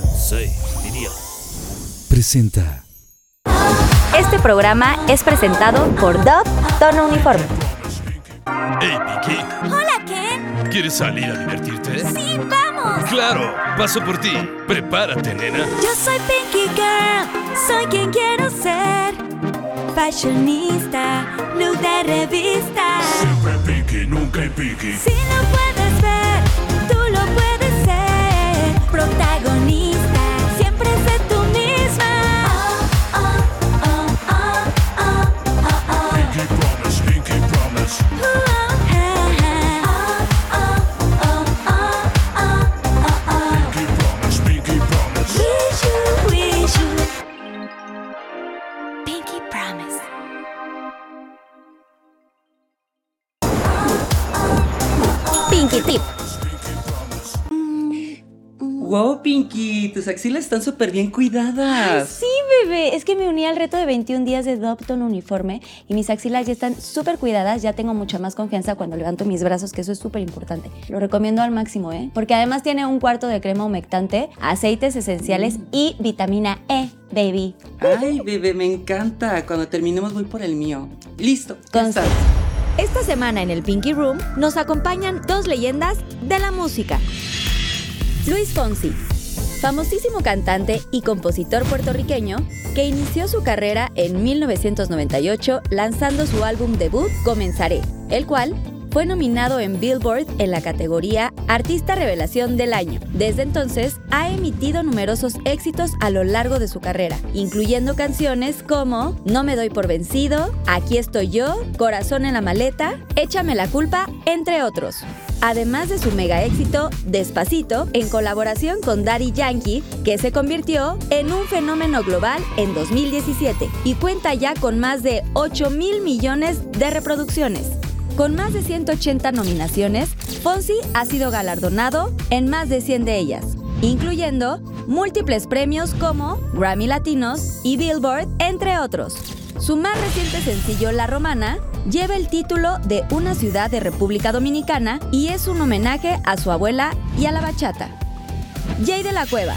Sensei, diría. Presenta. Este programa es presentado por Dove Tono Uniforme. Hey, Pinky, Hola, Ken. ¿quieres salir a divertirte? Sí, vamos. Claro, paso por ti. Prepárate, nena. Yo soy Pinky Girl. Soy quien quiero ser. Fashionista, look de revista. Siempre Pinky, nunca Pinky. Si lo puedes ver, tú lo puedes ser. Protagonista, Wow, Pinky, tus axilas están súper bien cuidadas. Sí, bebé. Es que me uní al reto de 21 días de Dopton Uniforme y mis axilas ya están súper cuidadas. Ya tengo mucha más confianza cuando levanto mis brazos, que eso es súper importante. Lo recomiendo al máximo, ¿eh? Porque además tiene un cuarto de crema humectante, aceites esenciales y vitamina E, baby. Ay, bebé, me encanta. Cuando terminemos voy por el mío. Listo. ya Con estás. Esta semana en el Pinky Room nos acompañan dos leyendas de la música. Luis Fonsi, famosísimo cantante y compositor puertorriqueño que inició su carrera en 1998 lanzando su álbum debut Comenzaré, el cual fue nominado en Billboard en la categoría Artista Revelación del Año. Desde entonces ha emitido numerosos éxitos a lo largo de su carrera, incluyendo canciones como No me doy por vencido, Aquí estoy yo, Corazón en la maleta, Échame la culpa, entre otros. Además de su mega éxito Despacito, en colaboración con Daddy Yankee, que se convirtió en un fenómeno global en 2017 y cuenta ya con más de 8 mil millones de reproducciones. Con más de 180 nominaciones, Fonsi ha sido galardonado en más de 100 de ellas, incluyendo múltiples premios como Grammy Latinos y Billboard, entre otros. Su más reciente sencillo, La Romana, lleva el título de una ciudad de República Dominicana y es un homenaje a su abuela y a la bachata. Jay de la Cueva,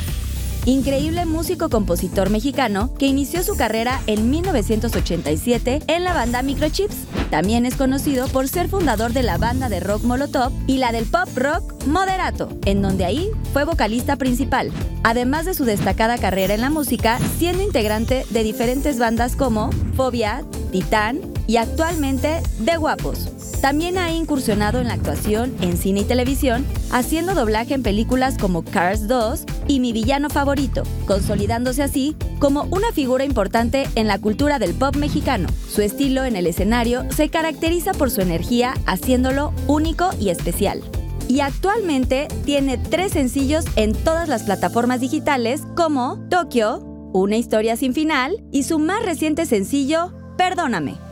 increíble músico-compositor mexicano que inició su carrera en 1987 en la banda Microchips. También es conocido por ser fundador de la banda de rock Molotov y la del pop rock Moderato, en donde ahí fue vocalista principal. Además de su destacada carrera en la música, siendo integrante de diferentes bandas como Fobia, Titán y actualmente De Guapos. También ha incursionado en la actuación en cine y televisión, haciendo doblaje en películas como Cars 2 y Mi villano favorito, consolidándose así como una figura importante en la cultura del pop mexicano. Su estilo en el escenario se caracteriza por su energía, haciéndolo único y especial. Y actualmente tiene tres sencillos en todas las plataformas digitales como Tokio, Una historia sin final y su más reciente sencillo, Perdóname.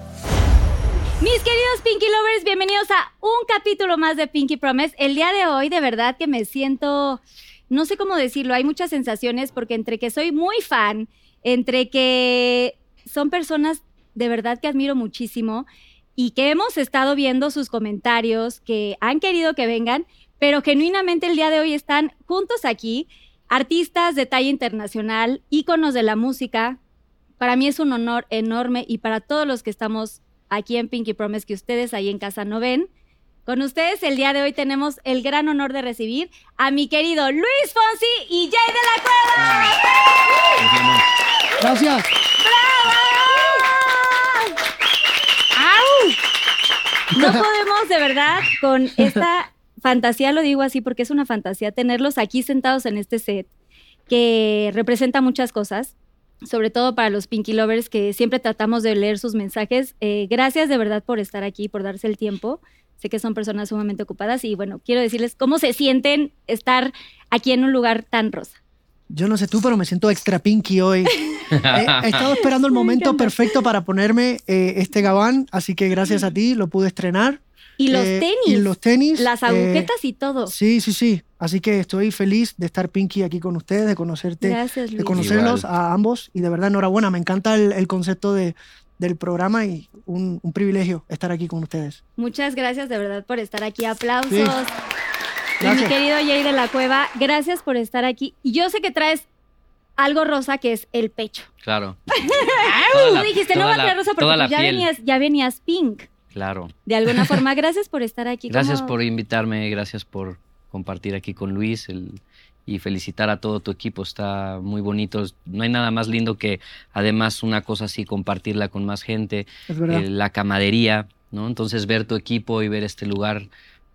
Mis queridos Pinky Lovers, bienvenidos a un capítulo más de Pinky Promise. El día de hoy, de verdad que me siento, no sé cómo decirlo, hay muchas sensaciones porque entre que soy muy fan, entre que son personas de verdad que admiro muchísimo y que hemos estado viendo sus comentarios, que han querido que vengan, pero genuinamente el día de hoy están juntos aquí, artistas de talla internacional, íconos de la música. Para mí es un honor enorme y para todos los que estamos aquí en Pinky Promise que ustedes ahí en casa no ven. Con ustedes el día de hoy tenemos el gran honor de recibir a mi querido Luis Fonsi y Jay de la Cueva. Gracias. ¡Au! No podemos de verdad con esta fantasía, lo digo así porque es una fantasía, tenerlos aquí sentados en este set que representa muchas cosas, sobre todo para los Pinky Lovers que siempre tratamos de leer sus mensajes. Eh, gracias de verdad por estar aquí, por darse el tiempo. Sé que son personas sumamente ocupadas y bueno, quiero decirles cómo se sienten estar aquí en un lugar tan rosa. Yo no sé tú, pero me siento extra pinky hoy. he, he estado esperando el momento perfecto para ponerme eh, este gabán, así que gracias a ti lo pude estrenar. Y los Eh, tenis, Y los tenis. las eh, agujetas y todo. Sí, sí, sí. Así que estoy feliz de estar Pinky aquí con ustedes, de conocerte, Gracias, de Luis. conocerlos a ambos y de verdad enhorabuena. Me encanta el, el concepto de, del programa y un, un privilegio estar aquí con ustedes. Muchas gracias de verdad por estar aquí. Aplausos. Sí. Y mi querido Jay de la Cueva, gracias por estar aquí. Y yo sé que traes algo rosa que es el pecho. Claro. Tú dijiste, no va a traer rosa porque la pues ya piel. venías, ya venías pink. Claro. De alguna forma, gracias por estar aquí. Gracias ¿Cómo- por invitarme, gracias por compartir aquí con Luis el- y felicitar a todo tu equipo. Está muy bonito. No hay nada más lindo que además una cosa así, compartirla con más gente, Es verdad. eh, la camadería, ¿no? Entonces ver tu equipo y ver este lugar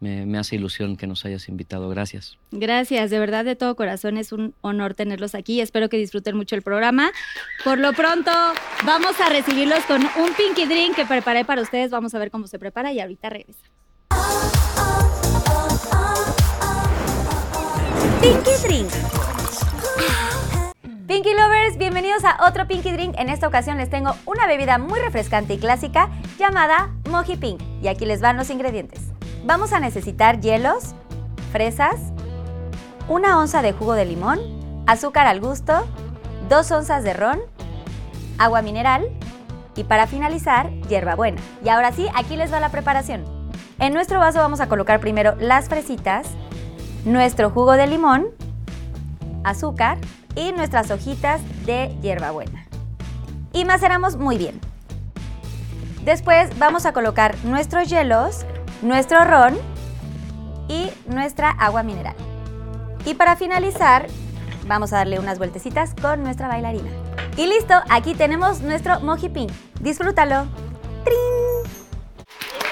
me, me hace ilusión que nos hayas invitado. Gracias. Gracias, de verdad, de todo corazón. Es un honor tenerlos aquí. Espero que disfruten mucho el programa. Por lo pronto, vamos a recibirlos con un Pinky Drink que preparé para ustedes. Vamos a ver cómo se prepara y ahorita regresa. Pinky Drink. Pinky Lovers, bienvenidos a otro Pinky Drink. En esta ocasión les tengo una bebida muy refrescante y clásica llamada Moji Pink. Y aquí les van los ingredientes. Vamos a necesitar hielos, fresas, una onza de jugo de limón, azúcar al gusto, dos onzas de ron, agua mineral y para finalizar, hierbabuena. Y ahora sí, aquí les va la preparación. En nuestro vaso vamos a colocar primero las fresitas, nuestro jugo de limón, azúcar y nuestras hojitas de hierbabuena. Y maceramos muy bien. Después vamos a colocar nuestros hielos, nuestro ron y nuestra agua mineral. Y para finalizar, vamos a darle unas vueltecitas con nuestra bailarina. Y listo, aquí tenemos nuestro Moji Pink. Disfrútalo.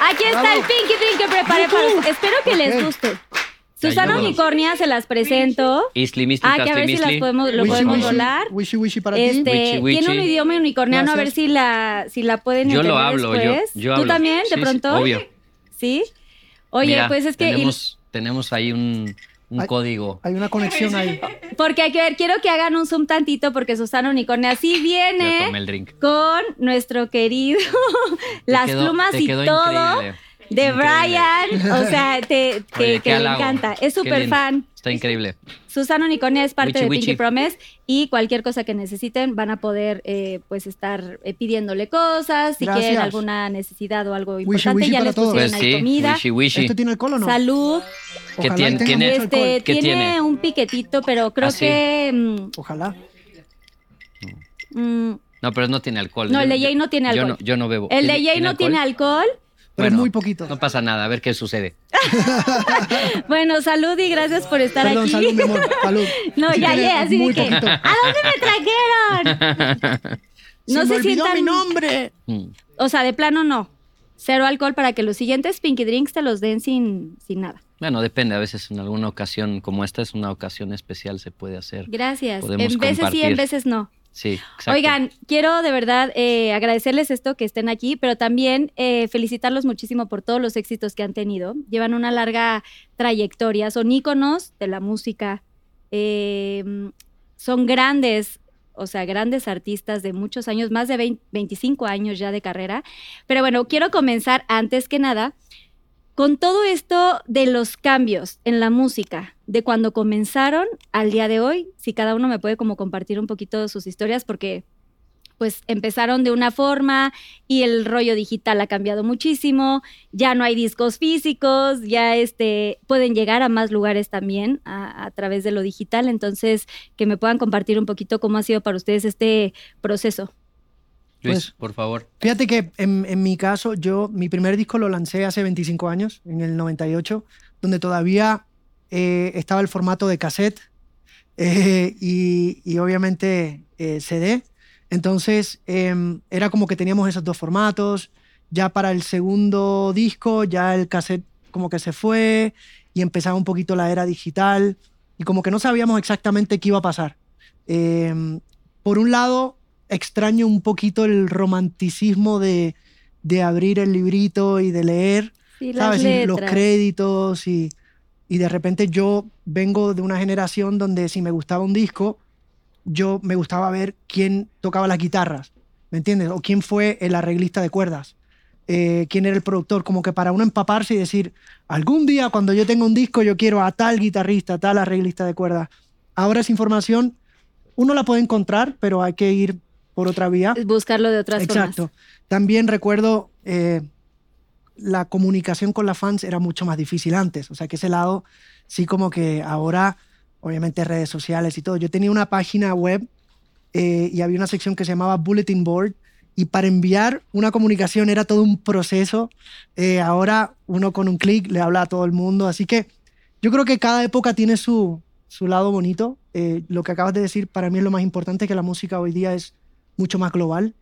Aquí está el Pinky Drink que preparé para ustedes. Espero que les guste. Susana Ayúdanos. Unicornia se las presento. Isli, Misli, Ah, que a ver si las podemos, lo Wishy, podemos wishy, volar. Wishy wishy para ti. Este, wichi. tiene un idioma unicorniano, a ver si la, si la pueden Yo lo entender hablo, yo, después. yo ¿Tú hablo. también, Sí, de sí, pronto? obvio. ¿Sí? Oye, Mira, pues es que... Tenemos, tenemos ahí un, código. Hay una conexión ahí. Porque hay que ver, quiero que hagan un zoom tantito porque Susana Unicornia sí viene el drink. con nuestro querido las quedó- plumas y todo increíble. De. Brian. O sea, te, que, Oye, que qué le halago. encanta. Es súper fan. Está increíble. Susana Unicornia es parte Wichi, de wichi. Pinky Promise y cualquier cosa que necesiten van a poder eh, pues estar eh, pidiéndole cosas. Si Gracias. quieren alguna necesidad o algo importante, ya les todos. pusieron Pues ahí sí, comida. wishy wishy. ¿Esto tiene alcohol o no? Salud. ¿Qué tiene- tiene-. Este, ¿Qué tiene, tiene? un piquetito, pero creo ¿Ah, sí? que... mm, Ojalá. mm, No, pero no tiene alcohol. No, el de Jay no tiene Yo alcohol. no, yo no bebo. el de ¿Tiene- Jay no alcohol? tiene alcohol. Pero Bueno, muy poquito. No pasa nada, a ver qué sucede. Bueno, salud y gracias por estar Perdón, aquí. salud, mi amor. Salud. No, Sí ya, ya, así muy de que. poquito. ¿A dónde me trajeron? No se, se me sientan- mi nombre. Mm. O sea, de plano no. Cero alcohol para que los siguientes Pinky Drinks te los den sin, sin nada. Bueno, depende. A veces en alguna ocasión, como esta es una ocasión especial, se puede hacer. Gracias. Podemos en veces sí, en veces no. Sí, exacto. Oigan, quiero de verdad eh, agradecerles esto que estén aquí, pero también eh, felicitarlos muchísimo por todos los éxitos que han tenido. Llevan una larga trayectoria, son íconos de la música, eh, son grandes, o sea, grandes artistas de muchos años, más de 20 25 años ya de carrera. Pero bueno, quiero comenzar antes que nada con todo esto de los cambios en la música, de cuando comenzaron al día de hoy, si cada uno me puede como compartir un poquito de sus historias, porque pues empezaron de una forma y el rollo digital ha cambiado muchísimo, ya no hay discos físicos, ya este, pueden llegar a más lugares también a, a través de lo digital, entonces que me puedan compartir un poquito cómo ha sido para ustedes este proceso. Luis, Pues- por favor. Fíjate que en, en mi caso, yo, mi primer disco lo lancé hace 25 años, en el 98, donde todavía eh, estaba el formato de cassette eh, y, y obviamente eh, CD. Entonces, em, era como que teníamos esos dos formatos. Ya para el segundo disco, ya el cassette como que se fue y empezaba un poquito la era digital y como que no sabíamos exactamente qué iba a pasar. Em, por un lado, extraño un poquito el romanticismo de, de abrir el librito y de leer, Sí, ¿sabes? Y los créditos y, y de repente yo vengo de una generación donde si me gustaba un disco, yo me gustaba ver quién tocaba las guitarras, ¿me entiendes? O quién fue el arreglista de cuerdas, eh, quién era el productor, como que para uno empaparse y decir, algún día cuando yo tenga un disco yo quiero a tal guitarrista, a tal arreglista de cuerdas. Ahora esa información uno la puede encontrar, pero hay que ir por otra vía. Buscarlo de otras Exacto. formas. También recuerdo eh, la comunicación con las fans era mucho más difícil antes. O sea que ese lado sí como que ahora, obviamente redes sociales y todo. Yo tenía una página web eh, y había una sección que se llamaba Bulletin Board y para enviar una comunicación era todo un proceso. Eh, ahora uno con un clic le habla a todo el mundo, así que yo creo que cada época tiene su, su lado bonito. Eh, lo que acabas de decir para mí es lo más importante, que la música hoy día es mucho más global.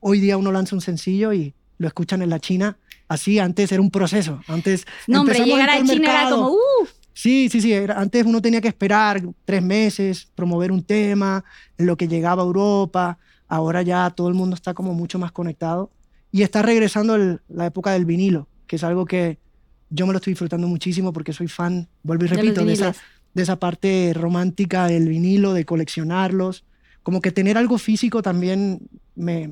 Hoy día uno lanza un sencillo y lo escuchan en la China. Así antes era un proceso. Antes No, hombre, llegar a China era mercado. como, uh, Sí, sí, sí. era- Antes uno tenía que esperar tres meses, promover un tema, en lo que llegaba a Europa. Ahora ya todo el mundo está como mucho más conectado. Y está regresando el- la época del vinilo, que es algo que yo me lo estoy disfrutando muchísimo porque soy fan, vuelvo y de repito, de esa, viniles. de esa parte romántica del vinilo, de coleccionarlos. Como que tener algo físico también me,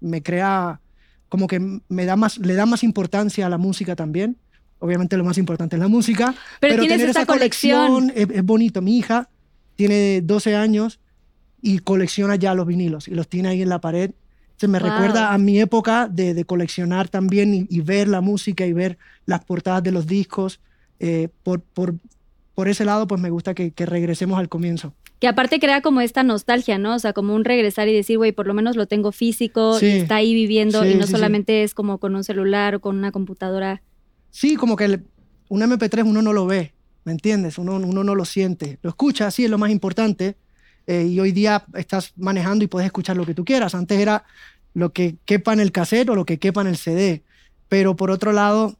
me crea, como que me da más, le da más importancia a la música también. Obviamente lo más importante es la música, Pero tienes tener esta esa colección es, es bonito. Mi hija tiene 12 años y colecciona ya los vinilos y los tiene ahí en la pared. Se me Wow. recuerda a mi época de, de coleccionar también y, y ver la música y ver las portadas de los discos. Eh, por, por, por ese lado, pues me gusta que, que regresemos al comienzo. Que aparte crea como esta nostalgia, ¿no? O sea, como un regresar y decir, güey, por lo menos lo tengo físico Sí. y está ahí viviendo Sí, y no sí, solamente es como con un celular o con una computadora. Sí, como que el- un MP3 uno no lo ve, ¿me entiendes? Uno, uno no lo siente. Lo escucha, sí, es lo más importante. eh, y hoy día estás manejando y puedes escuchar lo que tú quieras. Antes era lo que quepa en el cassette o lo que quepa en el CD. Pero por otro lado,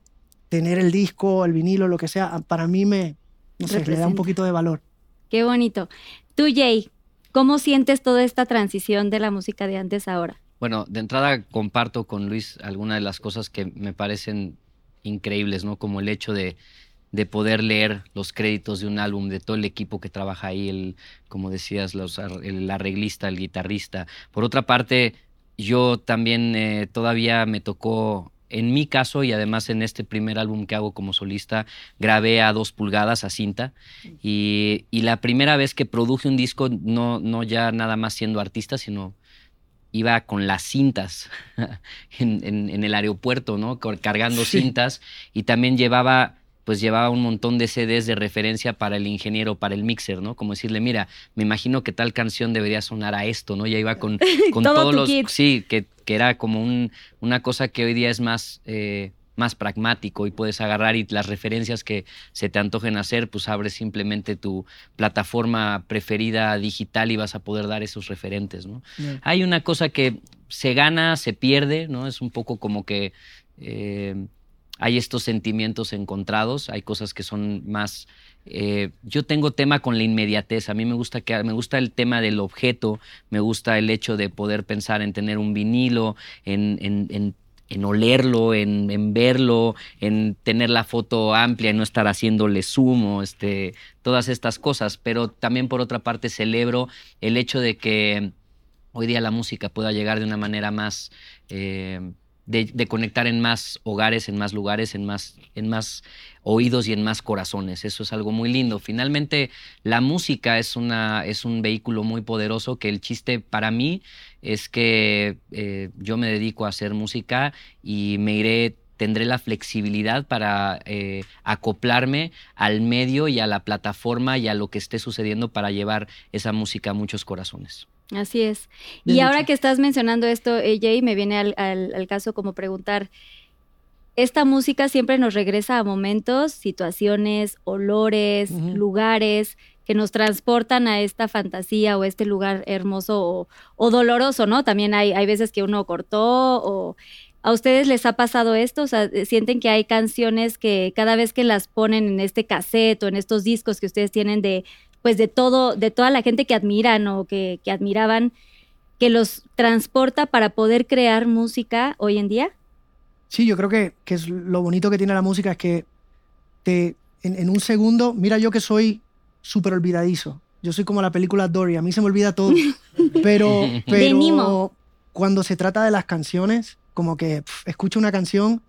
tener el disco, el vinilo, lo que sea, para mí me, no sé, le da un poquito de valor. Qué bonito. Tú, Jay, ¿cómo sientes toda esta transición de la música de antes a ahora? Bueno, de entrada comparto con Luis algunas de las cosas que me parecen increíbles, ¿no? Como el hecho de, de poder leer los créditos de un álbum, de todo el equipo que trabaja ahí, el, como decías, los, el arreglista, el guitarrista. Por otra parte, yo también eh, todavía me tocó, en mi caso y además en este primer álbum que hago como solista, grabé a dos pulgadas a cinta y, y la primera vez que produje un disco, no, no ya nada más siendo artista, sino iba con las cintas en, en- en el aeropuerto, ¿no? Cargando Sí. cintas y también llevaba pues llevaba un montón de CDs de referencia para el ingeniero, para el mixer, ¿no? Como decirle, mira, me imagino que tal canción debería sonar a esto, ¿no? Ya iba con, con Todo todos los... kit. Sí, que, que era como un- una cosa que hoy día es más, eh, más pragmático y puedes agarrar y las referencias que se te antojen hacer, pues abres simplemente tu plataforma preferida digital y vas a poder dar esos referentes, ¿no? Hay una cosa que se gana, se pierde, ¿no? Es un poco como que eh, hay estos sentimientos encontrados, hay cosas que son más... eh, yo tengo tema con la inmediatez, a mí me gusta, que, me gusta el tema del objeto, me gusta el hecho de poder pensar en tener un vinilo, en, en- en- en olerlo, en, en verlo, en tener la foto amplia y no estar haciéndole zumo, este, todas estas cosas, pero también por otra parte celebro el hecho de que hoy día la música pueda llegar de una manera más eh, de, de conectar en más hogares, en más lugares, en más, en más oídos y en más corazones. Eso es algo muy lindo. Finalmente, la música es, una, es un vehículo muy poderoso que el chiste para mí es que eh, yo me dedico a hacer música y me iré tendré la flexibilidad para eh, acoplarme al medio y a la plataforma y a lo que esté sucediendo para llevar esa música a muchos corazones. Así es. Y ahora que estás mencionando esto, eh, Jay, me viene al, al- al caso como preguntar, esta música siempre nos regresa a momentos, situaciones, olores, lugares que nos transportan a esta fantasía o este lugar hermoso o, o doloroso, ¿no? También hay, hay veces que uno cortó o... ¿A ustedes les ha pasado esto? O sea, ¿sienten que hay canciones que cada vez que las ponen en este cassette o en estos discos que ustedes tienen de, pues de todo, de toda la gente que admiran o que, que admiraban, que los transporta para poder crear música hoy en día? Sí, yo creo que, que es lo bonito que tiene la música es que te, en, en un segundo, mira yo que soy súper olvidadizo. Yo soy como la película Dory, a mí se me olvida todo. Pero, pero cuando se trata de las canciones, como que escucho una canción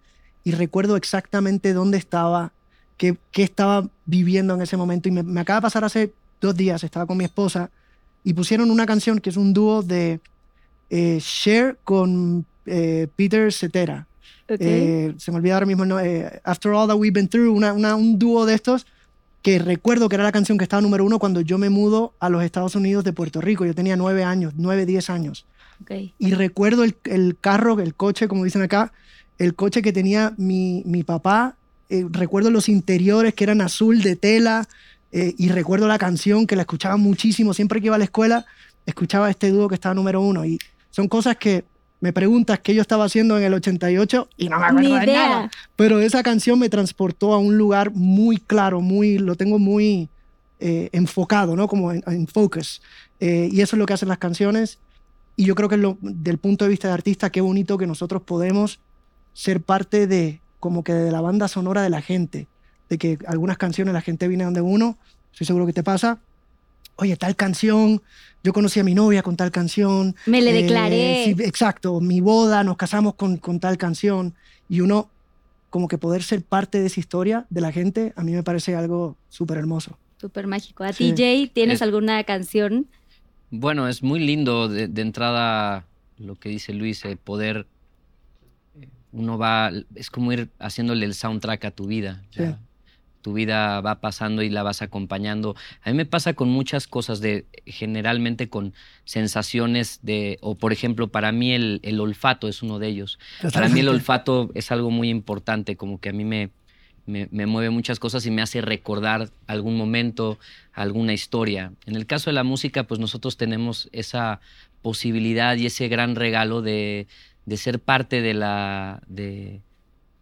y recuerdo exactamente dónde estaba, qué, qué estaba viviendo en ese momento. Y me, me acaba de pasar hace dos días, estaba con mi esposa y pusieron una canción que es un dúo de eh, Cher con eh, Peter Cetera. Ok. Eh, se me olvida ahora mismo el nombre, eh, After All That We've Been Through, una, una- un dúo de estos. que recuerdo que era la canción que estaba número uno cuando yo me mudo a los Estados Unidos de Puerto Rico. Yo tenía nueve años, nueve, diez años. Ok. Y recuerdo el, el carro, el coche, como dicen acá, el coche que tenía mi, mi papá. eh, recuerdo los interiores que eran azul de tela. Eh, y recuerdo la canción que la escuchaba muchísimo. Siempre que iba a la escuela, escuchaba este dúo que estaba número uno. Y son cosas que me preguntas qué yo estaba haciendo en el 88 y no me acuerdo de nada. Pero esa canción me transportó a un lugar muy claro, muy, lo tengo muy eh, enfocado, ¿no? Como en, en focus. Eh, y eso es lo que hacen las canciones. Y yo creo que lo, del punto de vista de artista, qué bonito que nosotros podemos ser parte de, como que de la banda sonora de la gente. De que algunas canciones la gente viene donde uno, estoy seguro que te pasa. Oye, tal canción, yo conocí a mi novia con tal canción. Me le Eh, declaré. sí, exacto, mi boda, nos casamos con, con tal canción. Y uno, como que poder ser parte de esa historia de la gente, a mí me parece algo súper hermoso. Súper mágico. ¿A Sí. ti, Jay, tienes Es- alguna canción? Bueno, es muy lindo de, de entrada lo que dice Luis, el poder, eh, uno va, es como ir haciéndole el soundtrack a tu vida. Sí. Tu vida va pasando y la vas acompañando. A mí me pasa con muchas cosas, de generalmente con sensaciones de, o por ejemplo, para mí el, el olfato es uno de ellos. Para mí el olfato es algo muy importante, como que a mí me, me, me mueve muchas cosas y me hace recordar algún momento, alguna historia. En el caso de la música, pues nosotros tenemos esa posibilidad y ese gran regalo de, de ser parte de la, de,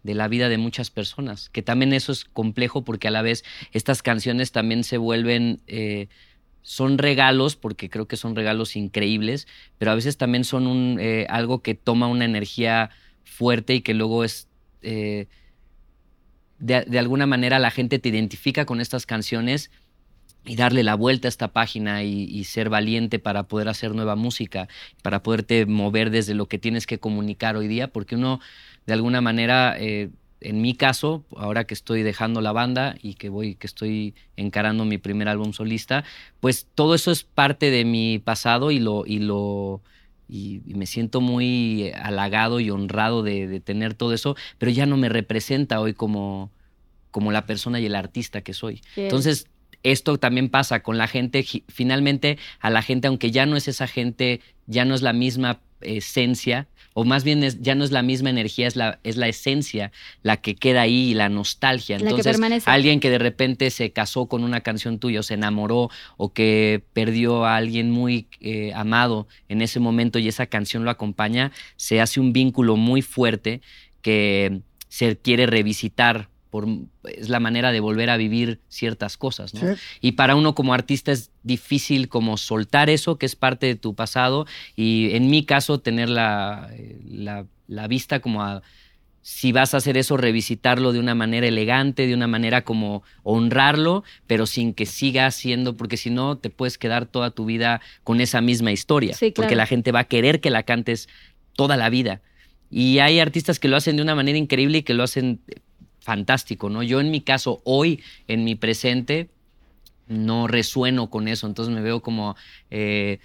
de la vida de muchas personas, que también eso es complejo porque a la vez estas canciones también se vuelven... eh, son regalos, porque creo que son regalos increíbles, pero a veces también son un, eh, algo que toma una energía fuerte y que luego es, eh, de, de alguna manera la gente te identifica con estas canciones y darle la vuelta a esta página y, y ser valiente para poder hacer nueva música, para poderte mover desde lo que tienes que comunicar hoy día, porque uno de alguna manera, eh, en mi caso, ahora que estoy dejando la banda y que voy, que estoy encarando mi primer álbum solista, pues todo eso es parte de mi pasado y lo, y lo, y, me siento muy halagado y honrado de, de tener todo eso, pero ya no me representa hoy como, como la persona y el artista que soy. Entonces, esto también pasa con la gente, finalmente a la gente, aunque ya no es esa gente, ya no es la misma esencia, o más bien es- ya no es la misma energía, es la, es la esencia la que queda ahí la nostalgia. La Entonces, alguien que de repente se casó con una canción tuya o se enamoró o que perdió a alguien muy eh, amado en ese momento y esa canción lo acompaña, se hace un vínculo muy fuerte que se quiere revisitar. Por, es la manera de volver a vivir ciertas cosas, ¿no? Sí. Y para uno como artista es difícil como soltar eso que es parte de tu pasado y en mi caso tener la, eh, la, la vista como a si vas a hacer eso, revisitarlo de una manera elegante, de una manera como honrarlo, pero sin que siga siendo, porque si no te puedes quedar toda tu vida con esa misma historia, Sí, claro. porque la gente va a querer que la cantes toda la vida. Y hay artistas que lo hacen de una manera increíble y que lo hacen fantástico, ¿no? Yo en mi caso, hoy, en mi presente, no resueno con eso, entonces me veo como eh,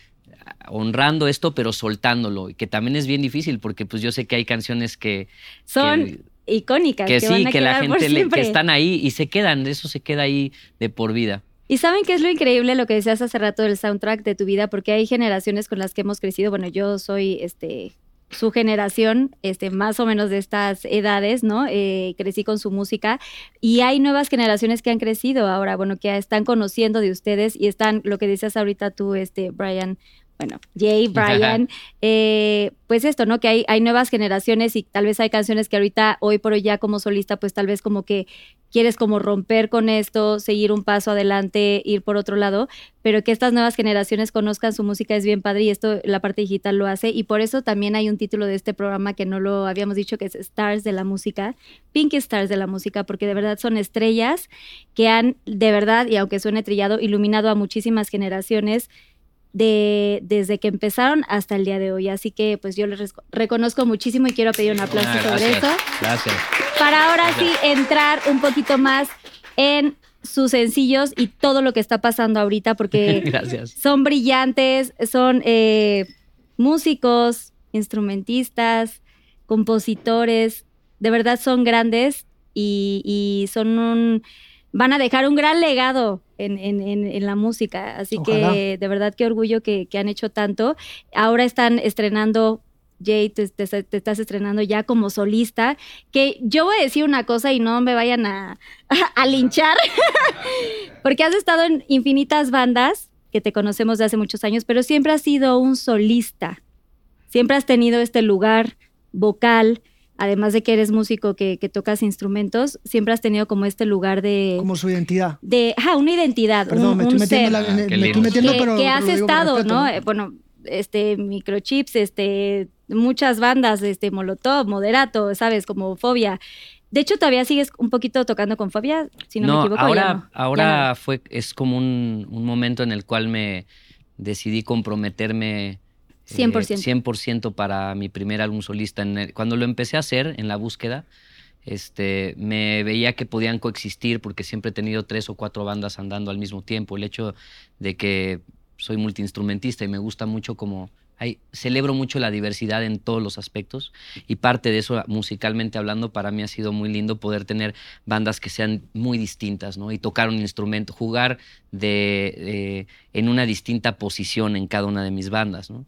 honrando esto, pero soltándolo, y que también es bien difícil, porque pues yo sé que hay canciones que, Son que, icónicas. que Que, van sí, a que la gente le- que están ahí y se quedan, eso se queda ahí de por vida. Y saben qué es lo increíble lo que decías hace rato del soundtrack de tu vida, porque hay generaciones con las que hemos crecido. Bueno, yo soy este su generación, este, más o menos de estas edades, ¿no? Eh, crecí con su música y hay nuevas generaciones que han crecido ahora, bueno, que están conociendo de ustedes y están, lo que decías ahorita tú, este, Brian, bueno, Jay, Brian, eh, pues esto, ¿no? Que hay, hay nuevas generaciones y tal vez hay canciones que ahorita, hoy por hoy ya como solista, pues tal vez como que quieres como romper con esto, seguir un paso adelante, ir por otro lado, pero que estas nuevas generaciones conozcan su música es bien padre y esto la parte digital lo hace y por eso también hay un título de este programa que no lo habíamos dicho que es Stars de la música, Pink Stars de la música, porque de verdad son estrellas que han de verdad, y aunque suene trillado, iluminado a muchísimas generaciones de, desde que empezaron hasta el día de hoy. Así que pues yo les rec- reconozco muchísimo y quiero pedir un aplauso Ah, sobre gracias, eso Gracias. para ahora sí entrar un poquito más en sus sencillos y todo lo que está pasando ahorita, porque Gracias. son brillantes, son eh, músicos, instrumentistas, compositores, de verdad son grandes y, y son un, van a dejar un gran legado en, en- en- en la música. Así Ojalá. que de verdad qué orgullo que, que han hecho tanto. Ahora están estrenando, Jay, te, te- te estás estrenando ya como solista, que yo voy a decir una cosa y no me vayan a, a linchar, porque has estado en infinitas bandas que te conocemos de hace muchos años, pero siempre has sido un solista. Siempre has tenido este lugar vocal, además de que eres músico que, que tocas instrumentos, siempre has tenido como este lugar de... Como su identidad. de ajá, una identidad, Perdón, un, me un estoy metiendo, ser la- en- Ah, qué me estoy lindo. metiendo que, pero, que has estado, respeto, ¿no? Eh, Bueno, este, microchips, este, muchas bandas, este, Molotov, Moderato, ¿sabes? Como Fobia. De hecho, todavía sigues un poquito tocando con Fobia, si no, me equivoco. ya ahora, no. ahora Ya fue, es como un, un momento en el cual me decidí comprometerme 100%. 100% para mi primer álbum solista. Cuando lo empecé a hacer en la búsqueda, este, me veía que podían coexistir porque siempre he tenido tres o cuatro bandas andando al mismo tiempo. El hecho de que soy multiinstrumentista y me gusta mucho como... Hay, celebro mucho la diversidad en todos los aspectos y parte de eso, musicalmente hablando, para mí ha sido muy lindo poder tener bandas que sean muy distintas, ¿no? Y tocar un instrumento, jugar de, de- en una distinta posición en cada una de mis bandas, ¿no?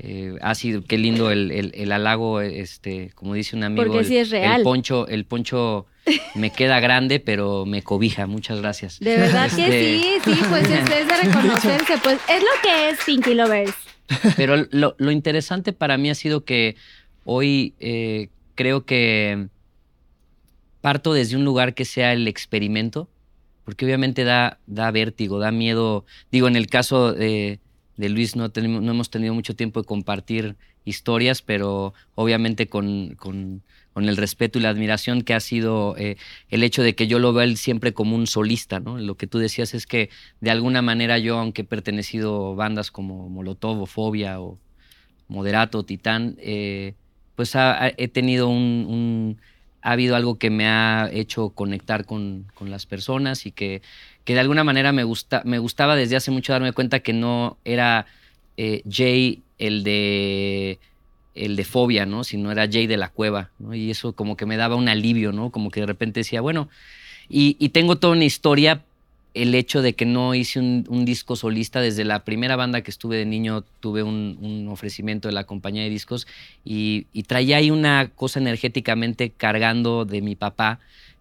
Eh, ha sido, qué lindo el, el- el halago, este, como dice un amigo. Porque el, sí es real. El poncho, el poncho me queda grande, pero me cobija. Muchas gracias. De verdad que Este, sí, sí, pues es, es de reconocerse, pues es lo que es Pinky Lovers. Pero lo, interesante para mí ha sido que hoy eh, creo que parto desde un lugar que sea el experimento, porque obviamente da, da vértigo, da miedo. Digo, en el caso de, de Luis no, no hemos tenido mucho tiempo de compartir historias, pero obviamente con- con el respeto y la admiración que ha sido eh, el hecho de que yo lo veo él siempre como un solista, ¿no? Lo que tú decías es que de alguna manera yo, aunque he pertenecido a bandas como Molotov o Fobia o Moderato, Titán, eh, pues he tenido un, un- ha habido algo que me ha hecho conectar con, con las personas y que, que de alguna manera me, gusta, me gustaba desde hace mucho darme cuenta que no era eh, Jay el de el de fobia, ¿no? Sino era Jay de la cueva, ¿no? Y eso como que me daba un alivio, ¿no? Como que de repente decía, bueno, y, y tengo toda una historia, el hecho de que no hice un, un disco solista, desde la primera banda que estuve de niño, tuve un, un ofrecimiento de la compañía de discos y, y traía ahí una cosa energéticamente cargando de mi papá,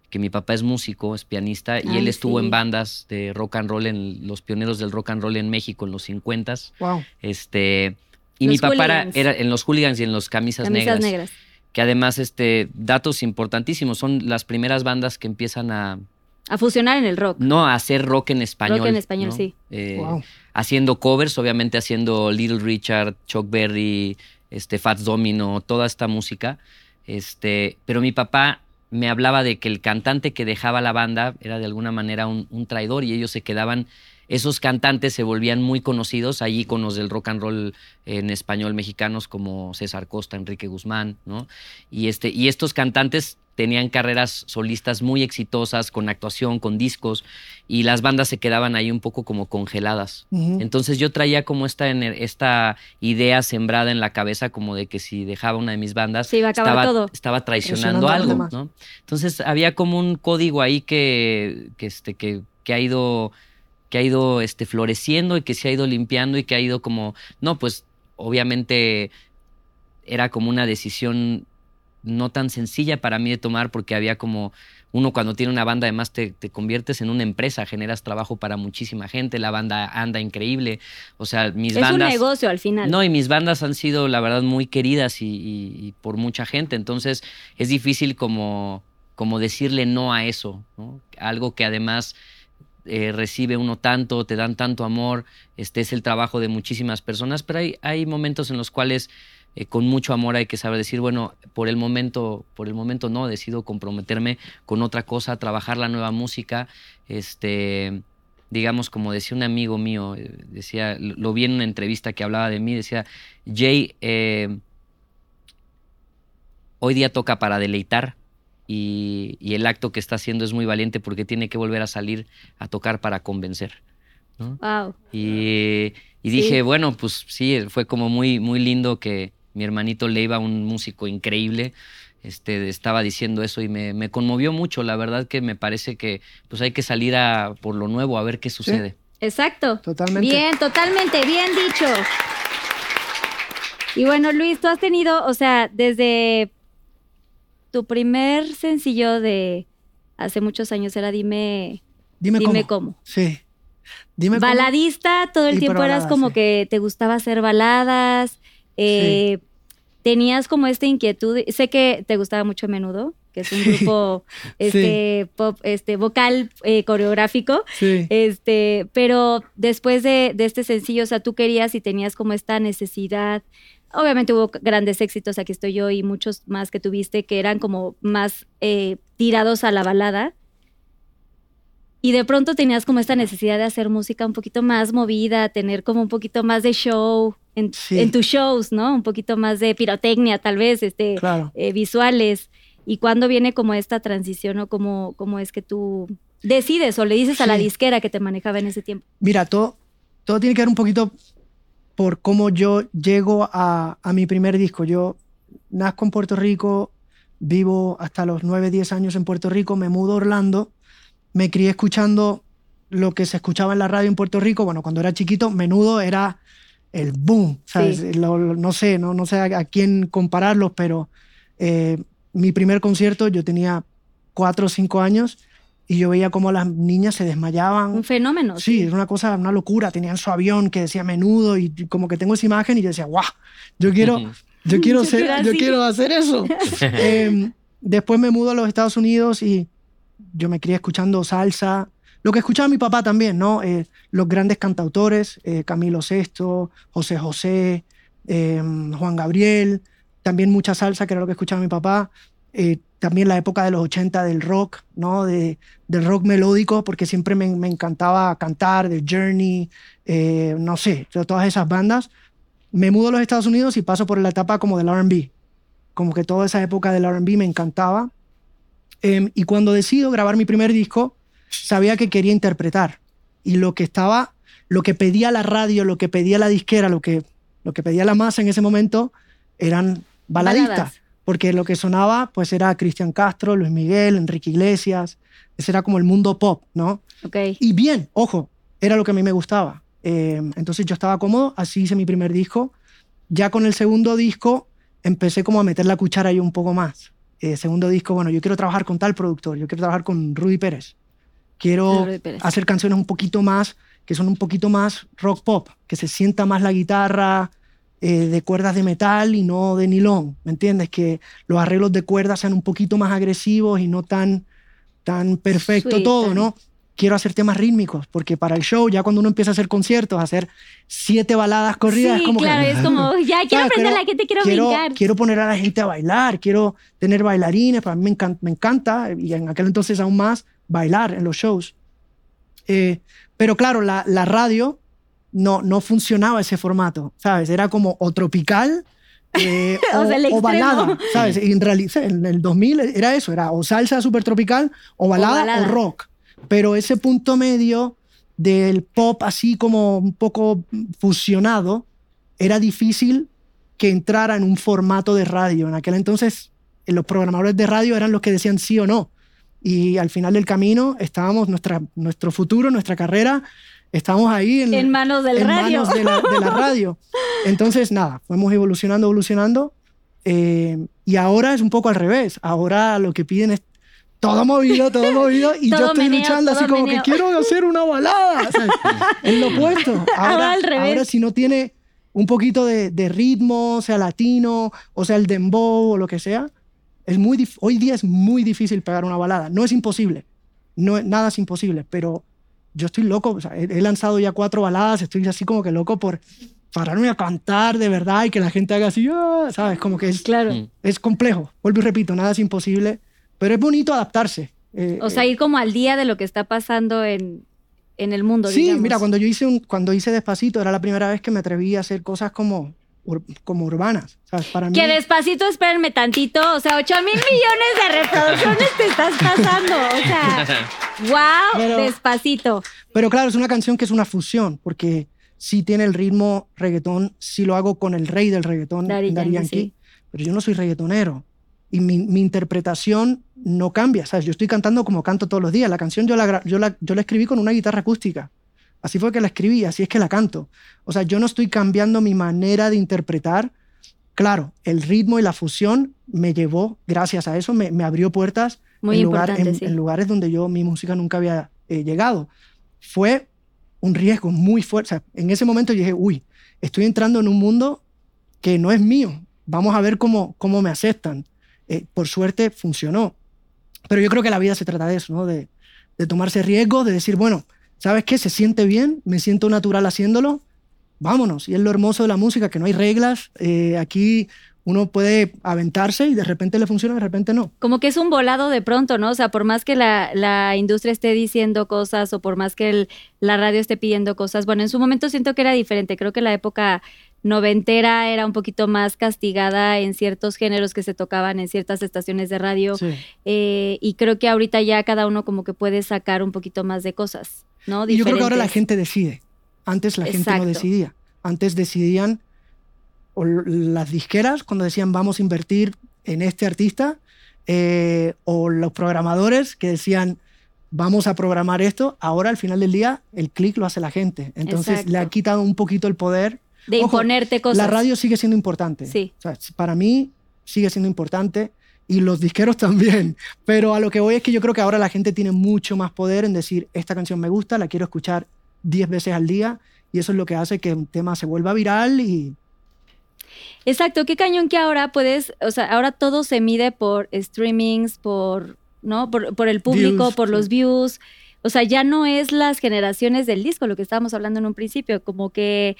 que mi papá es músico, es pianista, y él estuvo sí. en bandas de rock and roll, en los pioneros del rock and roll en México en los 50s. Wow. Este, y Los mi papá era, hooligans. era en los hooligans y en los camisas, Camisas negras, negras. Que además, este, datos importantísimos, son las primeras bandas que empiezan a, A fusionar en el rock. no, a hacer rock en español. Rock en español, ¿no? sí. Eh, Wow. Haciendo covers, obviamente haciendo Little Richard, Chuck Berry, este, Fats Domino, toda esta música. Este, pero mi papá me hablaba de que el cantante que dejaba la banda era de alguna manera un, un traidor y ellos se quedaban, esos cantantes se volvían muy conocidos, hay íconos del rock and roll en español mexicanos como César Costa, Enrique Guzmán, ¿no? Y, este, y estos cantantes tenían carreras solistas muy exitosas, con actuación, con discos, y las bandas se quedaban ahí un poco como congeladas. Entonces yo traía como esta, esta idea sembrada en la cabeza, como de que si dejaba una de mis bandas, Se iba a acabar estaba, todo. estaba traicionando los algo. ¿no? Entonces había como un código ahí que, que, este, que, que ha ido, que ha ido este, floreciendo y que se ha ido limpiando y que ha ido como, no, pues obviamente era como una decisión no tan sencilla para mí de tomar porque había como uno cuando tiene una banda además te, te conviertes en una empresa, generas trabajo para muchísima gente, la banda anda increíble, o sea, mis es bandas... un negocio al final. No, y mis bandas han sido, la verdad, muy queridas y, y- y por mucha gente. Entonces, es difícil como, como decirle no a eso, ¿no? Algo que además eh, recibe uno tanto, te dan tanto amor, este es el trabajo de muchísimas personas, pero hay, hay momentos en los cuales eh, con mucho amor hay que saber decir, bueno, por el momento, por el momento no, decido comprometerme con otra cosa, trabajar la nueva música, este digamos, como decía un amigo mío, eh, decía, lo vi en una entrevista que hablaba de mí, decía, Jay, hoy día toca para deleitar y, y el acto que está haciendo es muy valiente porque tiene que volver a salir a tocar para convencer. ¿no? Wow. Y, y Sí. dije, bueno, pues sí, fue como muy, muy lindo que mi hermanito Leiva, un músico increíble, este, estaba diciendo eso y me, me conmovió mucho. La verdad que me parece que pues hay que salir a, por lo nuevo a ver qué sucede. Exacto. Totalmente. Bien, totalmente, bien dicho. Y bueno, Luis, tú has tenido, o sea, desde tu primer sencillo de hace muchos años era Dime, Dime, Dime cómo. cómo. Sí. Dime cómo. Baladista, todo el Y tiempo eras como sí. que te gustaba hacer baladas. eh, Tenías como esta inquietud. Sé que te gustaba mucho Menudo, que es un Sí. grupo este, pop, este, vocal eh, coreográfico. Sí. Este, pero después de, de este sencillo, o sea, tú querías y tenías como esta necesidad. Obviamente hubo grandes éxitos, aquí estoy yo y muchos más que tuviste que eran como más eh, tirados a la balada. Y de pronto tenías como esta necesidad de hacer música un poquito más movida, tener como un poquito más de show en, Sí. en tus shows, ¿no? Un poquito más de pirotecnia, tal vez, este, Claro. eh, visuales. ¿Y cuándo viene como esta transición o cómo, cómo es que tú decides o le dices a la disquera que te manejaba en ese tiempo? Mira, todo, todo tiene que ver un poquito por cómo yo llego a, a mi primer disco. Yo nazco en Puerto Rico, vivo hasta los 9, 10 años en Puerto Rico, me mudo a Orlando, me crié escuchando lo que se escuchaba en la radio en Puerto Rico. Bueno, cuando era chiquito, menudo era el boom, ¿sabes? Sí. Lo- lo- no sé, no, no sé a, a quién compararlos, pero eh, mi primer concierto yo tenía 4 o 5 años y yo veía cómo las niñas se desmayaban. Un fenómeno. Sí, era una cosa, una locura. Tenían su avión que decía menudo y como que tengo esa imagen y yo decía, guau, yo quiero, yo quiero, Yo ser, yo así". quiero hacer eso. Em, después me mudo a los Estados Unidos y yo me crié escuchando salsa, lo que escuchaba mi papá también, ¿no? Eh, los grandes cantautores, eh, Camilo Sesto, José José, em, Juan Gabriel, también mucha salsa, que era lo que escuchaba mi papá. Eh, también la época de los 80 del rock, ¿no? De, del rock melódico, porque siempre me, me encantaba cantar, de Journey, eh, no sé, todas esas bandas. Me mudo a los Estados Unidos y paso por la etapa como del RB. Como que toda esa época del RB me encantaba. Em, y cuando decido grabar mi primer disco, sabía que quería interpretar. Y lo que estaba, lo que pedía la radio, lo que pedía la disquera, lo que, lo que pedía la masa en ese momento, eran baladistas. Porque lo que sonaba pues era Cristian Castro, Luis Miguel, Enrique Iglesias, ese era como el mundo pop, ¿no? Ok. Y bien, ojo, era lo que a mí me gustaba. Eh, entonces yo estaba cómodo, así hice mi primer disco. Ya con el segundo disco empecé como a meter la cuchara ahí un poco más. Eh, segundo disco, bueno, yo quiero trabajar con tal productor, yo quiero trabajar con Rudy Pérez. Quiero Rudy Pérez. hacer canciones un poquito más, que son un poquito más rock pop, que se sienta más la guitarra eh, de cuerdas de metal y no de nilón, ¿me entiendes? Que los arreglos de cuerdas sean un poquito más agresivos y no tan, tan perfecto Sweet, todo, ¿no? Quiero hacer temas rítmicos, porque para el show, ya cuando uno empieza a hacer conciertos, hacer siete baladas corridas, sí, es como claro, que... es como, ya quiero ¿sabes? aprender Pero la gente, quiero, quiero, brincar. quiero poner a la gente a bailar, quiero tener bailarines, para mí me encanta, me encanta y en aquel entonces aún más, bailar en los shows. Eh, pero claro, la, la radio no, no funcionaba ese formato, ¿sabes? Era como o tropical eh, O o, sea, balada, ¿sabes? Y en realidad en el 2000 era eso, era o salsa super tropical o balada o, balada. rock. Pero ese punto medio del pop así como un poco fusionado era difícil que entrara en un formato de radio. En aquel entonces eh, los programadores de radio eran los que decían sí o no. Y al final del camino estábamos, nuestra, nuestro futuro, nuestra carrera, estábamos ahí en, En manos del en radio. manos de la, de la radio. Entonces, nada, fuimos evolucionando, evolucionando. eh, y ahora es un poco al revés. Ahora lo que piden es todo movido, todo movido. Y Todo yo estoy meneo, luchando así como meneo. que quiero hacer una balada. ¿sabes? es lo opuesto. Ahora Ahora, al revés. ahora si no tiene un poquito de, de ritmo, sea latino, o sea el dembow o lo que sea, es muy hoy día es muy difícil pegar una balada. No es imposible, no, nada es imposible, pero yo estoy loco. o sea, he, he lanzado ya cuatro baladas, estoy así como que loco por pararme a cantar de verdad y que la gente haga así, "Ah", ¿sabes? Como que es, Claro. Mm. es complejo. Vuelvo y repito, nada es imposible, pero es bonito adaptarse. Eh, O sea, ir como al día de lo que está pasando en, en el mundo, Sí, digamos. mira, cuando yo hice un, cuando hice Despacito era la primera vez que me atreví a hacer cosas como, ur- como urbanas, ¿sabes? Para mí. Que despacito, espérenme tantito. O sea, 8 mil millones de reproducciones te estás pasando. O sea, wow, Pero- despacito. Pero claro, es una canción que es una fusión, porque sí tiene el ritmo reggaetón, sí lo hago con el rey del reggaetón, Daddy Daddy Yankee, sí. pero yo no soy reggaetonero. y mi, mi interpretación no cambia. ¿sabes? Yo estoy cantando como canto todos los días. La canción yo la, yo, la, yo la escribí con una guitarra acústica. Así fue que la escribí, así es que la canto. O sea, yo no estoy cambiando mi manera de interpretar. Claro, el ritmo y la fusión me llevó, gracias a eso, me, me abrió puertas Muy en, lugar- importante, en- sí. en lugares donde yo mi música nunca había eh, llegado. Fue un riesgo muy fuerte. O sea, en ese momento yo dije, uy, estoy entrando en un mundo que no es mío. Vamos a ver cómo, cómo me aceptan. Eh, por suerte funcionó. Pero yo creo que la vida se trata de eso, ¿no? De, de tomarse riesgos, de decir, bueno, ¿sabes qué? Se siente bien, me siento natural haciéndolo, vámonos. Y es lo hermoso de la música, que no hay reglas. Eh, aquí uno puede aventarse y de repente le funciona, de repente no. Como que es un volado de pronto, ¿no? O sea, por más que la, la industria esté diciendo cosas o por más que el- la radio esté pidiendo cosas, bueno, en su momento siento que era diferente. Creo que la época noventera era un poquito más castigada en ciertos géneros que se tocaban en ciertas estaciones de radio. Sí. Eh, y creo que ahorita ya cada uno como que puede sacar un poquito más de cosas, ¿no? Y yo creo que ahora la Diferentes. gente decide. Antes la gente no decidía. Antes decidían o las disqueras cuando decían vamos a invertir en este artista eh, o los programadores que decían vamos a programar esto. Ahora al final del día el clic lo hace la gente. Entonces le ha quitado un poquito el poder. De Ojo, imponerte cosas. La radio sigue siendo importante. Sí. O sea, para mí sigue siendo importante y los disqueros también. Pero a lo que voy es que yo creo que ahora la gente tiene mucho más poder en decir, esta canción me gusta, la quiero escuchar 10 veces al día y eso es lo que hace que un tema se vuelva viral y Exacto, qué cañón que ahora puedes, o sea, ahora todo se mide por streamings, por, ¿no? Por, por el público, Views, por los views. O sea, ya no es las generaciones del disco, lo que estábamos hablando en un principio, como que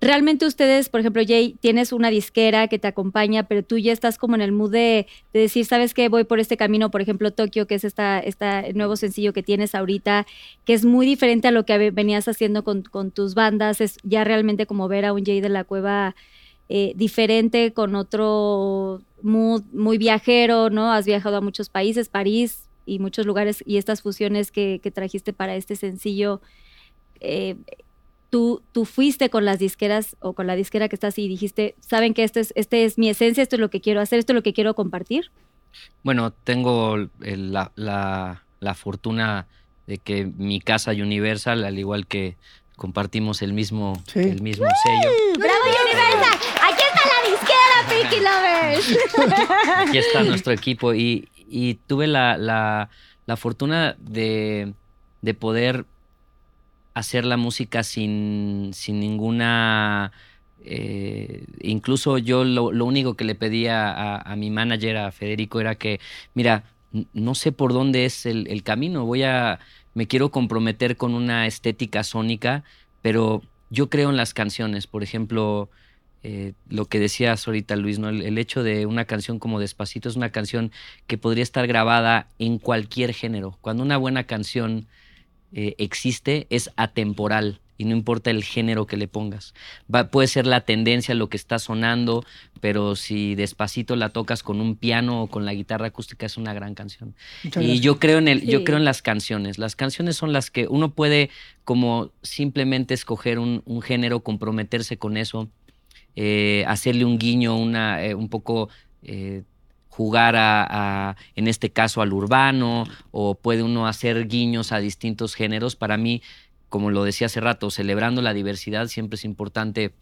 realmente ustedes, por ejemplo, Jay, tienes una disquera que te acompaña, pero tú ya estás como en el mood de, de decir, ¿sabes qué? Voy por este camino, por ejemplo, Tokio, que es esta, esta nuevo sencillo que tienes ahorita, que es muy diferente a lo que venías haciendo con, con tus bandas, es ya realmente como ver a un Jay de la Cueva eh, diferente, con otro mood muy viajero, ¿no? Has viajado a muchos países, París y muchos lugares, y estas fusiones que, que trajiste para este sencillo, eh, tú, tú fuiste con las disqueras o con la disquera que estás y dijiste, ¿saben que este es, este es mi esencia, esto es lo que quiero hacer, esto es lo que quiero compartir? Bueno, tengo el- la, la- la fortuna de que mi casa Universal, al igual que compartimos el mismo, Sí. el mismo sello, ¡Bravo Universal! ¡Aquí está la disquera, Pinky Lovers! aquí está nuestro equipo y, y tuve la, la- la fortuna de, de poder hacer la música sin, sin ninguna... eh, incluso yo lo, lo único que le pedía a, mi manager, a Federico, era que, mira, no sé por dónde es el, camino, voy a, me quiero comprometer con una estética sónica, pero yo creo en las canciones, por ejemplo, eh, lo que decías ahorita, Luis, ¿no? El hecho de una canción como Despacito es una canción que podría estar grabada en cualquier género. Cuando una buena canción eh, existe, es atemporal y no importa el género que le pongas. Va- puede ser la tendencia, lo que está sonando, pero si Despacito la tocas con un piano o con la guitarra acústica, es una gran canción. muchas Y gracias. yo creo en el, yo creo en las canciones. Las canciones son las que uno puede como simplemente escoger un, un género, comprometerse con eso, eh, hacerle un guiño, una, eh, un poco eh, jugar a, en este caso, al urbano, o puede uno hacer guiños a distintos géneros. Para mí, como lo decía hace rato, celebrando la diversidad siempre es importante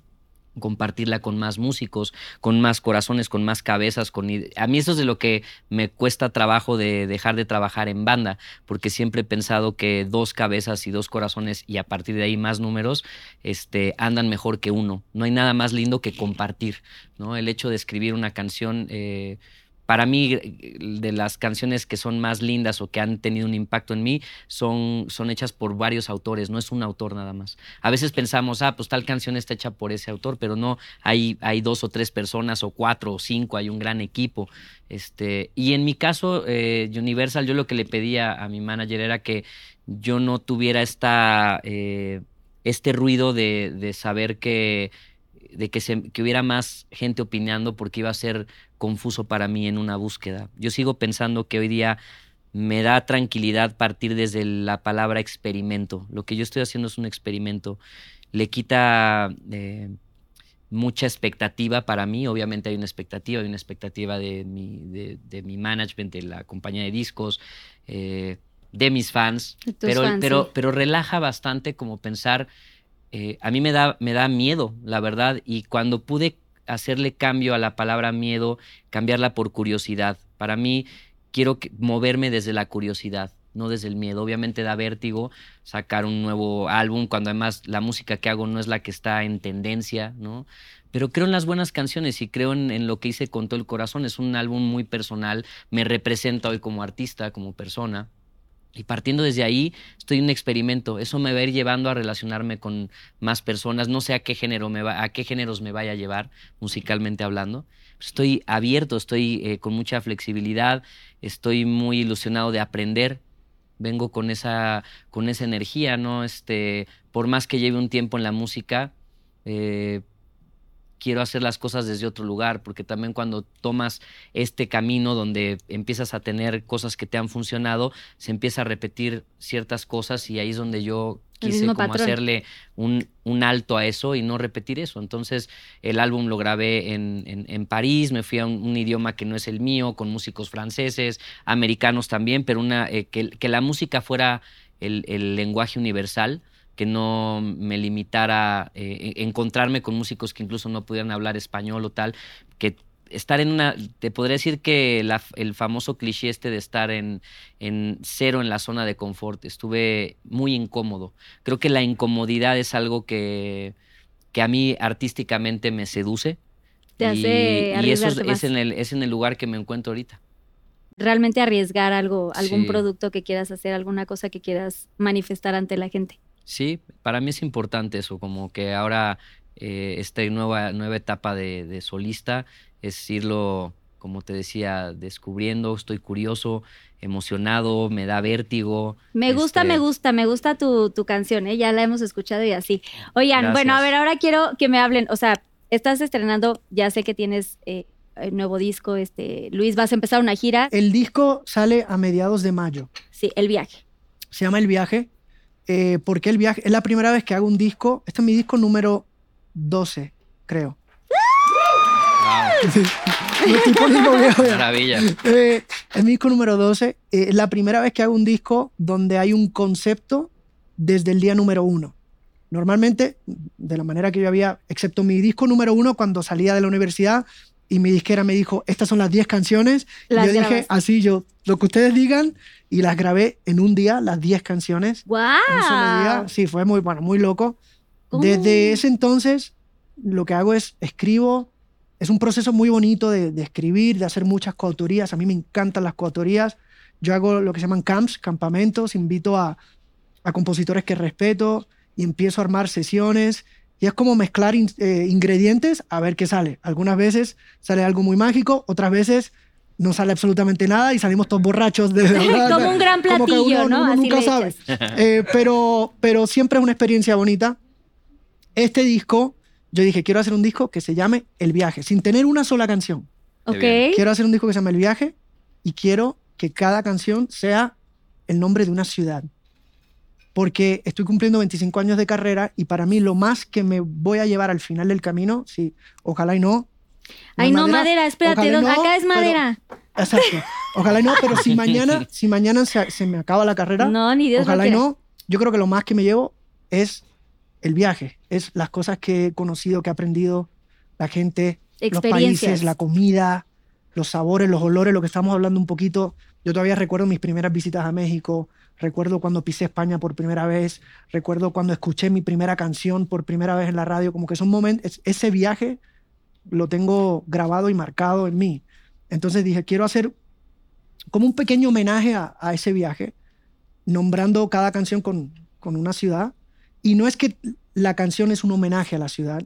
compartirla con más músicos, con más corazones, con más cabezas, con a mí eso es de lo que me cuesta trabajo de dejar de trabajar en banda, porque siempre he pensado que dos cabezas y dos corazones y a partir de ahí más números este andan mejor que uno. No hay nada más lindo que compartir, ¿no? El hecho de escribir una canción eh, para mí, eh, de las canciones que son más lindas o que han tenido un impacto en mí, son, son hechas por varios autores, no es un autor nada más. A veces pensamos, ah, pues tal canción está hecha por ese autor, pero no, hay, hay dos o tres personas, o cuatro o cinco, hay un gran equipo. Este, y en mi caso, eh, Universal, yo lo que le pedía a mi manager era que yo no tuviera esta, eh, este ruido de, de saber que de que, se, que hubiera más gente opinando porque iba a ser confuso para mí en una búsqueda. Yo sigo pensando que hoy día me da tranquilidad partir desde la palabra experimento. Lo que yo estoy haciendo es un experimento. Le quita, eh, mucha expectativa para mí. Obviamente hay una expectativa, hay una expectativa de mi, de, de mi management, de la compañía de discos, eh, de mis fans. Pero, fans, pero, sí. pero relaja bastante como pensar, eh, a mí me da, me da miedo, la verdad, y cuando pude hacerle cambio a la palabra miedo, cambiarla por curiosidad. Para mí quiero moverme desde la curiosidad, no desde el miedo. Obviamente da vértigo sacar un nuevo álbum cuando además la música que hago no es la que está en tendencia, ¿no? Pero creo en las buenas canciones y creo en lo que hice con todo el corazón. Es un álbum muy personal, me representa hoy como artista, como persona. Y partiendo desde ahí, estoy en un experimento. Eso me va a ir llevando a relacionarme con más personas. No sé a qué género a qué géneros me vaya a llevar, musicalmente hablando. Estoy abierto, estoy eh, con mucha flexibilidad, estoy muy ilusionado de aprender. Vengo con esa, con esa energía, ¿no? Este, por más que lleve un tiempo en la música, eh, quiero hacer las cosas desde otro lugar, porque también cuando tomas este camino donde empiezas a tener cosas que te han funcionado, se empieza a repetir ciertas cosas y ahí es donde yo quise como patrón. hacerle un, un alto a eso y no repetir eso. Entonces el álbum lo grabé en, en- en París, me fui a un, un idioma que no es el mío, con músicos franceses, americanos también, pero una, eh, que, que la música fuera el, el lenguaje universal que no me limitara eh, encontrarme con músicos que incluso no pudieran hablar español o tal, que estar en una, te podría decir que la- el famoso cliché este de estar en, en cero en la zona de confort, estuve muy incómodo. Creo que la incomodidad es algo que, que a mí artísticamente me seduce. Te hace y, y eso es, en el, es en el lugar que me encuentro ahorita. Realmente arriesgar algo, algún Sí. producto que quieras hacer, alguna cosa que quieras manifestar ante la gente. Sí, para mí es importante eso, como que ahora eh, esta nueva, nueva etapa de, de solista es irlo, como te decía, descubriendo, estoy curioso, emocionado, me da vértigo. Me gusta, Este, me gusta, me gusta tu, tu canción, ¿eh? ya la hemos escuchado y así. Oigan, bueno, a ver, ahora quiero que me hablen, o sea, estás estrenando, ya sé que tienes eh, el nuevo disco, este, Luis, vas a empezar una gira, El disco sale a mediados de mayo. sí, El Viaje. Se llama El Viaje. Eh, ¿Por qué El Viaje? Es la primera vez que hago un disco. Este es mi disco número 12, creo. Me estoy poniendo viejo ya. Maravilla. Eh, es mi disco número 12. Eh, es la primera vez que hago un disco donde hay un concepto desde el día número uno. Normalmente, de la manera que yo había, excepto mi disco número uno cuando salía de la universidad y mi disquera me dijo, estas son las 10 canciones. y Las yo dije, así yo, lo que ustedes digan, y las grabé en un día, las 10 canciones. ¡Guau! En un solo día. Sí, fue muy, bueno, muy loco. ¿Cómo? Desde ese entonces, lo que hago es escribo. Es un proceso muy bonito de, de escribir, de hacer muchas coautorías. A mí me encantan las coautorías. Yo hago lo que se llaman camps, campamentos. Invito a, a compositores que respeto y empiezo a armar sesiones. Y es como mezclar in- eh, ingredientes a ver qué sale. Algunas veces sale algo muy mágico, otras veces no sale absolutamente nada y salimos todos borrachos de verdad. Como un gran Como que platillo, uno- ¿no? uno Así nunca sabe. Eh, pero, pero siempre es una experiencia bonita. Este disco, yo dije, quiero hacer un disco que se llame El Viaje, sin tener una sola canción. Ok. bien. Quiero hacer un disco que se llame El Viaje y quiero que cada canción sea el nombre de una ciudad. Porque estoy cumpliendo 25 años de carrera y para mí lo más que me voy a llevar al final del camino, sí, ojalá y no. Ay, no, madera, espérate, ojalá y ¿dónde- no, acá es pero- madera. Exacto. Ojalá y no, pero si mañana, si mañana se, se me acaba la carrera, No, ni Dios ojalá y no, yo creo que lo más que me llevo es el viaje, es las cosas que he conocido, que he aprendido, la gente, los países, la comida, los sabores, los olores, lo que estamos hablando un poquito. Yo todavía recuerdo mis primeras visitas a México, recuerdo cuando pisé España por primera vez, recuerdo cuando escuché mi primera canción por primera vez en la radio, como que son momentos, ese viaje lo tengo grabado y marcado en mí. Entonces dije, quiero hacer como un pequeño homenaje a, a ese viaje, nombrando cada canción con, con una ciudad. Y no es que la canción es un homenaje a la ciudad,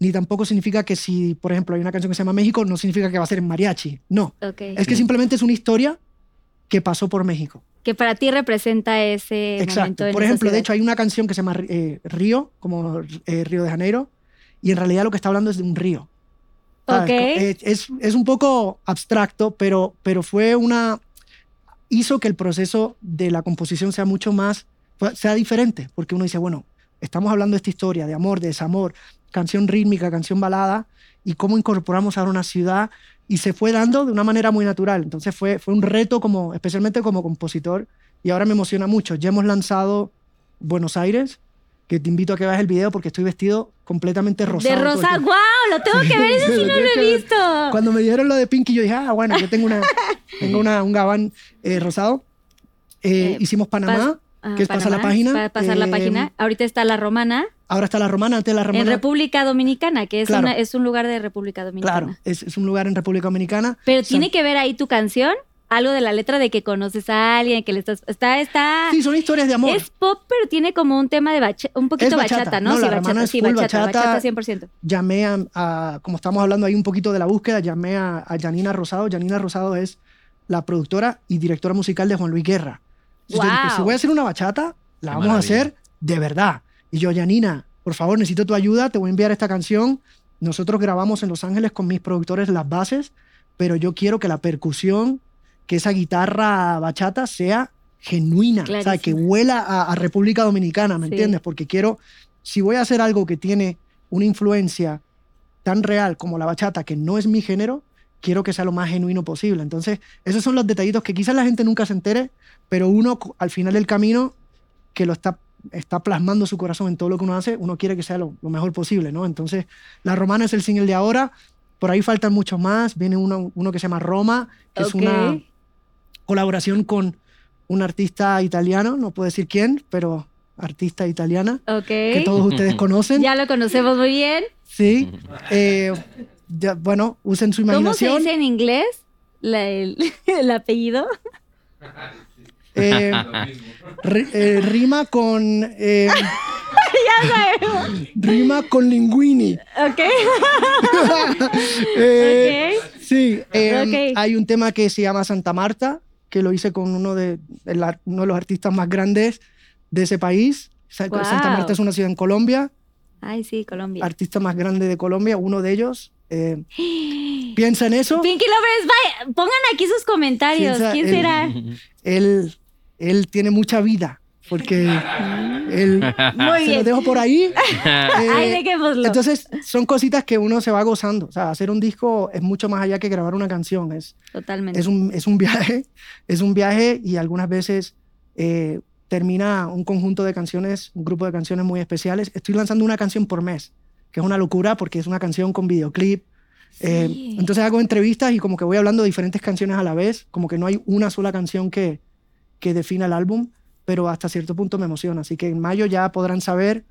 ni tampoco significa que si, por ejemplo, hay una canción que se llama México, no significa que va a ser en mariachi. No, es que simplemente es una historia que pasó por México. Que para ti representa ese momento Exacto. en Por ejemplo, de hecho, hay una canción que se llama eh, Río, como eh, Río de Janeiro, y en realidad lo que está hablando es de un río. Eh, Es, es un poco abstracto, pero, pero fue una... hizo que el proceso de la composición sea mucho más, sea diferente, porque uno dice, bueno, estamos hablando de esta historia de amor, de desamor, canción rítmica, canción balada, y cómo incorporamos ahora una ciudad y se fue dando de una manera muy natural. Entonces fue, fue un reto, como, especialmente como compositor, y ahora me emociona mucho. Ya hemos lanzado Buenos Aires, que te invito a que veas el video porque estoy vestido completamente rosado. De rosa, wow, lo tengo que ver, eso sí no lo he visto. Cuando me dieron lo de Pinky, yo dije, ah, bueno, yo tengo, una, tengo una, un gabán eh, rosado. Eh, Eh, hicimos Panamá, Ah, que es pasar la página. Para pasar la Eh, página. Ahorita está la romana, Ahora está la romana, antes la romana. en República Dominicana, que es, Claro. una- es un lugar de República Dominicana. Claro, es, es un lugar en República Dominicana. Pero O sea, tiene que ver ahí tu canción, algo de la letra de que conoces a alguien, que le estás. Está, está. Sí, son historias de amor. Es pop, pero tiene como un tema de bacha- un poquito Es bachata. bachata, ¿no? No, sí, la bachata, es sí, full bachata, bachata. bachata 100%. llamé a, a- como estamos hablando ahí un poquito de la búsqueda, llamé a, a Janina Rosado. Janina Rosado es la productora y directora musical de Juan Luis Guerra. Entonces yo dije, Wow. si voy a hacer una bachata, la Qué vamos a hacer de verdad. Y yo, Janina, por favor, necesito tu ayuda, te voy a enviar esta canción. Nosotros grabamos en Los Ángeles con mis productores las bases, pero yo quiero que la percusión, que esa guitarra bachata sea genuina, o sea, que huela a, a República Dominicana, ¿me Sí. entiendes? Porque quiero, si voy a hacer algo que tiene una influencia tan real como la bachata, que no es mi género, quiero que sea lo más genuino posible. Entonces, esos son los detallitos que quizás la gente nunca se entere, pero uno al final del camino, que lo está, está plasmando su corazón en todo lo que uno hace, uno quiere que sea lo, lo mejor posible, ¿no? Entonces, La Romana es el single de ahora, por ahí faltan muchos más, viene uno, uno que se llama Roma, que es Ok. una colaboración con un artista italiano, no puedo decir quién, pero artista italiana, Ok. que todos ustedes conocen. Ya lo conocemos muy bien. Sí. Eh, ya, bueno, usen su ¿Cómo se imaginación. dice en inglés la- el, el apellido? Eh, ri- eh, rima con. eh, rima con linguini. Ok. Eh, Ok. Sí. eh, Ok. Hay un tema que se llama Santa Marta, que lo hice con uno de, el uno de los artistas más grandes de ese país. Santa Marta es una ciudad en Colombia, Ay, sí, Colombia. artista más grande de Colombia, uno de ellos. eh, piensa en eso. Pinky Lovers, vaya, pongan aquí sus comentarios. Piensa ¿Quién en- será? él, él tiene mucha vida, porque Muy se lo bien. dejo por ahí. Ay, Eh, dejémoslo. entonces, son cositas que uno se va gozando. O sea, hacer un disco es mucho más allá que grabar una canción. Es, Totalmente. es, un, es un viaje, es un viaje y algunas veces eh, termina un conjunto de canciones, un grupo de canciones muy especiales. Estoy lanzando una canción por mes, que es una locura porque es una canción con videoclip. Eh, Sí. entonces hago entrevistas y como que voy hablando de diferentes canciones a la vez, como que no hay una sola canción que, que defina el álbum, pero hasta cierto punto me emociona. Así que en mayo ya podrán saber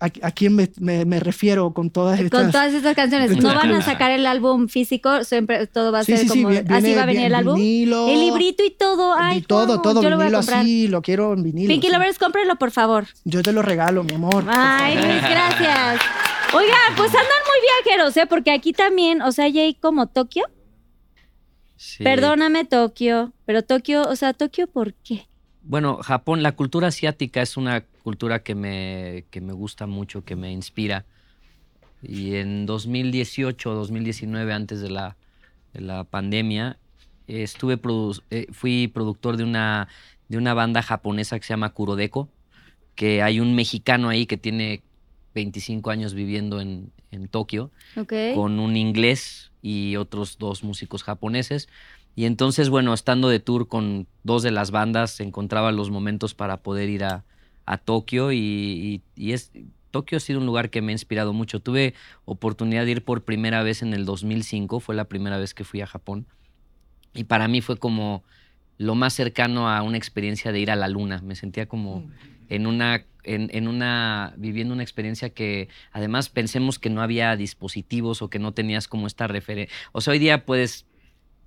a, a quién me, me- me refiero con todas estas... Con todas estas canciones. No van a sacar el álbum físico, siempre todo va a Sí, ser sí, sí, como. así va a venir el álbum. vinilo, el librito y todo. Ay, todo, wow, todo Yo lo voy a así, lo quiero en vinilo. Pinky. Lovers, cómprenlo, por favor. Yo te lo regalo, mi amor. Ay. Luis, gracias. Oiga, pues andan muy viajeros, ¿eh? Porque aquí también, o sea, ya hay como Tokio. Sí. Perdóname, Tokio. Pero Tokio, o sea, Tokio, ¿por qué? Bueno, Japón, la cultura asiática es una cultura que me, que me gusta mucho, que me inspira. Y en 2018, 2019, antes de la, de la pandemia, eh, estuve produ- eh, fui productor de una, de una banda japonesa que se llama Kurodeko, que hay un mexicano ahí que tiene 25 años viviendo en, en Tokio Ok. con un inglés y otros dos músicos japoneses. Y entonces, bueno, estando de tour con dos de las bandas, encontraba los momentos para poder ir a, a Tokio y, y- y es... Tokio ha sido un lugar que me ha inspirado mucho. Tuve oportunidad de ir por primera vez en el 2005, fue la primera vez que fui a Japón. Y para mí fue como lo más cercano a una experiencia de ir a la luna. Me sentía como en una, en, en una, viviendo una experiencia que además pensemos que no había dispositivos o que no tenías como esta referencia. O sea, hoy día puedes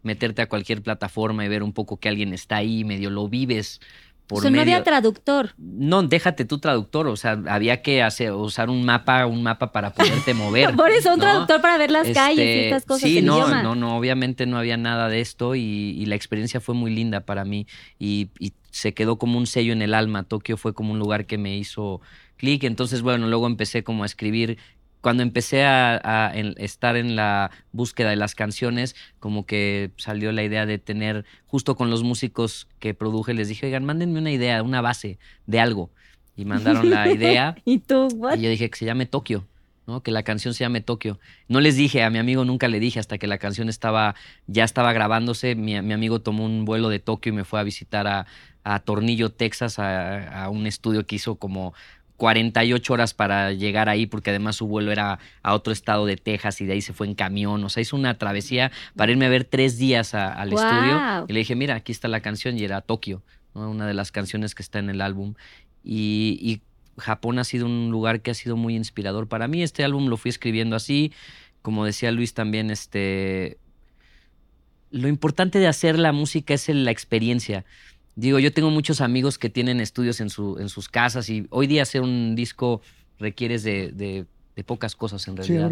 meterte a cualquier plataforma y ver un poco que alguien está ahí, medio lo vives por o sea, no había traductor. no, déjate tu traductor, o sea, había que hacer, usar un mapa, un mapa para poderte mover. Por eso, un ¿no? traductor para ver las calles y Este, estas cosas. Sí, el no, idioma. no, no, obviamente no había nada de esto y, y la experiencia fue muy linda para mí y, y se quedó como un sello en el alma. Tokio fue como un lugar que me hizo clic, entonces bueno, luego empecé como a escribir. Cuando empecé a, a en- estar en la búsqueda de las canciones, como que salió la idea de tener, justo con los músicos que produje, les dije, oigan, mándenme una idea, una base de algo. y mandaron la idea. ¿Y tú, what? Y yo dije que se llame Tokio, ¿no? Que la canción se llame Tokio. No les dije, a mi amigo nunca le dije hasta que la canción estaba, ya estaba grabándose. Mi, mi amigo tomó un vuelo de Tokio y me fue a visitar a, a Tornillo, Texas, a, a un estudio que hizo como 48 horas para llegar ahí, porque además su vuelo era a otro estado de Texas y de ahí se fue en camión. O sea, hizo una travesía para irme a ver tres días a- al Wow. estudio. Y le dije, mira, aquí está la canción y era Tokio, ¿no? una de las canciones que está en el álbum. Y, y Japón ha sido un lugar que ha sido muy inspirador para mí. Este álbum lo fui escribiendo así. Como decía Luis también, este, lo importante de hacer la música es la experiencia. Digo, yo tengo muchos amigos que tienen estudios en, su, en sus casas y hoy día hacer un disco requieres de, de- de pocas cosas en realidad.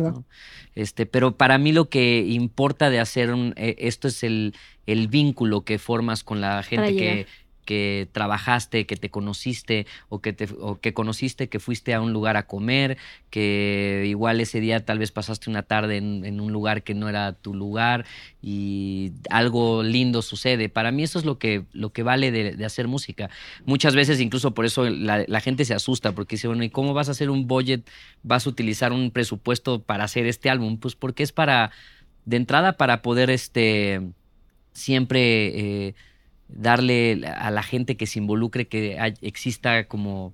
Este, pero para mí lo que importa de hacer un- eh, esto es el, el vínculo que formas con la gente que, que trabajaste, que te conociste o que, que conociste, que fuiste a un lugar a comer, que igual ese día tal vez pasaste una tarde en, un lugar que no era tu lugar y algo lindo sucede. Para mí eso es lo que, lo que vale de, hacer música. Muchas veces incluso por eso la, la gente se asusta porque dice, bueno, ¿y cómo vas a hacer un budget? ¿Vas a utilizar un presupuesto para hacer este álbum? Pues porque es para, de entrada, para poder este, siempre... eh, darle a la gente que se involucre que hay- exista como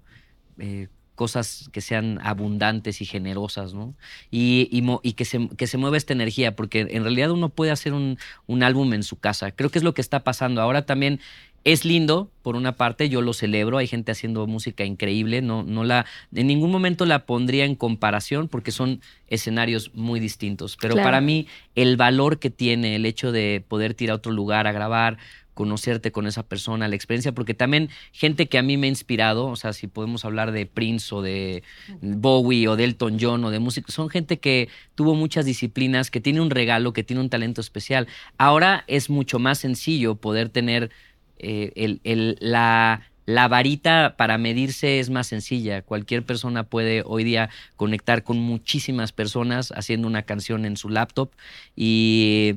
eh, cosas que sean abundantes y generosas, ¿no? Y, y mo- y que, se, que se mueva esta energía, porque en realidad uno puede hacer un, un álbum en su casa. Creo que es lo que está pasando. Ahora también es lindo, por una parte, yo lo celebro, hay gente haciendo música increíble, no, no la, en ningún momento la pondría en comparación porque son escenarios muy distintos. Pero Claro. para mí, el valor que tiene el hecho de poder ir a otro lugar a grabar, conocerte con esa persona, la experiencia, porque también gente que a mí me ha inspirado, o sea, si podemos hablar de Prince o de Bowie o de Elton John o de música, son gente que tuvo muchas disciplinas, que tiene un regalo, que tiene un talento especial. Ahora es mucho más sencillo poder tener eh, el- el- la, la varita para medirse es más sencilla. Cualquier persona puede hoy día conectar con muchísimas personas haciendo una canción en su laptop y,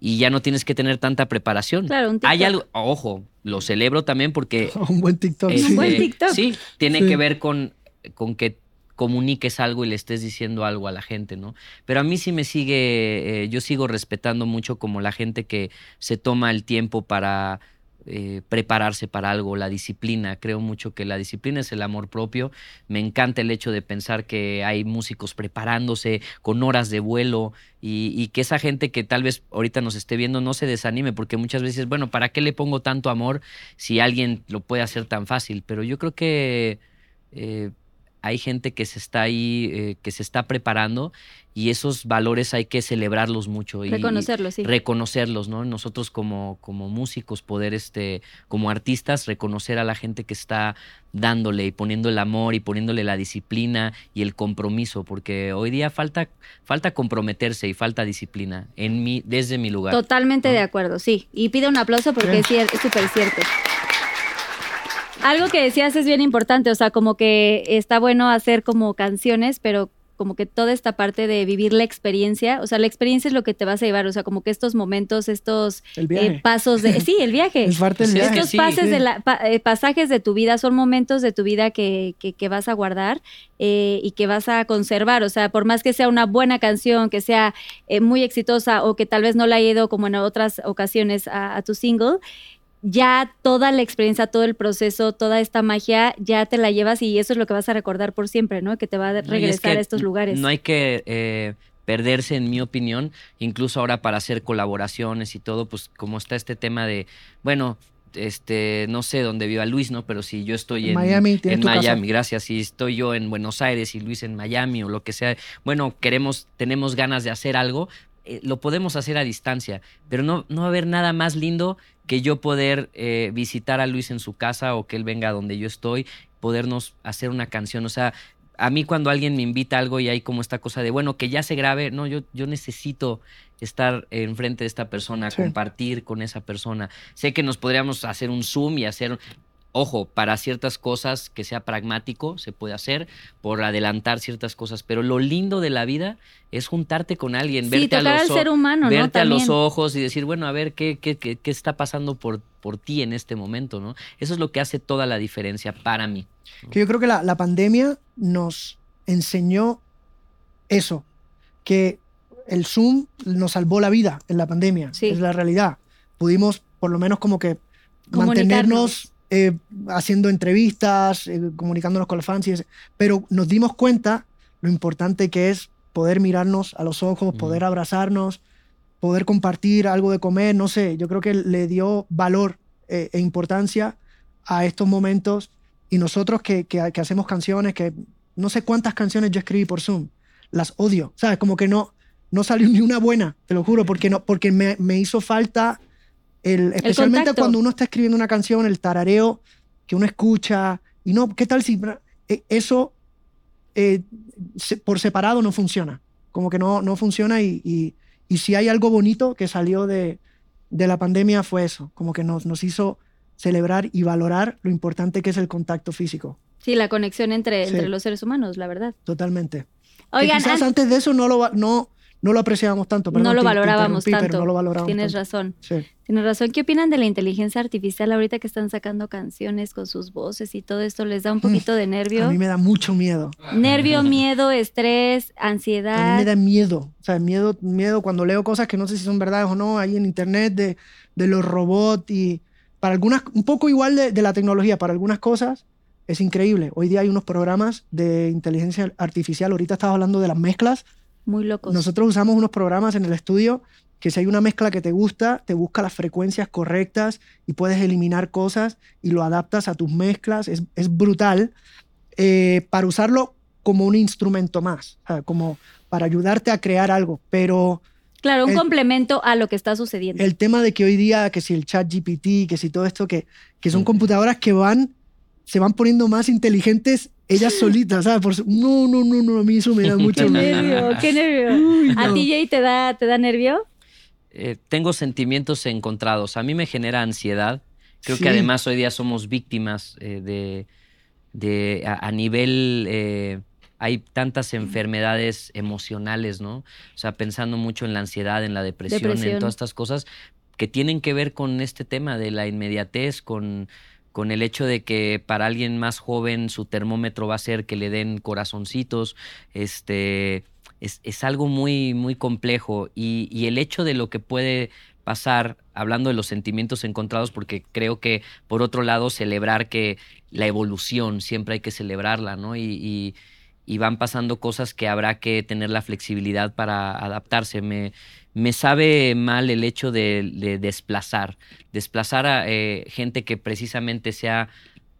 y ya no tienes que tener tanta preparación. Claro, un Hay TikTok. algo, ojo, lo celebro también porque Un buen TikTok. este, sí. buen TikTok. Sí, tiene Sí. que ver con, con que comuniques algo y le estés diciendo algo a la gente, ¿no? Pero a mí sí me sigue, eh, yo sigo respetando mucho como la gente que se toma el tiempo para eh, prepararse para algo, la disciplina. Creo mucho que la disciplina es el amor propio. Me encanta el hecho de pensar que hay músicos preparándose con horas de vuelo y, que esa gente que tal vez ahorita nos esté viendo no se desanime, porque muchas veces, bueno, ¿para qué le pongo tanto amor si alguien lo puede hacer tan fácil? Pero yo creo que eh, hay gente que se está ahí, eh, que se está preparando y esos valores hay que celebrarlos mucho. Y, Reconocerlo, sí. reconocerlos, ¿no? Nosotros como, como músicos, poder, este, como artistas, reconocer a la gente que está dándole y poniendo el amor y poniéndole la disciplina y el compromiso, porque hoy día falta, falta comprometerse y falta disciplina en mi, desde mi lugar. Totalmente ¿no? de acuerdo, sí. Y pido un aplauso porque Sí. sí, es súper cierto. Algo que decías es bien importante, o sea, como que está bueno hacer como canciones, pero como que toda esta parte de vivir la experiencia, o sea, la experiencia es lo que te vas a llevar, o sea, como que estos momentos, estos El eh, pasos de... Sí, el viaje. Es parte del Sí, viaje. que Estos sí, pases sí. de la, pa- eh, pasajes de tu vida son momentos de tu vida que, que- que vas a guardar eh, y que vas a conservar. O sea, por más que sea una buena canción, que sea eh, muy exitosa o que tal vez no la haya ido como en otras ocasiones a, a tu single, ya toda la experiencia, todo el proceso, toda esta magia, ya te la llevas y eso es lo que vas a recordar por siempre, ¿no? Que te va a No, y es regresar que a estos lugares. No hay que eh, perderse, en mi opinión, incluso ahora para hacer colaboraciones y todo, pues como está este tema de, bueno, este, no sé dónde viva Luis, ¿no? Pero si yo estoy En en, Miami, en tu casa. Miami, gracias. Si estoy yo en Buenos Aires y Luis en Miami o lo que sea, bueno, queremos, tenemos ganas de hacer algo, eh, lo podemos hacer a distancia, pero no, no va a haber nada más lindo que yo poder eh, visitar a Luis en su casa o que él venga a donde yo estoy, podernos hacer una canción. O sea, a mí cuando alguien me invita a algo y hay como esta cosa de, bueno, que ya se grabe, no, yo, yo necesito estar enfrente de esta persona, Sí. compartir con esa persona. Sé que nos podríamos hacer un Zoom y hacer Ojo, para ciertas cosas que sea pragmático se puede hacer, por adelantar ciertas cosas, pero lo lindo de la vida es juntarte con alguien, Sí, verte, a los, ser humano, ¿no? verte a los ojos y decir, bueno, a ver qué, qué, qué, qué está pasando por, por ti en este momento, ¿no? Eso es lo que hace toda la diferencia para mí. Que yo creo que la, la pandemia nos enseñó eso, que el Zoom nos salvó la vida en la pandemia, Sí. es la realidad. Pudimos por lo menos como que Comunicarnos. mantenernos eh, haciendo entrevistas, eh, comunicándonos con los fans, y ese- pero nos dimos cuenta lo importante que es poder mirarnos a los ojos, poder abrazarnos, poder compartir algo de comer, no sé, yo creo que le dio valor eh, e importancia a estos momentos y nosotros que, que- que hacemos canciones, que no sé cuántas canciones yo escribí por Zoom, las odio, ¿sabes? Como que no, no salió ni una buena, te lo juro, porque, no, porque me, me hizo falta, el, especialmente contacto. cuando uno está escribiendo una canción, el tarareo que uno escucha, y no, ¿qué tal si eh, eso eh, por separado no funciona? Como que no, no funciona y, y, y si hay algo bonito que salió de, de la pandemia fue eso, como que nos, nos hizo celebrar y valorar lo importante que es el contacto físico, Sí, la conexión entre, Sí. entre los seres humanos, la verdad. totalmente. Que Oigan, quizás an- antes de eso no lo, no, no lo apreciábamos tanto. no lo valorábamos tanto. Pero no lo valorábamos Tienes tanto. razón. Sí. Tienes razón. ¿Qué opinan de la inteligencia artificial ahorita que están sacando canciones con sus voces y todo esto? ¿Les da un poquito de Mm. A nervio? mí me da mucho miedo. Nervio, miedo, estrés, A mí ansiedad. me da miedo. O sea, miedo, miedo cuando leo cosas que no sé si son verdades o no ahí en internet de, de los robots y para algunas, un poco igual de, de la tecnología, para algunas cosas es increíble. Hoy día hay unos programas de inteligencia artificial. Ahorita estabas hablando de las mezclas. Muy locos. Nosotros usamos unos programas en el estudio que si hay una mezcla que te gusta, te busca las frecuencias correctas y puedes eliminar cosas y lo adaptas a tus mezclas. Es, es brutal eh, para usarlo como un instrumento más, o sea, como para ayudarte a crear algo. Pero claro, un el- complemento a lo que está sucediendo. el tema de que hoy día, que si el chat GPT, que si todo esto, que, que son computadoras que van, se van poniendo más inteligentes ellas solitas, ¿sabes? Por su- no, no, no, no, a mí eso me da mucho nervio, qué nervio. Uy, ¿A ti, Jay, te da, te da nervio? Eh, tengo sentimientos encontrados. A mí me genera ansiedad. Creo Sí. que además hoy día somos víctimas eh, de, de a, a nivel eh, hay tantas enfermedades emocionales, ¿no? O sea, pensando mucho en la ansiedad, en la depresión, Depresión. en todas estas cosas que tienen que ver con este tema de la inmediatez, con, con el hecho de que para alguien más joven su termómetro va a ser que le den corazoncitos, este, es, es algo muy, muy complejo y, y el hecho de lo que puede pasar, hablando de los sentimientos encontrados, porque creo que por otro lado celebrar que la evolución siempre hay que celebrarla, ¿no? Y, y- van pasando cosas que habrá que tener la flexibilidad para adaptarse. Me, me sabe mal el hecho de, de desplazar, desplazar a eh, gente que precisamente se ha,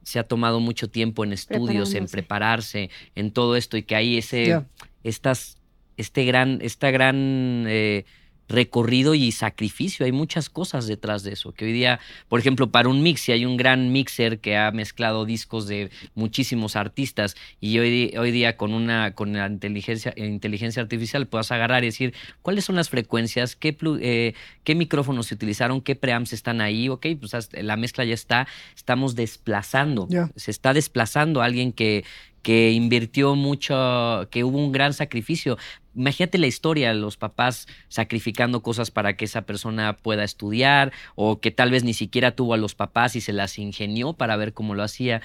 se ha tomado mucho tiempo en estudios, en prepararse, en todo esto y que hay ese, estas, este gran, esta gran eh, recorrido y sacrificio. Hay muchas cosas detrás de eso. Que hoy día, por ejemplo, para un mix, si hay un gran mixer que ha mezclado discos de muchísimos artistas y hoy, hoy día con una con la inteligencia, inteligencia artificial puedas agarrar y decir cuáles son las frecuencias, qué, eh, qué micrófonos se utilizaron, qué preamps están ahí, ok, pues la mezcla ya está, estamos desplazando, se está desplazando a alguien que, que invirtió mucho, que hubo un gran sacrificio. Imagínate la historia, los papás sacrificando cosas para que esa persona pueda estudiar o que tal vez ni siquiera tuvo a los papás y se las ingenió para ver cómo lo hacía.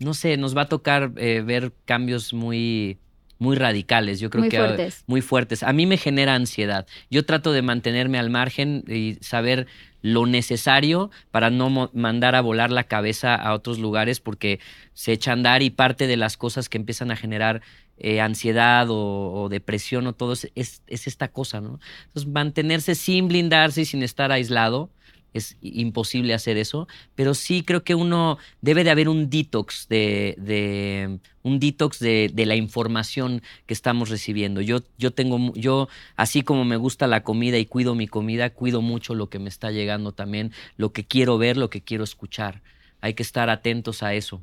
No sé, nos va a tocar eh, ver cambios muy, muy radicales. Yo creo Muy que fuertes. muy fuertes. A mí me genera ansiedad. Yo trato de mantenerme al margen y saber lo necesario para no mandar a volar la cabeza a otros lugares porque se echa a andar y parte de las cosas que empiezan a generar eh, ansiedad o, o depresión o todo es, es, es esta cosa, ¿no? Entonces mantenerse sin blindarse y sin estar aislado es imposible hacer eso, pero sí creo que uno debe de haber un detox de, de un detox de, de la información que estamos recibiendo. Yo, yo tengo, yo, así como me gusta la comida y cuido mi comida, cuido mucho lo que me está llegando también, lo que quiero ver, lo que quiero escuchar. Hay que estar atentos a eso.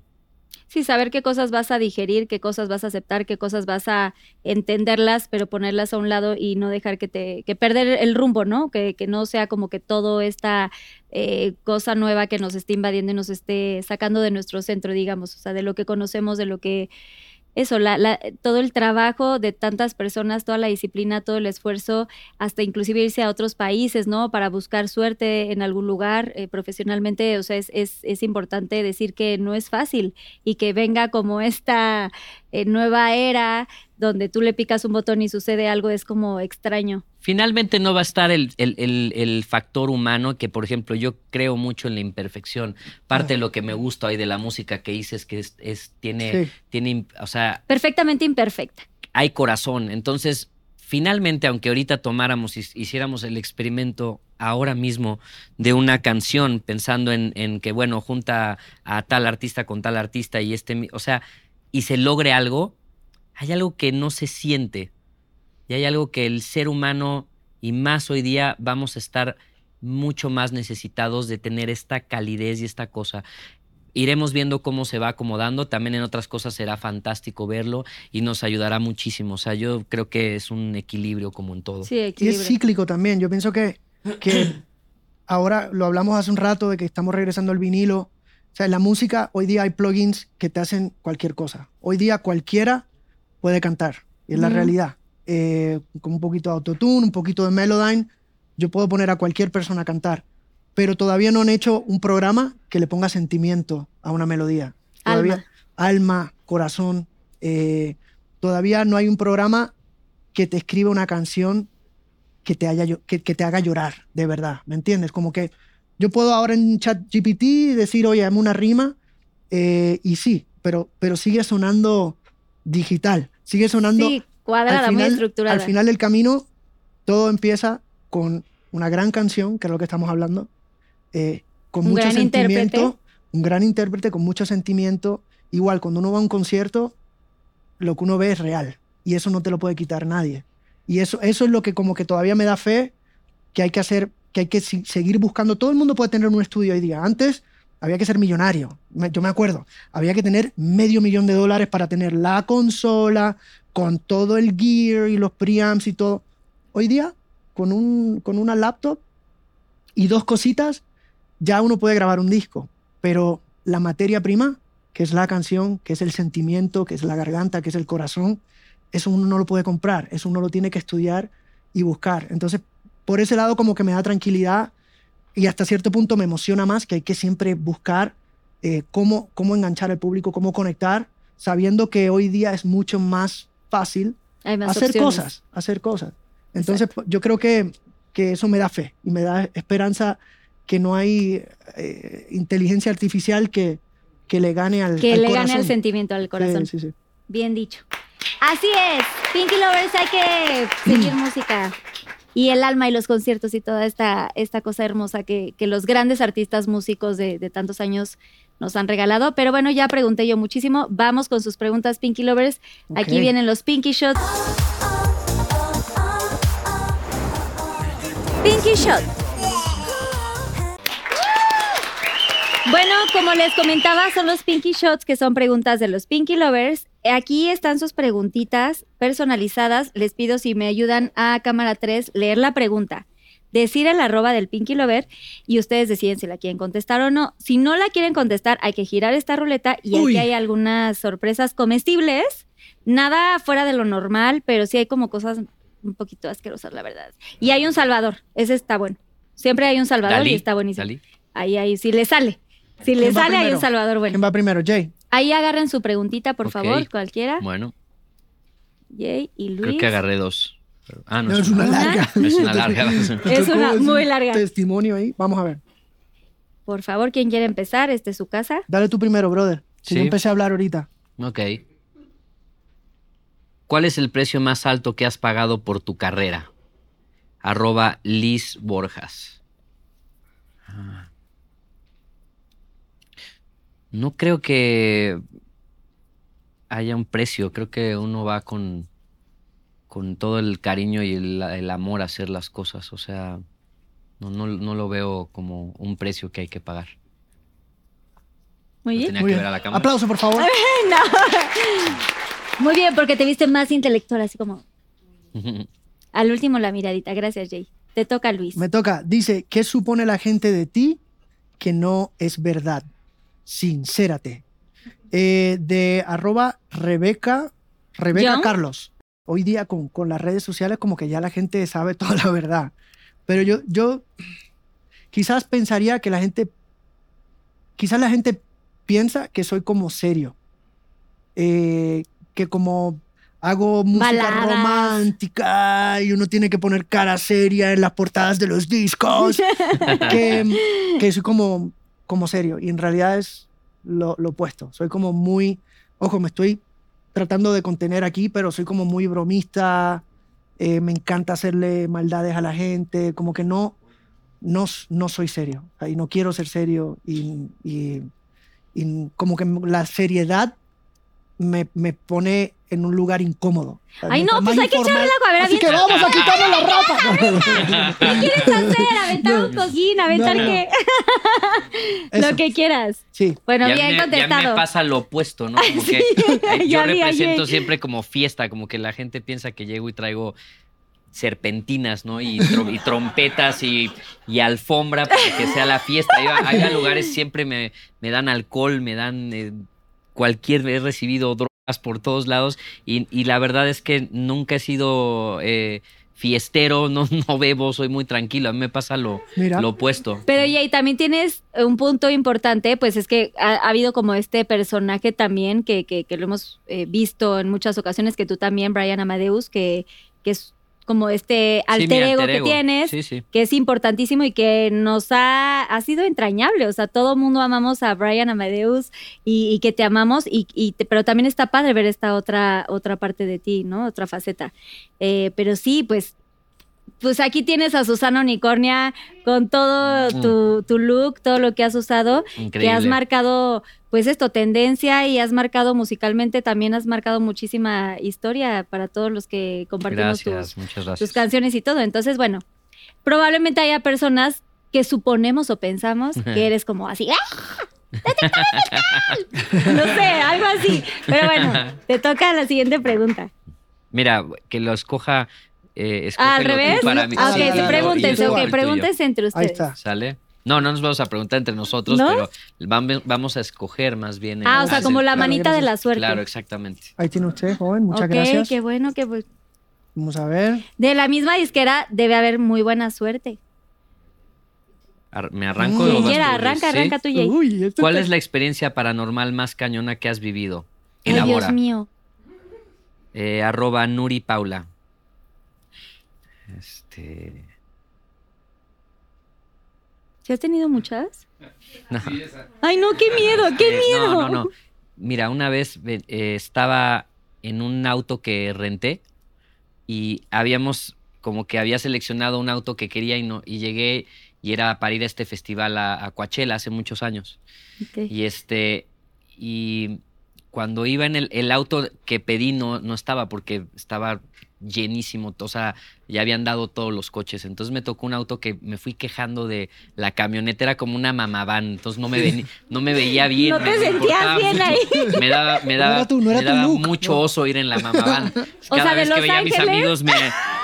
Sí, saber qué cosas vas a digerir, qué cosas vas a aceptar, qué cosas vas a entenderlas, pero ponerlas a un lado y no dejar que te, que perder el rumbo, ¿no? Que, que no sea como que todo esta eh, cosa nueva que nos esté invadiendo y nos esté sacando de nuestro centro, digamos, o sea, de lo que conocemos, de lo que eso, la, la- todo el trabajo de tantas personas, toda la disciplina, todo el esfuerzo, hasta inclusive irse a otros países, ¿no? Para buscar suerte en algún lugar eh, profesionalmente, o sea, es, es, es importante decir que no es fácil y que venga como esta eh, nueva era donde tú le picas un botón y sucede algo, es como extraño. Finalmente no va a estar el, el- el- el factor humano, que por ejemplo yo creo mucho en la imperfección. Parte de lo que me gusta hoy de la música que hice es que es, es- tiene, Sí. tiene, o sea, Perfectamente imperfecta. hay corazón. Entonces, finalmente, aunque ahorita tomáramos y hiciéramos el experimento ahora mismo de una canción, pensando en, en que, bueno, junta a tal artista con tal artista y este, mi- o sea, y se logre algo, hay algo que no se siente. Y hay algo que el ser humano, y más hoy día, vamos a estar mucho más necesitados de tener esta calidez y esta cosa. Iremos viendo cómo se va acomodando. También en otras cosas será fantástico verlo y nos ayudará muchísimo. O sea, yo creo que es un equilibrio como en todo. Sí, Y es equilibrio. cíclico también. Yo pienso que, que ahora lo hablamos hace un rato de que estamos regresando al vinilo. O sea, en la música hoy día hay plugins que te hacen cualquier cosa. Hoy día cualquiera puede cantar. Y es la realidad. Eh, con un poquito de autotune, un poquito de Melodyne, yo puedo poner a cualquier persona a cantar. Pero todavía no han hecho un programa que le ponga sentimiento a una melodía. Todavía, Alma. alma, corazón. eh, todavía no hay un programa que te escriba una canción que te, haya, llo- que, que te haga llorar, de verdad, ¿me entiendes? Como que yo puedo ahora en ChatGPT decir, oye, dame una rima, eh, y sí, pero, pero sigue sonando digital, sigue sonando... Sí, cuadrada, al muy final- estructurada. Al final del camino, todo empieza con una gran canción, que es lo que estamos hablando, eh, con Un mucho gran sentimiento, intérprete. un gran intérprete con mucho sentimiento. Igual, cuando uno va a un concierto, lo que uno ve es real y eso no te lo puede quitar nadie. Y eso, eso es lo que como que todavía me da fe que hay que hacer, que hay que seguir buscando. Todo el mundo puede tener un estudio hoy día. Antes había que ser millonario. Yo me acuerdo, había que tener medio millón de dólares para tener la consola con todo el gear y los preamps y todo. Hoy día, con, un, con una laptop y dos cositas, ya uno puede grabar un disco. Pero la materia prima, que es la canción, que es el sentimiento, que es la garganta, que es el corazón, eso uno no lo puede comprar, eso uno lo tiene que estudiar y buscar. Entonces, por ese lado como que me da tranquilidad y hasta cierto punto me emociona más que hay que siempre buscar eh, cómo, cómo enganchar al público, cómo conectar, sabiendo que hoy día es mucho más fácil hacer opciones. cosas, hacer cosas. Entonces, pues, yo creo que, que eso me da fe y me da esperanza que no hay eh, inteligencia artificial que, que le gane al Que al le gane corazón. al sentimiento, al corazón. Sí, sí, sí. Bien dicho. Así es. Pinky Lovers, hay que seguir música. Y el alma y los conciertos y toda esta, esta cosa hermosa que, que los grandes artistas músicos de, de tantos años nos han regalado. Pero bueno, ya pregunté yo muchísimo. Vamos con sus preguntas, Pinky Lovers. Aquí vienen los Pinky Shots. Pinky Shot. Bueno, como les comentaba, son los Pinky Shots, que son preguntas de los Pinky Lovers. Aquí están sus preguntitas personalizadas. Les pido si me ayudan a cámara 3 leer la pregunta, decir el arroba del Pinky Lover y ustedes deciden si la quieren contestar o no. Si no la quieren contestar, hay que girar esta ruleta y Uy. aquí hay algunas sorpresas comestibles. Nada fuera de lo normal, pero sí hay como cosas un poquito asquerosas, la verdad. Y hay un salvador, ese está bueno. Siempre hay un salvador Dalí, y está buenísimo. Dalí. Ahí, ahí, si le sale. Si le ¿Quién va sale, hay un salvador bueno. ¿Quién va primero? Jay. Ahí agarren su preguntita, por favor, cualquiera. Bueno, Jay y Luis. creo que agarré dos. Pero- Ah, no, No, es una una. larga. Es una larga. Es una un muy larga. Testimonio ahí. Vamos a ver. Por favor, ¿quién quiere empezar? Este es su casa. Dale tú primero, brother. Si Sí. yo empecé a hablar ahorita. Ok. ¿Cuál es el precio más alto que has pagado por tu carrera? Arroba Liz Borjas. Ah. No creo que haya un precio. Creo que uno va con, con todo el cariño y el, el amor a hacer las cosas. O sea, no, no, no lo veo como un precio que hay que pagar. Muy bien. tenía Muy que bien. ver a la cámara. Aplauso, por favor. Muy bien, porque te viste más intelectual, así como al último la miradita. Gracias, Jay. Te toca, Luis. Me toca. Dice, ¿qué supone la gente de ti que no es verdad? Sincérate. Eh, de arroba Rebeca, Rebeca ¿John? Carlos. Hoy día con, con las redes sociales como que ya la gente sabe toda la verdad. Pero yo, yo quizás pensaría que la gente, quizás la gente piensa que soy como serio. Eh, que como hago música Baladas. romántica y uno tiene que poner cara seria en las portadas de los discos, que, que soy como, como serio. Y en realidad es lo, lo opuesto. Soy como muy, ojo, me estoy tratando de contener aquí, pero soy como muy bromista. eh, me encanta hacerle maldades a la gente, como que no, no, no soy serio. y no quiero ser serio. Y, y- y como que la seriedad me, me pone en un lugar incómodo. Ay, no, pues hay que echarle agua. A ver, Así que vamos a quitarle la rapa. ¿Qué quieres hacer? ¿Aventar un cojín? ¿Aventar No, no. qué? Lo que quieras. Sí. Bueno, ya bien me, ya contestado. me pasa lo opuesto, ¿no? Como que eh, ya yo represento siempre como fiesta, como que la gente piensa que llego y traigo serpentinas, ¿no? Y, tro- y trompetas y, y alfombra para que sea la fiesta. Hay lugares siempre me, me dan alcohol, me dan eh, cualquier, he recibido drogas por todos lados y, y la verdad es que nunca he sido eh, fiestero, no, no bebo, soy muy tranquilo. A mí me pasa lo, Mira. lo opuesto. Pero Jay, también tienes un punto importante, pues es que ha, ha habido como este personaje también que, que, que lo hemos eh, visto en muchas ocasiones, que tú también, Brian Amadeus, que, que es como este Sí, alter ego que tienes, Sí, sí. que es importantísimo y que nos ha, ha sido entrañable. O sea, todo mundo amamos a Brian Amadeus y, y que te amamos, y, y te- pero también está padre ver esta otra, otra parte de ti, ¿no? Otra faceta. Eh, pero sí, pues, pues aquí tienes a Susana Unicornia con todo tu, tu look, todo lo que has usado, que has Increíble. marcado, pues esto, tendencia y has marcado musicalmente, también has marcado muchísima historia para todos los que compartimos tus, Gracias, canciones y todo. Entonces, bueno, probablemente haya personas que suponemos o pensamos que eres como así. ¡ah! no sé, algo así. Pero bueno, te toca la siguiente pregunta. Mira, que lo escoja. Eh, Ah, ¿Al revés? para mí. Ah, ok, Sí, pregúntense, ok, pregúntense entre Ahí ustedes. está. ¿Sale? No, no nos vamos a preguntar entre nosotros, ¿No? pero vam- vamos a escoger más bien. Ah, o sea, como la claro, manita de la suerte. Claro, exactamente. Ahí tiene usted, joven. Muchas ok, gracias. qué bueno, qué bueno. Vamos a ver. De la misma disquera debe haber muy buena suerte. Ar- ¿Me arranco? Tú, arranca, ¿sí? arranca tú, Jay. Uy, esto ¿Cuál es la experiencia paranormal más cañona que has vivido? Ay, Elabora. Dios mío. Eh, arroba Nuri Paula. Este. ¿Sí has tenido muchas? no. Ay, no, qué miedo, qué Eh, miedo. No, no, no. Mira, una vez ve- eh, estaba en un auto que renté y habíamos como que había seleccionado un auto que quería y no y llegué y era para ir a este festival a, a Coachella hace muchos años. Y este y cuando iba en el, el auto que pedí no, no estaba porque estaba llenísimo, o sea, ya habían dado todos los coches. Entonces me tocó un auto que me fui quejando de la camioneta, era como una mamaván, entonces no me, no me veía bien. No te sentías bien mucho. ahí. Me daba, me No daba, era tu- no era me tu daba look, mucho no. oso ir en la mamaván. O Cada sea, de vez que Los veía a mis Ángeles. amigos me,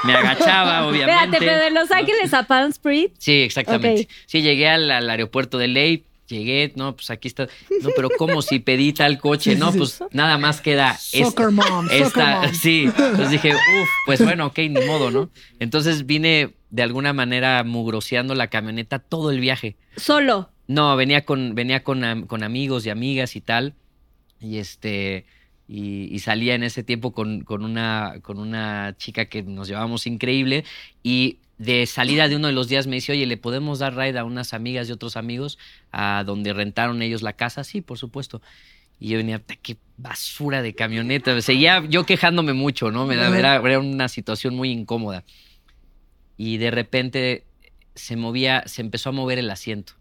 me agachaba, obviamente. Espérate, pero de Los Ángeles a Palm Springs. Sí, exactamente. Sí, llegué al, al aeropuerto de Ley, llegué, no, pues aquí está. No, pero ¿cómo si pedí tal coche? No, pues nada más queda Soccer mom, esta, mom. sí. Entonces dije, uff, pues bueno, ok, ni modo, ¿no? Entonces vine de alguna manera mugroseando la camioneta todo el viaje. Solo. No, venía con, venía con, con amigos y amigas y tal. Y este. Y, y salía en ese tiempo con, con una, con una chica que nos llevábamos increíble. Y de salida de uno de los días me dice, oye, ¿le podemos dar ride a unas amigas y otros amigos a donde rentaron ellos la casa? Sí, por supuesto. Y yo venía, "Ta, qué basura de camioneta. Seguía yo quejándome mucho, ¿no? Me era, era una situación muy incómoda. Y de repente se movía, se empezó a mover el asiento.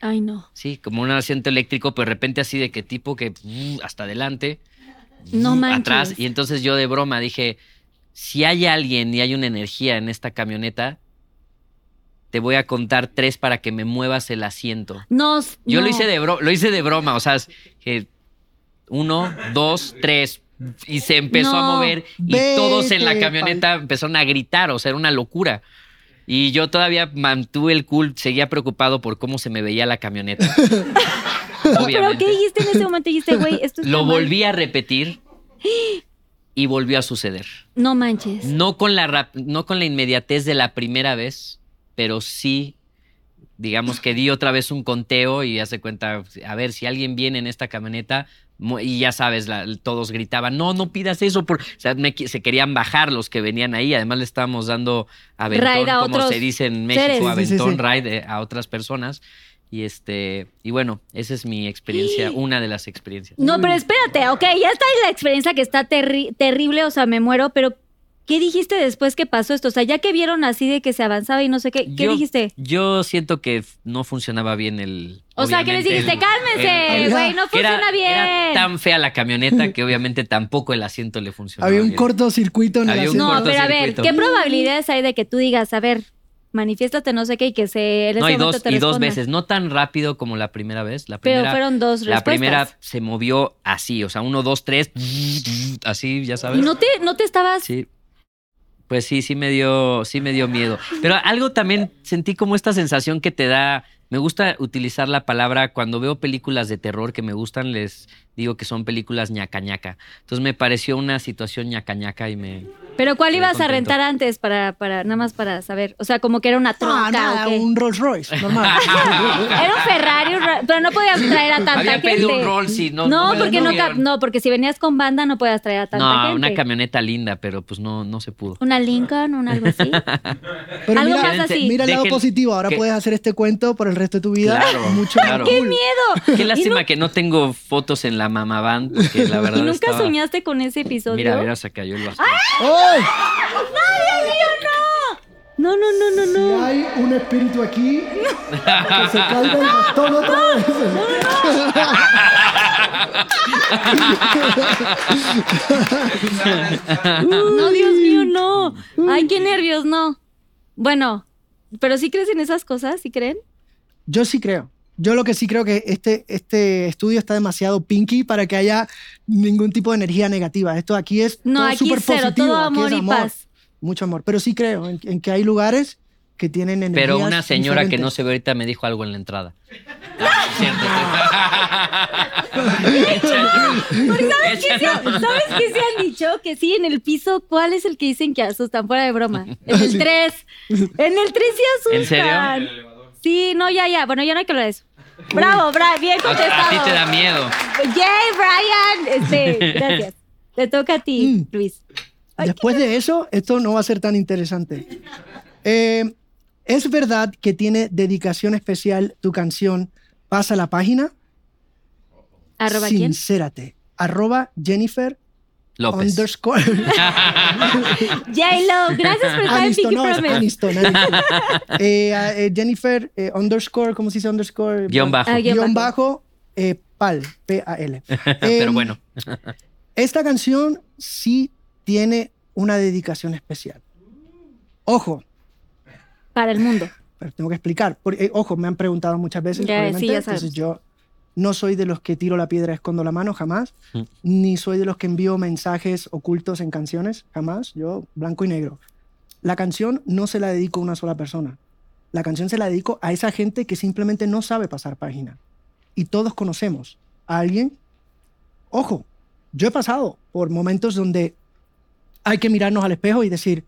Ay, no. Sí, como un asiento eléctrico, pero de repente así de que tipo que mm, hasta adelante, No mm, manches. atrás. Y entonces yo de broma dije, si hay alguien y hay una energía en esta camioneta, te voy a contar tres para que me muevas el asiento. Nos, Yo no. lo hice de bro- lo hice de broma, o sea, que uno, dos, tres. Y se empezó No. a mover y todos en la camioneta empezaron a gritar, o sea, era una locura. Y yo todavía mantuve el cool, seguía preocupado por cómo se me veía la camioneta. ¿Pero qué dijiste en ese momento? Dijiste, güey, esto está Lo mal. volví a repetir y volvió a suceder. No manches. No con la rap- no con la inmediatez de la primera vez, pero sí digamos que di otra vez un conteo y hace cuenta, a ver, si alguien viene en esta camioneta y ya sabes, la- todos gritaban, no, no pidas eso, por... o sea, me se querían bajar los que venían ahí, además le estábamos dando aventón, a como se dice en México, seres. Sí, sí, sí, aventón, sí. ride eh, a otras personas. Y este, y bueno, esa es mi experiencia, una de las experiencias. No, pero espérate, ok, ya está la experiencia que está terri- terrible, o sea, me muero, pero ¿qué dijiste después que pasó esto? O sea, ya que vieron así de que se avanzaba y no sé qué, ¿qué Yo- dijiste? Yo siento que no funcionaba bien el. O sea, que les dijiste, el- cálmense, güey, no era- funciona bien. Era tan fea la camioneta que obviamente tampoco el asiento le funcionaba. Había un bien. cortocircuito en el asiento. No, pero a ver. ¿qué probabilidades hay de que tú digas, a ver, manifiéstate no sé qué y que se en No, ese y dos, te y dos veces, no tan rápido como la primera vez. La Pero fueron dos La respuestas. primera se movió así, o sea, uno, dos, tres, así, ya sabes. ¿Y no te, no te estabas Sí. Pues sí, sí me dio, sí me dio miedo. Pero algo también sentí como esta sensación que te da. Me gusta utilizar la palabra cuando veo películas de terror que me gustan, les digo que son películas ñaca ñaca. Entonces me pareció una situación ñaca ñaca y me. ¿Pero cuál ibas a rentar antes para, para, nada más para saber? O sea, como que era una tronca Ah, nada, o qué? un Rolls Royce, normal. Era un Ferrari, un Ra- pero no podías traer a tanta Había gente. pedido un Rolls y no- No, no porque no, cap- no, porque si venías con banda no podías traer a tanta No, gente. una camioneta linda, pero pues no, no se pudo. Una Lincoln, un algo así. Pero Algo mira, más así. mira el lado Dejen- positivo. Ahora que- puedes hacer este cuento por el resto de tu vida. Claro, Mucho claro. ¡Qué miedo! Qué ¿Y lástima que no tengo fotos en la mamá van, porque la verdad ¿Y nunca estaba- soñaste con ese episodio? Mira, mira, se cayó el bastón. ¡Ay! No, no, no, no, Si no. hay un espíritu aquí, que se caiga el bastón otra vez. No, Dios mío, no. Ay, qué nervios, no. Bueno, pero sí crees en esas cosas, ¿sí creen? Yo sí creo. Yo lo que sí creo que este, este estudio está demasiado pinky para que haya ningún tipo de energía negativa. Esto aquí es No, todo aquí súper es cero, positivo, todo aquí es amor y paz. Mucho amor. Pero sí creo en, en que hay lugares que tienen energías Pero una señora que no diferentes. se ve ahorita me dijo algo en la entrada. ¿Sabes qué, se, ¿Sabes qué se han dicho? Que sí, en el piso, ¿cuál es el que dicen que asustan? Fuera de broma. En el 3. En el 3 sí asustan. ¿En serio? Sí, no, ya, ya. Bueno, ya no hay que hablar de eso. Bravo, Brian, bien contestado. a ti te da miedo. Yay, Brian. Este, gracias. Te toca a ti, Mm. Luis. Ay, Después de eso, esto no va a ser tan interesante. Eh, ¿Es verdad que tiene dedicación especial tu canción Pasa la página? ¿Arroba quién? Sincérate. Arroba Jennifer López. underscore. J-Lo, gracias por estar en Pinky no, Promise. Aniston, Aniston. Eh, eh, Jennifer eh, underscore, ¿cómo se dice underscore? Guión bajo. Ah, guion Guión bajo. bajo, eh, PAL, P-A-L. Pero Em, bueno. Esta canción sí tiene una dedicación especial. Ojo, Para el mundo. pero tengo que explicar. Porque, eh, ojo, me han preguntado muchas veces. Ya, obviamente, sí, ya entonces sabemos. yo no soy de los que tiro la piedra escondo la mano, jamás. Mm. Ni soy de los que envío mensajes ocultos en canciones, jamás. Yo, blanco y negro. La canción no se la dedico a una sola persona. La canción se la dedico a esa gente que simplemente no sabe pasar página. Y todos conocemos a alguien. Ojo, yo he pasado por momentos donde hay que mirarnos al espejo y decir,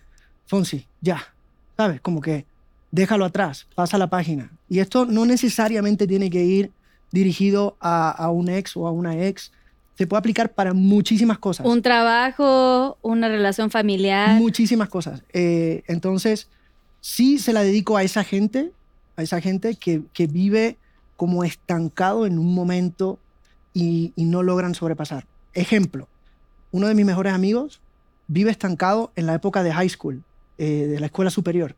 Fonsi, ya, ¿sabes? Como que déjalo atrás, pasa la página. Y esto no necesariamente tiene que ir dirigido a, a un ex o a una ex. Se puede aplicar para muchísimas cosas. Un trabajo, una relación familiar. Muchísimas cosas. Eh, entonces, sí se la dedico a esa gente, a esa gente que, que vive como estancado en un momento y, y no logran sobrepasar. Ejemplo, uno de mis mejores amigos vive estancado en la época de high school, eh, de la escuela superior.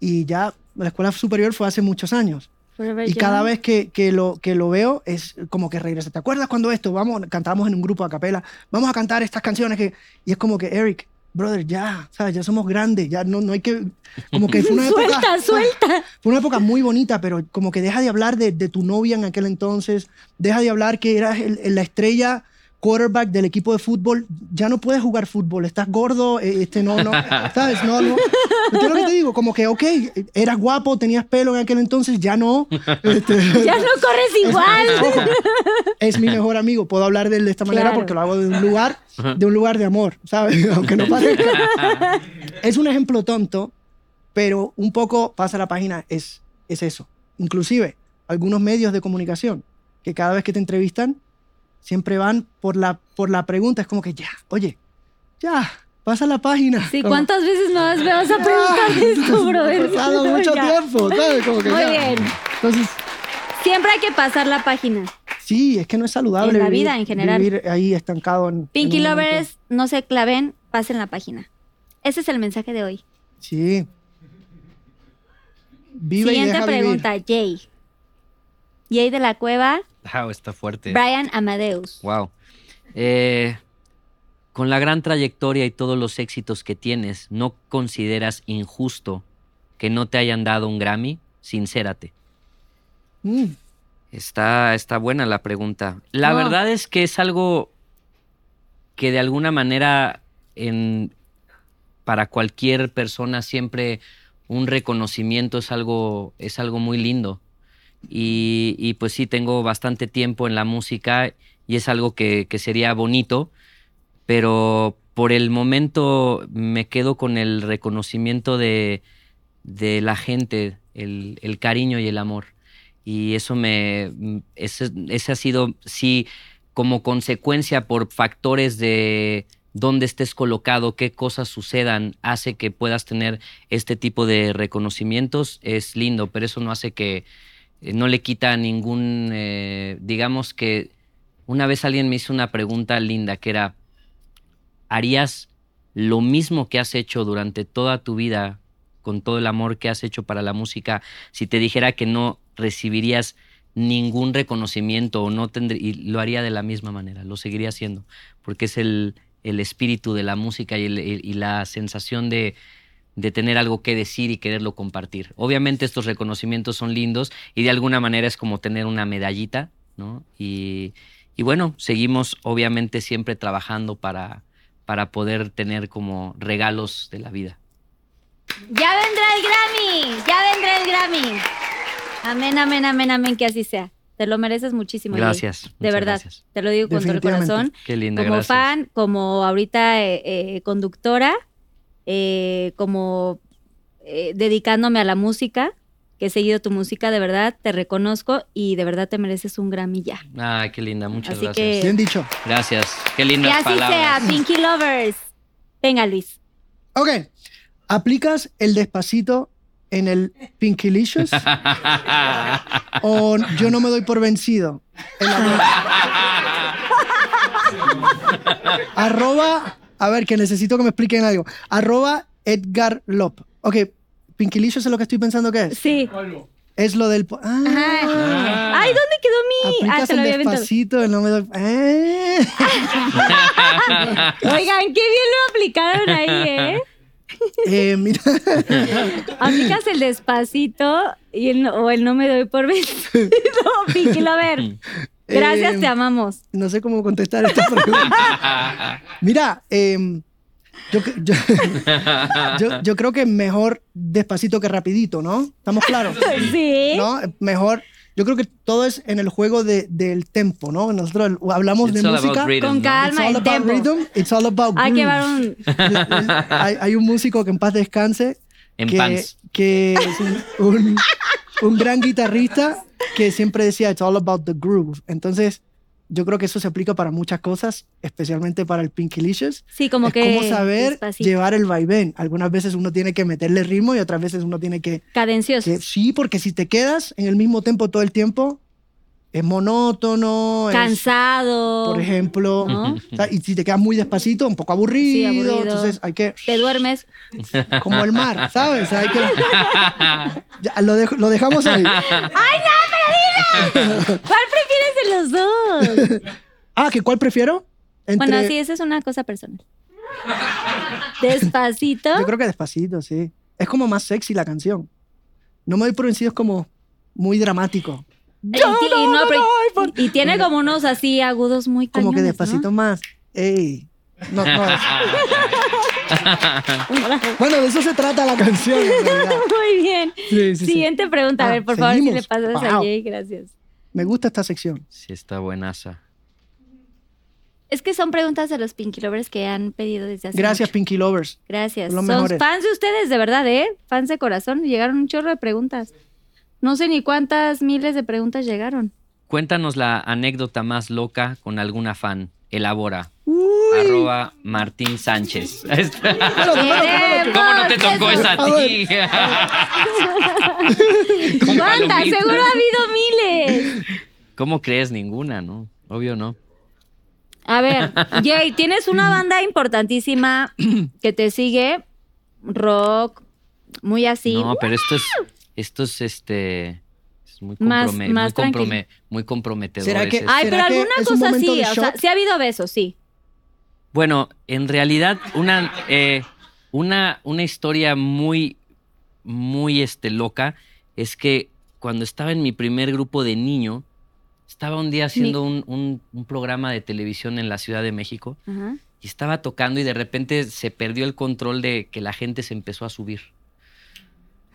Y ya la escuela superior fue hace muchos años. Y cada vez que, que lo, que lo veo es como que regresa. ¿Te acuerdas cuando esto? Vamos, cantamos en un grupo a capela, vamos a cantar estas canciones que... Y es como que, Eric, brother, ya, ¿sabes? Ya somos grandes, ya no, no hay que... Como que fue una época... Suelta, suelta. Fue una época muy bonita, pero como que deja de hablar de, de tu novia en aquel entonces, deja de hablar que eras el- el- la estrella quarterback del equipo de fútbol, ya no puedes jugar fútbol, estás gordo, eh, este no, no, ¿sabes? No, no. ¿Entiendes lo que te digo? Como que, ok, eras guapo, tenías pelo en aquel entonces, ya no. Este, Ya no corres igual. Ojo, es mi mejor amigo, puedo hablar de él de esta manera Claro. porque lo hago de un lugar, de un lugar de amor, ¿sabes? Aunque no parezca. es un ejemplo tonto, pero un poco pasa la página, es, es eso. Inclusive, algunos medios de comunicación que cada vez que te entrevistan, siempre van por la, por la pregunta, es como que ya, oye, ya, pasa la página. Sí, Como, ¿cuántas veces más me vas a "Ya, preguntar esto, brother? Ha pasado mucho Ya. tiempo, ¿sabes? Como que Muy ya. bien. Entonces, Siempre hay que pasar la página. sí, es que no es saludable. En la vivir- vida, en general. Vivir ahí estancado en. Pinky en. Lovers, no se claven, pasen la página. Ese es el mensaje de hoy. Sí. Vive y Siguiente vivir. pregunta, Jay. Jay de la Cueva, Wow, está fuerte. Brian Amadeus. Wow. Eh, con la gran trayectoria y todos los éxitos que tienes, ¿no consideras injusto que no te hayan dado un Grammy? Sincérate. Mm, Está, está buena la pregunta. La No. verdad es que es algo que de alguna manera en, para cualquier persona siempre un reconocimiento es algo, es algo muy lindo. Y, pues sí, tengo bastante tiempo en la música y es algo que, que sería bonito, pero por el momento me quedo con el reconocimiento de, de la gente, el, el cariño y el amor. Y eso me. Ese, ese ha sido, sí, como consecuencia por factores de dónde estés colocado, qué cosas sucedan, hace que puedas tener este tipo de reconocimientos. Es lindo, pero eso no hace que. Eh, No le quita ningún. eh, digamos que. Una vez alguien me hizo una pregunta linda que era. ¿Harías lo mismo que has hecho durante toda tu vida con todo el amor que has hecho para la música si te dijera que no recibirías ningún reconocimiento o no tendría y lo haría de la misma manera, lo seguiría haciendo, porque es el, el espíritu de la música y, la sensación de, de tener algo que decir y quererlo compartir. Obviamente estos reconocimientos son lindos y de alguna manera es como tener una medallita, ¿no? Y, y bueno, seguimos obviamente siempre trabajando para, para poder tener como regalos de la vida. Ya vendrá el Grammy, ya vendrá el Grammy. Amén, amén, amén, amén, que así sea. Te lo mereces muchísimo. Jay. Gracias. De verdad, gracias. te lo digo con todo el corazón. Qué linda, como gracias. fan, como ahorita eh, eh, conductora, eh, como eh, dedicándome a la música, que he seguido tu música, de verdad, te reconozco y de verdad te mereces un Grammy ya. Ay, qué linda, muchas Así gracias. que- Bien dicho. Gracias. Qué Que lindas así palabras. sea, Pinky Lovers. Venga, Luis. Ok. ¿Aplicas el despacito en el Pinkylicious o yo no me doy por vencido? El amor. Arroba, a ver, que necesito que me expliquen algo. Arroba Edgar Lop. Ok, Pinkylicious es lo que estoy pensando que es. Sí. Es lo del... Ah. Ay, ¿dónde quedó mi...? Ah, lo había aventado. despacito, el no me doy... Ah. Oigan, qué bien lo aplicaron ahí, ¿eh? Eh, mira, Aplicas el despacito y el, o el no me doy por vencido, Pinky Lover. Gracias, Eh, te amamos. no sé cómo contestar esta pregunta. Mira, em, yo, yo, yo- yo creo que mejor despacito que rapidito, ¿no? ¿Estamos claros? Sí. ¿No? Mejor. Yo creo que todo es en el juego de- del tempo, ¿no? Nosotros hablamos It's de música. rhythm, Con ¿no? calma. It's all el about tempo. rhythm, it's all about Hay que un... hay, hay un músico que en paz descanse En que, pants. que es un, un- un gran guitarrista que siempre decía it's all about the groove. Entonces, yo creo que eso se aplica para muchas cosas, especialmente para el Pinkylicious. Sí, como es que... como saber despacito. llevar el vaivén. Algunas veces uno tiene que meterle ritmo y otras veces uno tiene que, Cadencioso. que- sí, porque si te quedas en el mismo tempo todo el tiempo, es monótono, es, Cansado. por ejemplo, ¿no? o sea, y si te quedas muy despacito, un poco aburrido, aburrido. entonces hay que Te duermes. como el mar, ¿sabes? O sea, hay que Ya, lo, dejo- lo dejamos ahí. ¡Ay, no, pero dilo! ¿Cuál prefieres de los dos? Ah, ¿que cuál prefiero? Entre, Bueno, sí, esa es una cosa personal. Despacito. Yo creo que despacito, sí. Es como más sexy la canción. No me doy por vencido, es como muy dramático. Y, ti- y no, pero- y tiene como unos así agudos muy Como que despacito ¿no? más. Ey. No, no. bueno, de eso se trata la canción. Muy bien. Sí, sí, sí. Siguiente pregunta, a ver, por favor, si le pasas a. Jay, gracias. Me gusta esta sección. Sí, está buenaza. Es que son preguntas de los Pinky Lovers que han pedido desde hace Gracias, mucho. Pinky Lovers. Gracias. Los Son mejores. fans de ustedes, de verdad, ¿eh? Fans de corazón. Llegaron un chorro de preguntas. No sé ni cuántas miles de preguntas llegaron. Cuéntanos la anécdota más loca con alguna fan. Elabora. Arroba Martín Sánchez. ¿Cómo no te tocó esa a ti? ¿Cuántas? Seguro ha habido miles. ¿Cómo crees? Ninguna, ¿no? Obvio no. A ver, Jay, tienes una banda importantísima que te sigue, rock, muy así. No, pero esto es, esto es este. Es muy, Más- comprome- más muy, comprome- tranquilo. muy comprometedor. ¿Será que- ese- Ay, ¿Será pero que alguna cosa sí, o sea, sí ha habido besos, sí. Bueno, en realidad, una, eh, una, una historia muy, muy este, loca es que cuando estaba en mi primer grupo de niño, estaba un día haciendo un, un- un programa de televisión en la Ciudad de México Ajá. y estaba tocando y de repente se perdió el control de que la gente se empezó a subir.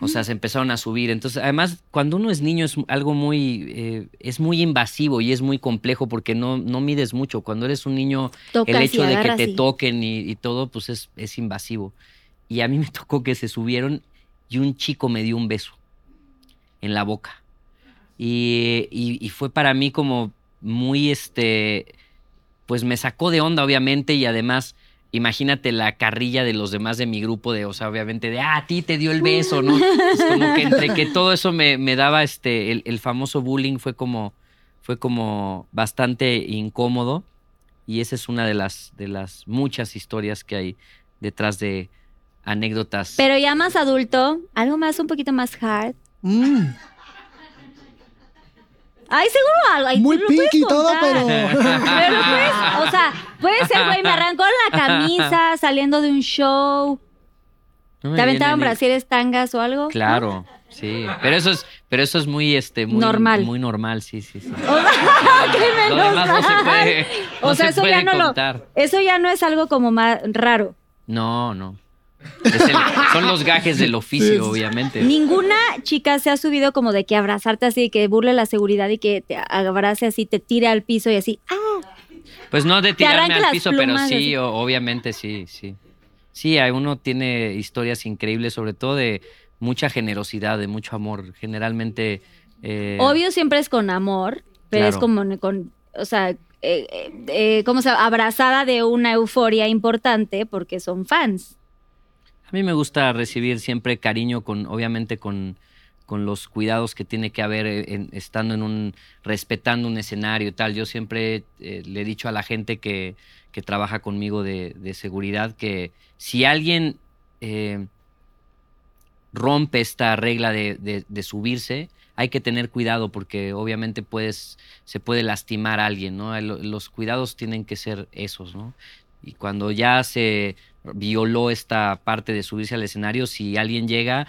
O sea, se empezaron a subir. Entonces, además, cuando uno es niño es algo muy, eh, es muy invasivo y es muy complejo porque no, no mides mucho. Cuando eres un niño, Tocas el hecho de que te toquen y, y todo, pues es, es invasivo. Y a mí me tocó que se subieron y un chico me dio un beso en la boca. Y, y- y fue para mí como muy, este, pues me sacó de onda, obviamente, y además, imagínate la carrilla de los demás de mi grupo, de, o sea, obviamente, de, ah, a ti te dio el beso, ¿no? Es como que entre que todo eso me, me daba, este, el, el famoso bullying fue como, fue como bastante incómodo, y esa es una de las, de las muchas historias que hay detrás de anécdotas. Pero ya más adulto, algo más, un poquito más hard. Mm, Ay, seguro algo. Ay, muy pinky todo, contar. pero. Pero pues, o sea, puede ser, güey, me arrancó la camisa saliendo de un show. No ¿Te ni- brasieres, tangas o algo? Claro, sí. Pero eso es, pero eso es muy, este, muy Normal. Muy normal, sí, sí, sí. O sea, qué Lo menos demás no se mal. puede, O sea, se eso puede ya no lo-. Eso ya no es algo como más raro. No, no. Es el- son los gajes del oficio, obviamente. Ninguna chica se ha subido como de que abrazarte así, que burle la seguridad y que te abrace así, te tire al piso y así. ¡Ah! Pues no de Te tirarme al piso, pero sí, o- obviamente sí, sí. Sí, hay- uno tiene historias increíbles, sobre todo de mucha generosidad, de mucho amor. Generalmente. eh, Obvio siempre es con amor, pero es como con, o sea, eh, eh, eh, como se abrazada de una euforia importante porque son fans. A mí me gusta recibir siempre cariño con, obviamente, con, con los cuidados que tiene que haber eh, en- estando en un, respetando un escenario y tal. Yo siempre eh, le he dicho a la gente que, que trabaja conmigo de, de seguridad que si alguien eh, rompe esta regla de, de- de subirse, hay que tener cuidado porque obviamente puedes, se puede lastimar a alguien, ¿no? Lo- Los cuidados tienen que ser esos, ¿no? Y cuando ya se violó esta parte de subirse al escenario, si alguien llega,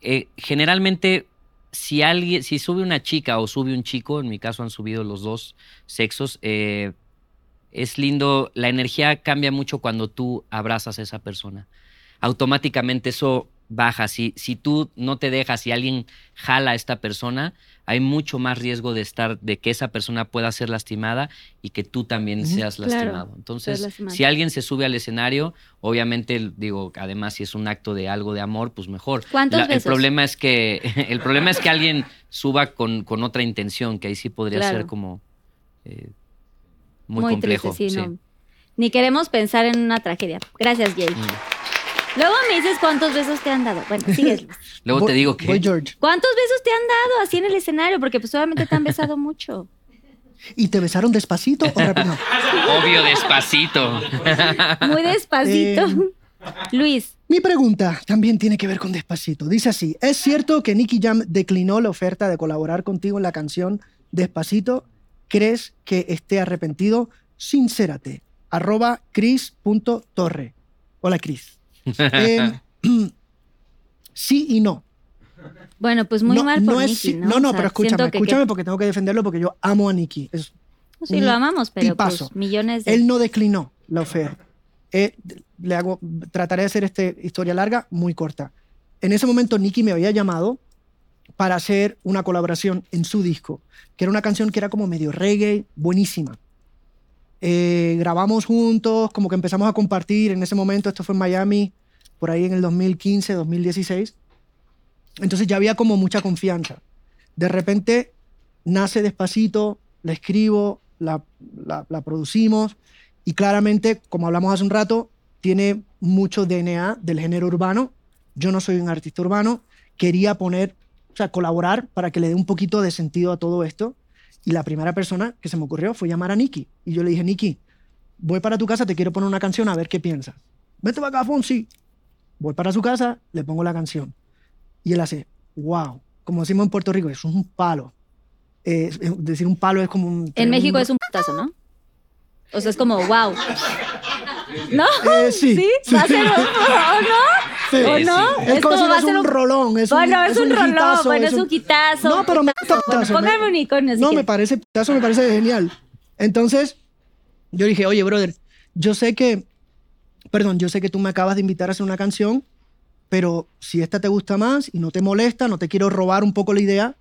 eh, generalmente si alguien, si sube una chica o sube un chico, en mi caso han subido los dos sexos, eh, es lindo, la energía cambia mucho cuando tú abrazas a esa persona. Automáticamente eso baja. Si, si tú no te dejas, si alguien jala a esta persona, hay mucho más riesgo de estar, de que esa persona pueda ser lastimada y que tú también seas Claro, lastimado. Entonces, lastimado. si alguien se sube al escenario, obviamente, digo, además si es un acto de algo de amor, pues mejor. ¿Cuántos La- el problema es que el problema es que alguien suba con, con otra intención, que ahí sí podría Claro. ser como eh, muy, complejo. triste, sí, sí. no. Ni queremos pensar en una tragedia. Gracias, Jay. Mm. Luego me dices cuántos besos te han dado. Bueno, sigues. Luego Voy- te digo que Voy, George. ¿Cuántos besos te han dado así en el escenario? Porque pues obviamente te han besado mucho. ¿Y te besaron despacito o rápido? No. obvio despacito. Muy despacito. Eh, Luis, Mi pregunta también tiene que ver con Despacito. Dice así, ¿es cierto que Nicky Jam declinó la oferta de colaborar contigo en la canción Despacito? ¿Crees que esté arrepentido? Sincérate. Arroba cris.torre. Hola, Cris. Eh, sí y no. Bueno, pues muy no, mal por no es sí- ¿no? no, O no, sea, pero escúchame, que- escúchame que- porque tengo que defenderlo porque yo amo a Nicky. Es Sí, lo amamos, pero pues millones de... Él no declinó la oferta. Eh, le hago, trataré de hacer esta historia larga, muy corta. En ese momento, Nicky me había llamado para hacer una colaboración en su disco, que era una canción que era como medio reggae, buenísima. Eh, grabamos juntos, como que empezamos a compartir en ese momento, esto fue en Miami, por ahí en el 2015, 2016. Entonces ya había como mucha confianza. De repente nace despacito, la escribo, la, la- la producimos y claramente, como hablamos hace un rato, tiene mucho DNA del género urbano. Yo no soy un artista urbano, quería poner, o sea, colaborar para que le dé un poquito de sentido a todo esto. Y la primera persona que se me ocurrió fue llamar a Nicky. Y yo le dije, Nicky, voy para tu casa, te quiero poner una canción a ver qué piensas. Vete para acá, Fonsi. Voy para su casa, le pongo la canción. Y él hace, wow, como decimos en Puerto Rico, eso es un palo. Eh, es- decir un palo es como un... En México es un putazo, ¿no? O sea, es como, wow. ¿No? Eh, sí. ¿Sí? ¿Va a ser un, o no? Sí. ¿O no? Es, como si va a es ser un rolón. Es bueno, un, es un, rolón, hitazo, bueno, es un quitazo. No, pero me gusta Bueno, póngame un icono si No, me parece putazo, me parece genial. Entonces, yo dije, oye, brother, yo sé que, perdón, yo sé que tú me acabas de invitar a hacer una canción, pero si esta te gusta más y no te molesta, no te quiero robar un poco la idea,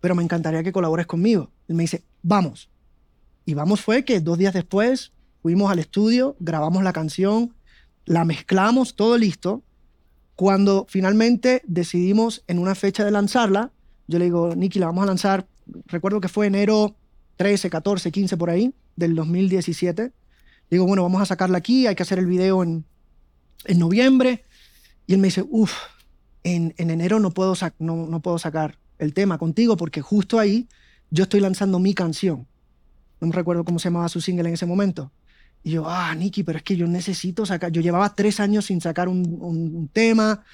pero me encantaría que colabores conmigo. Él me dice, vamos. Y vamos fue que dos días después fuimos al estudio, grabamos la canción, la mezclamos, todo listo. Cuando finalmente decidimos en una fecha de lanzarla, yo le digo, Nicky, la vamos a lanzar, recuerdo que fue enero 13, 14, 15 por ahí, del 2017. Digo, bueno, vamos a sacarla aquí, hay que hacer el video en, en noviembre. Y él me dice, uff, en, en enero no puedo, no, no puedo sacar el tema contigo porque justo ahí yo estoy lanzando mi canción. No me recuerdo cómo se llamaba su single en ese momento. Y yo, ah, Nicky, pero es que yo necesito sacar, yo llevaba tres años sin sacar un, un- un tema,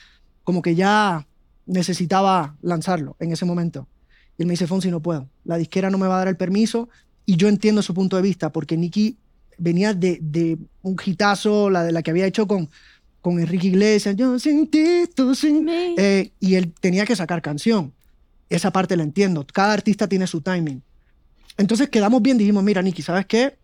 como que ya necesitaba lanzarlo en ese momento. Y él me dice, Fonsi, no puedo. La disquera no me va a dar el permiso. Y yo entiendo su punto de vista, porque Nicky venía de, de un hitazo, la de la que había hecho con, con Enrique Iglesias, yo sin ti, tú sin Me- eh, y él tenía que sacar canción. Esa parte la entiendo. Cada artista tiene su timing. Entonces quedamos bien, dijimos, mira, Nicky, ¿sabes qué?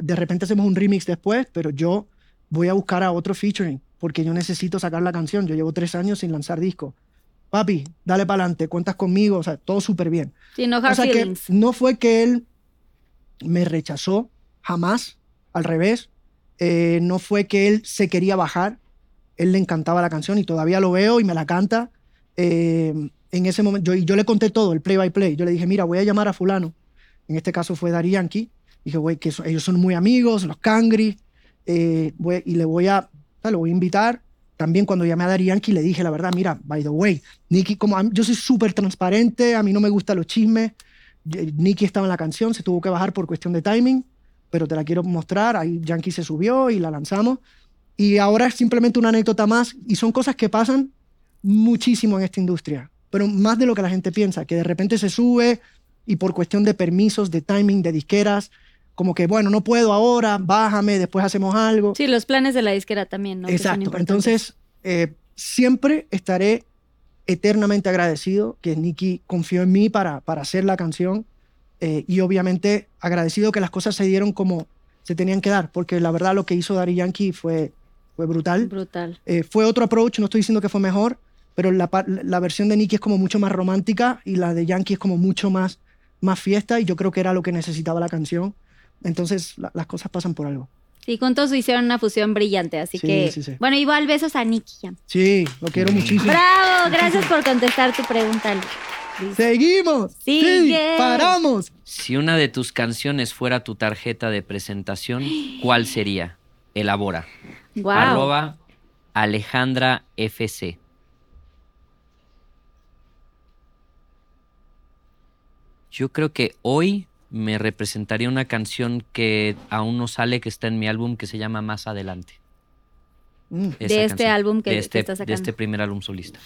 De repente hacemos un remix después, pero yo voy a buscar a otro featuring, porque yo necesito sacar la canción. Yo llevo tres años sin lanzar disco. Papi, dale para adelante, cuentas conmigo, o sea, todo súper bien. Sí, no O sea que no fue que él me rechazó, jamás, al revés. Eh, no fue que él se quería bajar, él le encantaba la canción y todavía lo veo y me la canta. Eh, en ese momento, yo, yo le conté todo, el play by play. Yo le dije, mira, voy a llamar a fulano. En este caso fue Dari Yankee. Dije, güey, que ellos son muy amigos, los Cangri. eh, y le voy a, lo voy a invitar. También cuando llamé a Dari Yankee le dije la verdad, mira, by the way, Nicky, como yo soy súper transparente, a mí no me gustan los chismes. Nicky estaba en la canción, se tuvo que bajar por cuestión de timing, pero te la quiero mostrar. Ahí Yankee se subió y la lanzamos. Y ahora es simplemente una anécdota más y son cosas que pasan muchísimo en esta industria, pero más de lo que la gente piensa, que de repente se sube y por cuestión de permisos, de timing, de disqueras, como que, bueno, no puedo ahora, bájame, después hacemos algo. Sí, los planes de la disquera también, ¿no? Exacto. Entonces, eh, siempre estaré eternamente agradecido que Nicky confió en mí para, para hacer la canción eh, y obviamente agradecido que las cosas se dieron como se tenían que dar, porque la verdad lo que hizo Daddy Yankee fue, fue brutal. Brutal. Eh, fue otro approach, no estoy diciendo que fue mejor, pero la, la versión de Nicky es como mucho más romántica y la de Yankee es como mucho más, más fiesta y yo creo que era lo que necesitaba la canción. Entonces la- las cosas pasan por algo. Sí, juntos hicieron una fusión brillante, así Sí, que... sí, sí. Bueno, igual besos a Nicky. Sí, lo quiero muchísimo. Bravo, gracias por contestar tu pregunta. Luis. Seguimos. Sí, paramos. Si una de tus canciones fuera tu tarjeta de presentación, ¿cuál sería? Elabora. Wow. Arroba Alejandra FC. Yo creo que hoy me representaría una canción que aún no sale, que está en mi álbum, que se llama Más Adelante. Mm, De este canción. álbum que- de que este, estás De sacando. este primer álbum solista.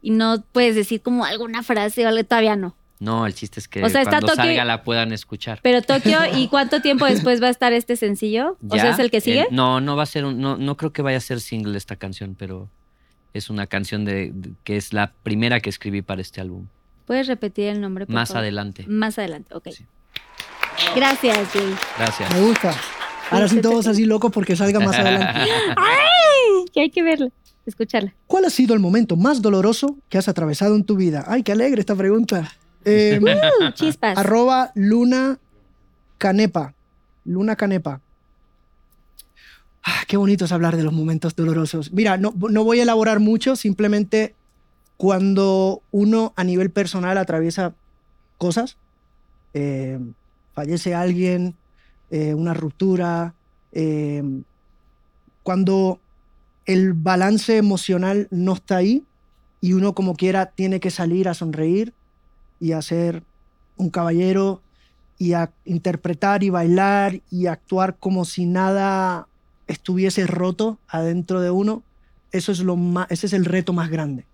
Y no puedes decir como alguna frase o algo, todavía no. No, el chiste es que O sea, está cuando Tokio salga la puedan escuchar. Pero Tokio, ¿y cuánto tiempo después va a estar este sencillo? O sea, ¿es el que sigue? Eh, no, no va a ser un, no, no creo que vaya a ser single esta canción, pero es una canción de, de- que es la primera que escribí para este álbum. ¿Puedes repetir el nombre, por Más favor? adelante. Más adelante, ok. Sí. Gracias, Jay. Gracias. Me gusta. Ahora sí todos así locos porque salga más adelante. Que hay que verla, escucharla. ¿Cuál ha sido el momento más doloroso que has atravesado en tu vida? Ay, qué alegre esta pregunta. Eh, Uh, chispas. arroba Luna Canepa. Luna Canepa. Ah, qué bonito es hablar de los momentos dolorosos. Mira, no, no voy a elaborar mucho, simplemente cuando uno a nivel personal atraviesa cosas, eh, fallece alguien, eh, una ruptura, eh, cuando el balance emocional no está ahí y uno como quiera tiene que salir a sonreír y a ser un caballero y a interpretar y bailar y actuar como si nada estuviese roto adentro de uno, eso es lo más, ese es el reto más grande.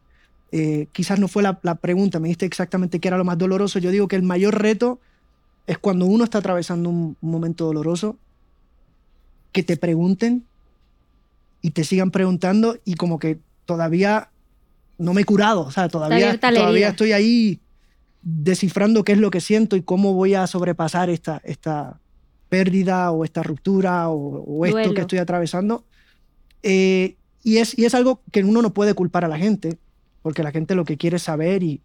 Eh, quizás no fue la, la pregunta, me diste exactamente qué era lo más doloroso. Yo digo que el mayor reto es cuando uno está atravesando un, un momento doloroso, que te pregunten y te sigan preguntando y como que todavía no me he curado, o sea, todavía, todavía estoy ahí descifrando qué es lo que siento y cómo voy a sobrepasar esta, esta pérdida o esta ruptura o, o esto Duelo. que estoy atravesando. Eh, y, es, y es algo que uno no puede culpar a la gente, porque la gente lo que quiere es saber y,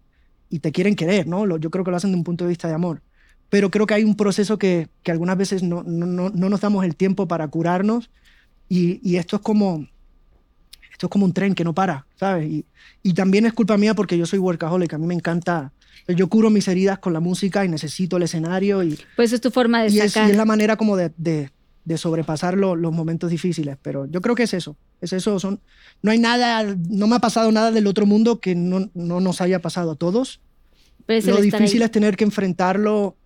y te quieren querer, ¿no? Lo- Yo creo que lo hacen de un punto de vista de amor. Pero creo que hay un proceso que, que algunas veces no, no, no, no nos damos el tiempo para curarnos y, y esto es como esto es como un tren que no para, ¿sabes? Y, y también es culpa mía porque yo soy workaholic, a mí me encanta, yo curo mis heridas con la música y necesito el escenario y, Pues es tu forma de y, es, y es la manera como de, de, de sobrepasar lo- los momentos difíciles, pero yo creo que es eso, es eso, son, no hay nada, no me ha pasado nada del otro mundo que no, no nos haya pasado a todos. Pero Lo difícil ahí. es tener que enfrentarlo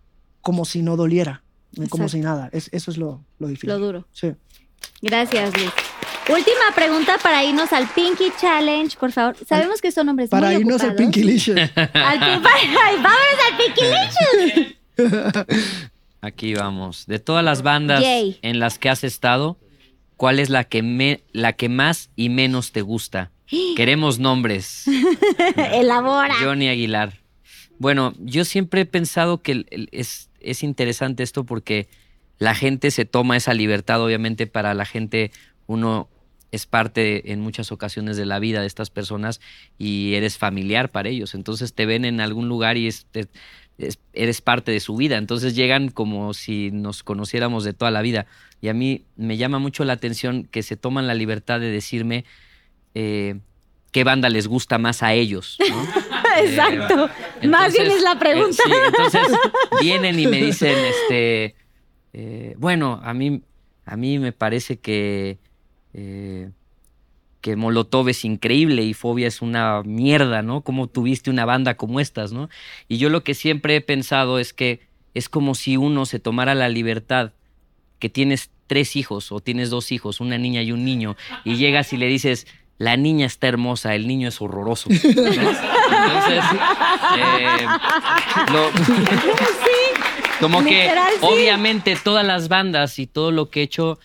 como si no doliera, como Exacto. si nada, es, eso es lo, lo difícil. Lo duro. Sí. Gracias, Luis. Última pregunta para irnos al Pinky Challenge, por favor. Sabemos que son hombres Para muy irnos al. Pinky Licious. Al vámonos al Pinky Licious. Aquí vamos. De todas las bandas Yay. en las que has estado, ¿cuál es la que, me, la que más y menos te gusta? Queremos nombres. Elabora. Johnny Aguilar. Bueno, yo siempre he pensado que es, es interesante esto porque la gente se toma esa libertad, obviamente para la gente uno es parte en muchas ocasiones de la vida de estas personas y eres familiar para ellos. Entonces te ven en algún lugar y es- te- es- eres parte de su vida. Entonces llegan como si nos conociéramos de toda la vida. Y a mí me llama mucho la atención que se toman la libertad de decirme eh, qué banda les gusta más a ellos. ¿no? Exacto. Más bien es la pregunta. eh, sí, entonces vienen y me dicen, este, eh, bueno, a mí, a mí me parece que, eh, que Molotov es increíble y Fobia es una mierda, ¿no? ¿Cómo tuviste una banda como estas, no? Y yo lo que siempre he pensado es que es como si uno se tomara la libertad que tienes tres hijos o tienes dos hijos, una niña y un niño, y llegas y le dices, la niña está hermosa, el niño es horroroso. ¿no? Entonces, eh, lo- como que obviamente todas las bandas y todo lo que he hecho,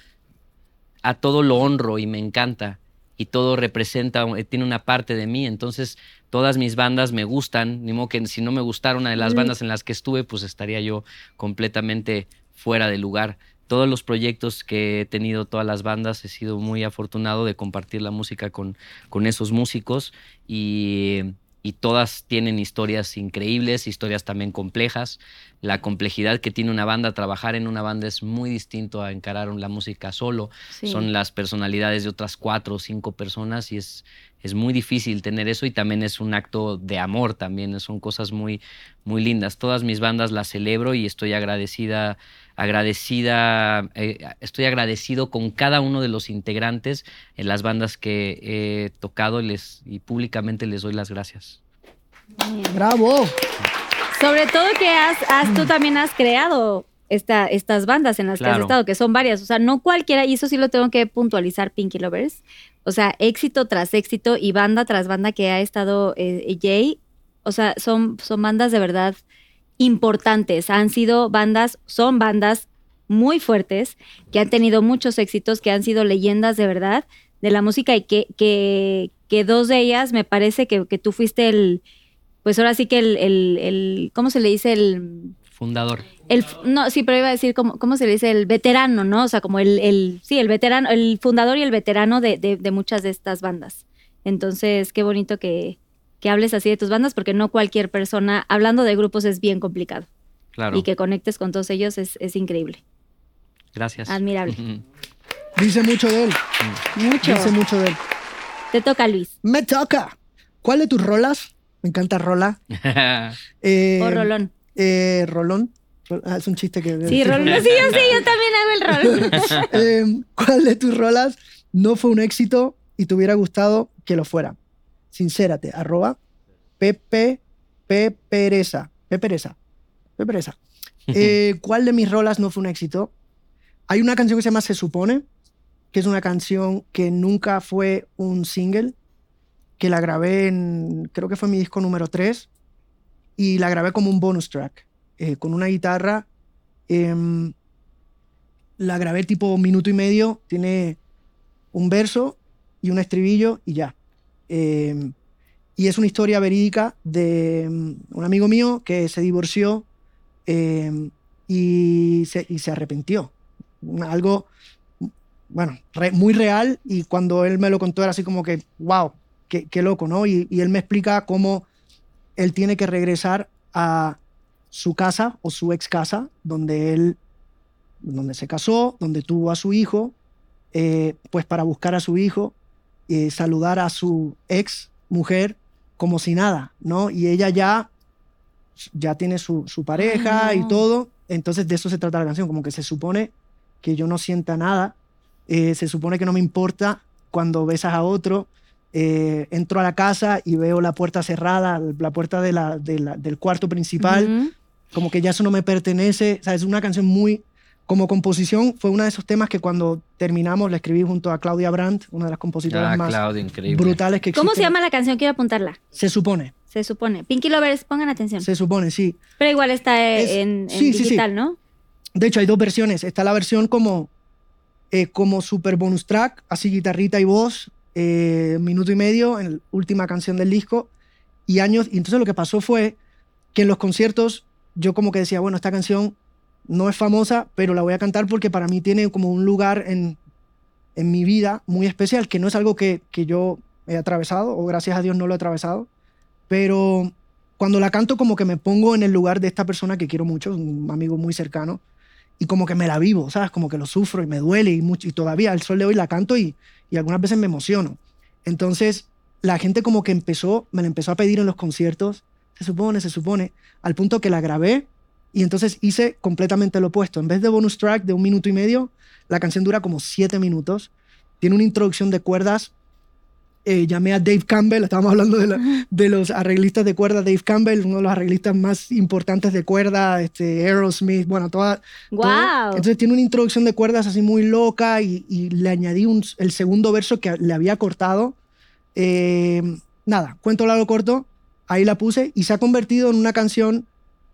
a todo lo honro y me encanta. Y todo representa, eh, tiene una parte de mí. Entonces, todas mis bandas me gustan. Ni modo que si no me gustara una de las bandas en las que estuve, pues estaría yo completamente fuera de lugar. Todos los proyectos que he tenido, todas las bandas, he sido muy afortunado de compartir la música con, con esos músicos y, y todas tienen historias increíbles, historias también complejas. La complejidad que tiene una banda, trabajar en una banda es muy distinto a encarar la música solo. Sí. Son las personalidades de otras cuatro o cinco personas y es, es muy difícil tener eso y también es un acto de amor también, son cosas muy, muy lindas. Todas mis bandas las celebro y estoy agradecida, agradecida, eh, estoy agradecido con cada uno de los integrantes en las bandas que he tocado y les, y públicamente les doy las gracias. ¡Bravo! Sobre todo que has, has- tú también has creado esta, estas bandas en las que has estado, que son varias. O sea, no cualquiera, y eso sí lo tengo que puntualizar, Pinky Lovers. O sea, éxito tras éxito y banda tras banda que ha estado eh, Jay. O sea, son, son bandas de verdad importantes. Han sido bandas, son bandas muy fuertes, que han tenido muchos éxitos, que han sido leyendas de verdad de la música y que, que, que dos de ellas me parece que, que tú fuiste el, pues ahora sí que el, el, el- ¿cómo se le dice? El, Fundador. el, no, sí, pero iba a decir, ¿cómo, cómo se le dice? El veterano, ¿no? O sea, como el, el sí, el veterano, el fundador y el veterano de, de, de muchas de estas bandas. Entonces, qué bonito que, que hables así de tus bandas, porque no cualquier persona, hablando de grupos, es bien complicado. Claro. Y que conectes con todos ellos es, es increíble. Gracias. Admirable. Dice mucho de él. Mucho. Dice mucho de él. Te toca, Luis. Me toca. ¿Cuál de tus rolas? Me encanta rola. Eh, o Rolón. eh, rolón. Rol- ah, es un chiste que. Sí, Rolón. Sí, yo sé, yo también hago el Rolón. Eh, ¿Cuál de tus rolas no fue un éxito y te hubiera gustado que lo fuera? Sincérate, arroba Pepe Pepereza. Pepereza. Pepereza. Eh, ¿Cuál de mis rolas no fue un éxito? Hay una canción que se llama Se Supone, que es una canción que nunca fue un single, que la grabé en, creo que fue mi disco número 3, y la grabé como un bonus track, eh, con una guitarra. em, la grabé tipo minuto y medio, tiene un verso y un estribillo y ya. Eh, y es una historia verídica de mm, un amigo mío que se divorció eh, y, se, arrepintió. Algo, bueno, re- muy real y cuando él me lo contó era así como que, wow, qué, qué loco, ¿no? Y, y él me explica cómo él tiene que regresar a su casa o su ex casa, donde él donde se casó, donde tuvo a su hijo, eh, pues para buscar a su hijo, eh, saludar a su ex mujer como si nada, ¿no? Y ella ya, ya tiene su, su pareja Ay, y todo, entonces de eso se trata la canción, como que se supone que yo no sienta nada, eh, se supone que no me importa cuando besas a otro, eh, entro a la casa y veo la puerta cerrada, la puerta de la- de la- del cuarto principal, como que ya eso no me pertenece. O sea, es una canción muy. Como composición, fue uno de esos temas que cuando terminamos la escribí junto a Claudia Brandt, una de las compositoras Ah, más increíble. brutales que existen. ¿Cómo se llama la canción? Quiero apuntarla. Se supone, Se supone. Pinky Lovers, pongan atención. se supone, sí. Pero igual está eh, Es- en, en sí, sí, sí. digital, ¿no? De hecho, hay dos versiones. Está la versión como, eh, como super bonus track, así guitarrita y voz, eh, minuto y medio, en la última canción del disco, y años. Y entonces lo que pasó fue que en los conciertos yo como que decía, bueno, esta canción no es famosa, pero la voy a cantar porque para mí tiene como un lugar en, en mi vida muy especial, que no es algo que, que yo he atravesado, o gracias a Dios no lo he atravesado, pero cuando la canto como que me pongo en el lugar de esta persona que quiero mucho, un amigo muy cercano, y como que me la vivo, ¿sabes? Como que lo sufro y me duele y, mucho, y todavía al sol de hoy la canto y, y algunas veces me emociono. Entonces la gente como que empezó, me la empezó a pedir en los conciertos, se supone, se supone, al punto que la grabé y entonces hice completamente lo opuesto. En vez de bonus track de un minuto y medio, la canción dura como siete minutos. Tiene una introducción de cuerdas. Eh, llamé a Dave Campbell, estábamos hablando de, la- de los arreglistas de cuerda. Dave Campbell, uno de los arreglistas más importantes de cuerda, este, Aerosmith, bueno, toda, todo. ¡Wow! Entonces tiene una introducción de cuerdas así muy loca y, y le añadí un- el segundo verso que le había cortado. Eh, nada, cuento largo corto, ahí la puse y se ha convertido en una canción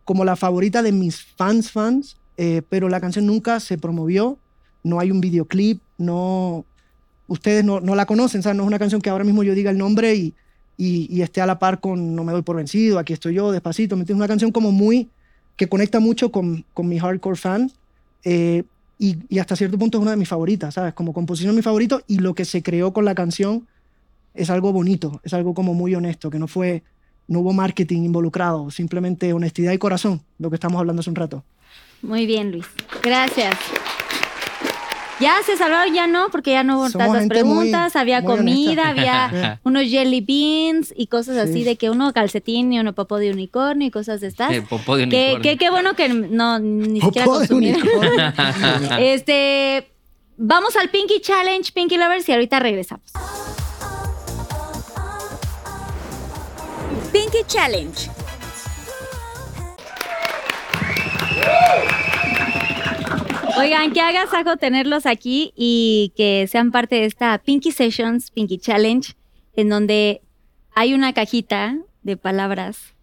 como la favorita de mis fans fans, eh, pero la canción nunca se promovió, no hay un videoclip, no, ustedes no, no la conocen, ¿sabes? no es una canción que ahora mismo yo diga el nombre y, y, esté a la par con No me doy por vencido, aquí estoy yo, despacito, ¿me entiendes? Una canción como muy, que conecta mucho con, con mi hardcore fan eh, y, hasta cierto punto es una de mis favoritas, ¿sabes? Como composición mi favorito y lo que se creó con la canción es algo bonito, es algo como muy honesto, que no fue, no hubo marketing involucrado, simplemente honestidad y corazón, lo que estamos hablando hace un rato. Muy bien, Luis. Gracias. Ya se salvaron, ya no, porque ya no hubo Somos tantas gente muy- preguntas, había muy comida, honesta. había unos jelly beans y cosas Sí. así de que uno calcetín y uno popó de unicornio y cosas de estas. Eh, popó de Que, unicornio. que- qué bueno que no ni siquiera Popó de consumieron. Este, vamos al Pinky Challenge, Pinky Lovers, y ahorita regresamos. Pinky Challenge. Oigan, que haga saco tenerlos aquí y que sean parte de esta Pinky Sessions, Pinky Challenge, en donde hay una cajita de palabras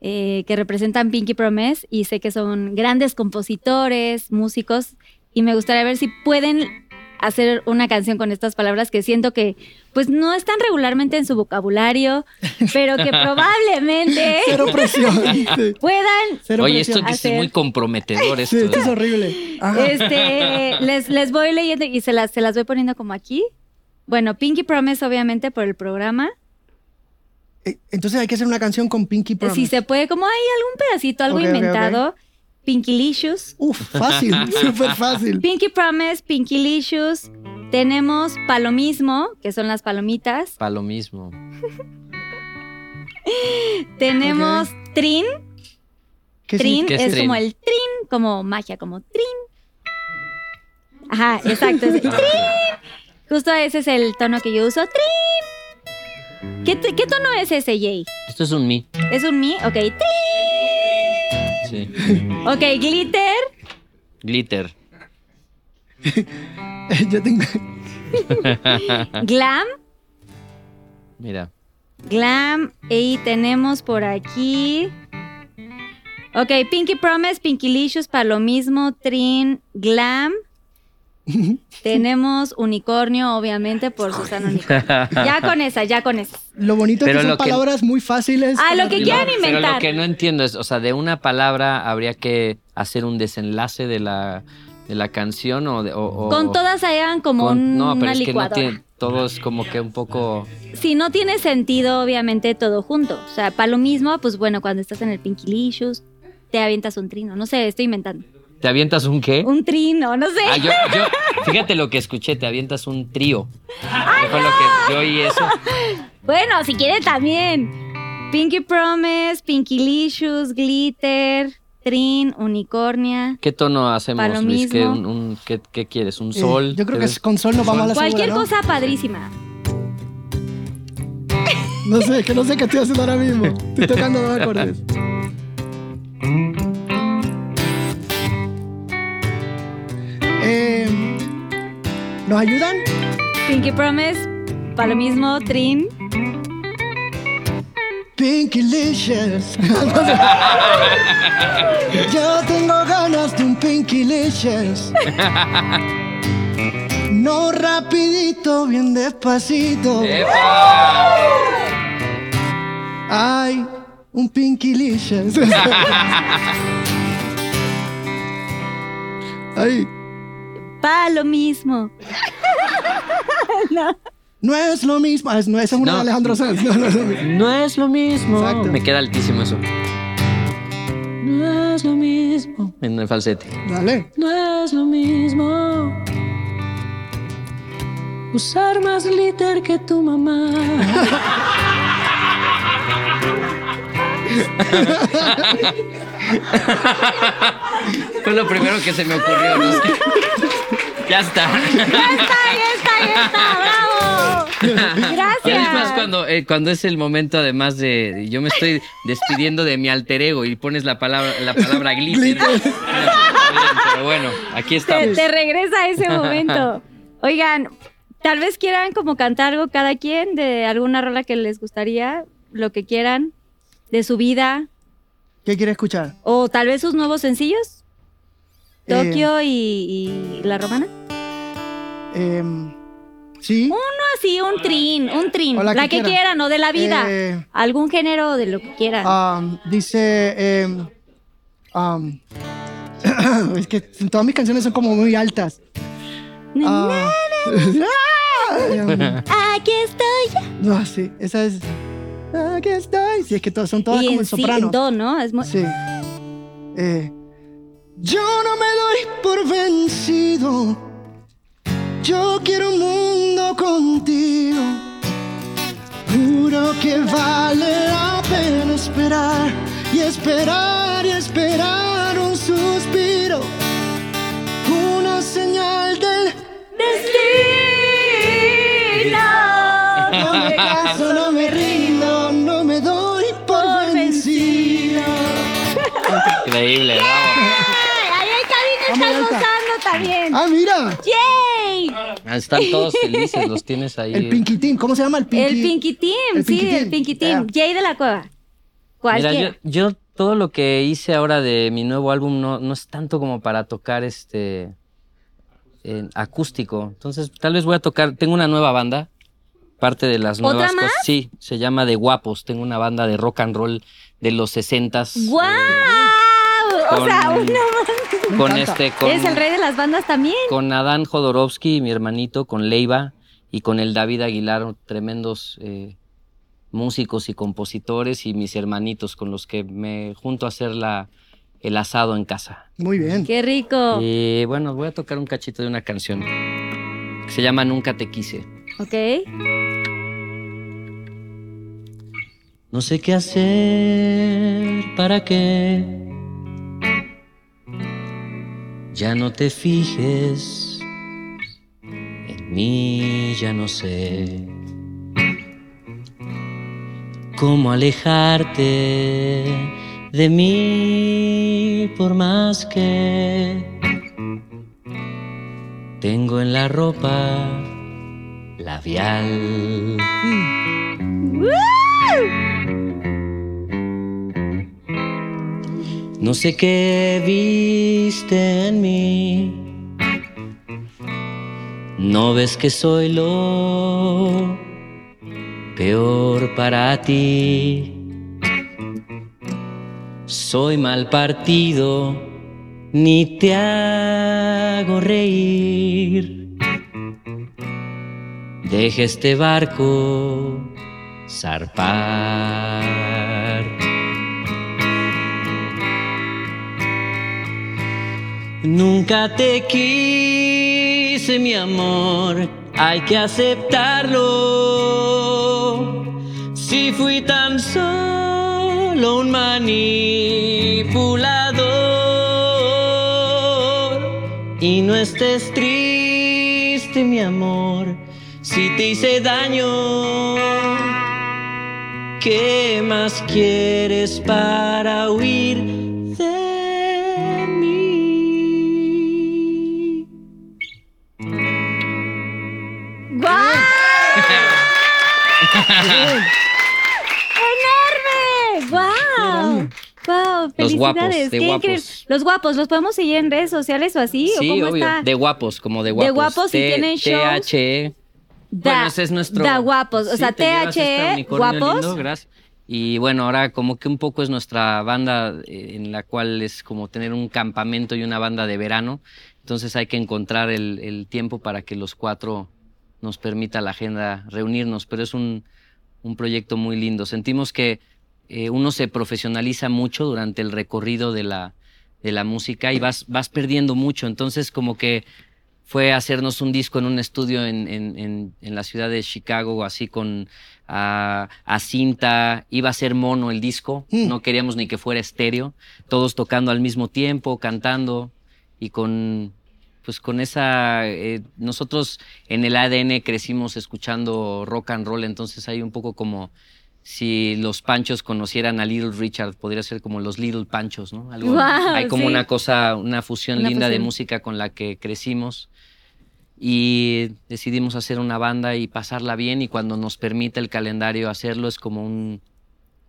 eh, que representan Pinky Promise y sé que son grandes compositores, músicos y me gustaría ver si pueden hacer una canción con estas palabras que siento que pues no están regularmente en su vocabulario, pero que probablemente Cero presión. Sí. puedan Cero Oye, esto que es muy comprometedor esto. Sí, esto es ¿eh? horrible. Ajá. Este, les, les voy leyendo y se las, se las voy poniendo como aquí. Bueno, Pinky Promise, obviamente, por el programa. Eh, Entonces hay que hacer una canción con Pinky Promise. Si se puede, como hay algún pedacito, algo inventado. Pinkylicious. Uf, fácil, súper fácil. Pinky Promise, Pinkylicious. Tenemos Palomismo, que son las palomitas. Pa' lo mismo. Tenemos Trin. ¿Qué Trin ¿Qué es es, trin? como el trin, como magia, como trin. Ajá, exacto. es trin. Justo ese es el tono que yo uso. Trin. ¿Qué, t- qué tono es ese, Jay? Esto es un mi. ¿Es un mi? Ok. Trin. Sí. Ok, glitter. Glitter. Yo tengo... Glam. Mira. Glam. Y tenemos por aquí. Ok, Pinky Promise, Pinkylicious, para lo mismo. Trin, Glam. tenemos Unicornio, obviamente, por Susana Unicornio. Ya con esa, ya con esa. Lo bonito Pero es que son que- palabras muy fáciles. Ah, lo que quieran Pero inventar. lo que no entiendo es, o sea, de una palabra habría que hacer un desenlace de la, de la canción o... De, o- o- Con todas hagan como con- un- No, pero una es que no licuadora. tiene... Todo es como que un poco... Si no tiene sentido, obviamente, todo junto. O sea, para lo mismo, pues bueno, cuando estás en el Pinkylicious, te avientas un trino. No sé, estoy inventando. ¿Te avientas un qué? Un trino, no sé. Ah, yo, yo, fíjate lo que escuché, te avientas un trío. Que fue lo que yo oí eso. Bueno, si quieren también. Pinky Promise, Pinkylicious, Glitter, Trin, Unicornia. ¿Qué tono hacemos, Pa' lo Luis? ¿Qué, mismo. un, un- qué- qué quieres? ¿Un Eh, sol? yo creo que ¿Quieres- es- con sol nos vamos a la Cualquier segura, ¿no? cosa padrísima. No sé, que no sé qué estoy haciendo ahora mismo. Estoy tocando dos acordes. Eh, ¿Nos ayudan? Pinky Promise, para lo mismo, Trin. Pinkylicious. Yo tengo ganas de un Pinkylicious. No rapidito, bien despacito. Ay, un Pinkylicious. Ay, Para lo mismo. no es lo mismo. Es- no, es una No. de Alejandro Sanz. No, no es lo mismo. No es lo mismo. Exacto. Me queda altísimo eso. No es lo mismo. En el falsete. Dale. No es lo mismo. Usar más glitter que tu mamá. Fue lo primero que se me ocurrió. ¿no? Ya está. ¡Ya está, ya está, ya está! ¡Bravo! Ya es más Gracias. cuando, eh, cuando es el momento, además de, Yo me estoy despidiendo de mi alter ego y pones la palabra, la palabra glitter. Pero bueno, aquí estamos. te regresa ese momento. Oigan, tal vez quieran como cantar algo cada quien de alguna rola que les gustaría, lo que quieran, de su vida, ¿Qué quiere escuchar? o tal vez sus nuevos sencillos, Eh, Tokio y, y La Romana. em, sí. Uno así, un trin, un trin, O la, la que, que quieran. o de la vida, Eh, algún género de lo que quieran. Um, dice. em, um, es que todas mis canciones son como muy altas. Ah, Aquí estoy. no, sí, esa es. Aquí estoy. Sí, es que todas son todas y como en sí, soprano. en do, ¿no? Es muy- Sí. Eh, yo no me doy por vencido. Yo quiero un mundo contigo. Juro que vale la pena esperar y esperar y esperar un suspiro. Una señal del Destino. no me caso, no me rindo, no me doy por vencido. Increíble, bravo. Ay, el cabina Vamos, está Alta. gozando también. Ah, mira, ¡Yay! Están todos felices, los tienes ahí. el Pinky Team, ¿cómo se llama el Pinky? El Pinky Team, el sí, Pinky el Team. Pinky Team. Yeah. Jay de la Cueva. ¿Cuál Mira, yo, todo lo que hice ahora de mi nuevo álbum no, no es tanto como para tocar este acústico. Entonces, tal vez voy a tocar. Tengo una nueva banda. Parte de las ¿Otra nuevas más? cosas. Sí, se llama De Guapos. Tengo una banda de rock and roll de los 60 ¡Guau! o sea, una Me con este con, Es el rey de las bandas también. con Adán Jodorowsky, mi hermanito, con Leiva y con el David Aguilar, tremendos eh, músicos y compositores y mis hermanitos con los que me junto a hacer la, el asado en casa. Muy bien. Qué rico. Y bueno, voy a tocar un cachito de una canción que se llama Nunca te quise. Ok. No sé qué hacer para que ya no te fijes en mí, ya no sé cómo alejarte de mí por más que tengo en la ropa labial. No sé qué viste en mí. No ves que soy lo peor para ti. Soy mal partido, ni te hago reír. Deja este barco zarpar. Nunca te quise, mi amor, hay que aceptarlo. Si fui tan solo un manipulador y no estés triste, mi amor, si te hice daño. ¿Qué más quieres para huir ¡Enorme! ¡Guau! ¡Guau! Los guapos, ¡Felicidades! de Qué guapos. Los guapos, ¿los podemos seguir en redes sociales o así? ¿O Sí, cómo obvio. está? De guapos, como de guapos. guapos y T- tienen shows. THE. Da- bueno, ese es nuestro. da guapos, o sea, THE, este unicornio guapos. gracias. Y bueno, ahora como que un poco es nuestra banda eh, en la cual es como tener un campamento y una banda de verano. Entonces hay que encontrar el, el tiempo para que los cuatro nos permita la agenda reunirnos. Pero es un, un proyecto muy lindo. Sentimos que eh, uno se profesionaliza mucho durante el recorrido de la, de la música y vas, vas perdiendo mucho. Entonces como que fue hacernos un disco en un estudio en, en- en- en la ciudad de Chicago, así con a, a cinta, iba a ser mono el disco, Mm. no queríamos ni que fuera estéreo, todos tocando al mismo tiempo, cantando y con pues con esa eh, nosotros en el ADN crecimos escuchando rock and roll, entonces hay un poco como si los Panchos conocieran a Little Richard, podría ser como los Little Panchos, ¿no? Algo- hay como sí. una cosa, una fusión Una linda de música con la que crecimos y decidimos hacer una banda y pasarla bien y cuando nos permite el calendario hacerlo es como un-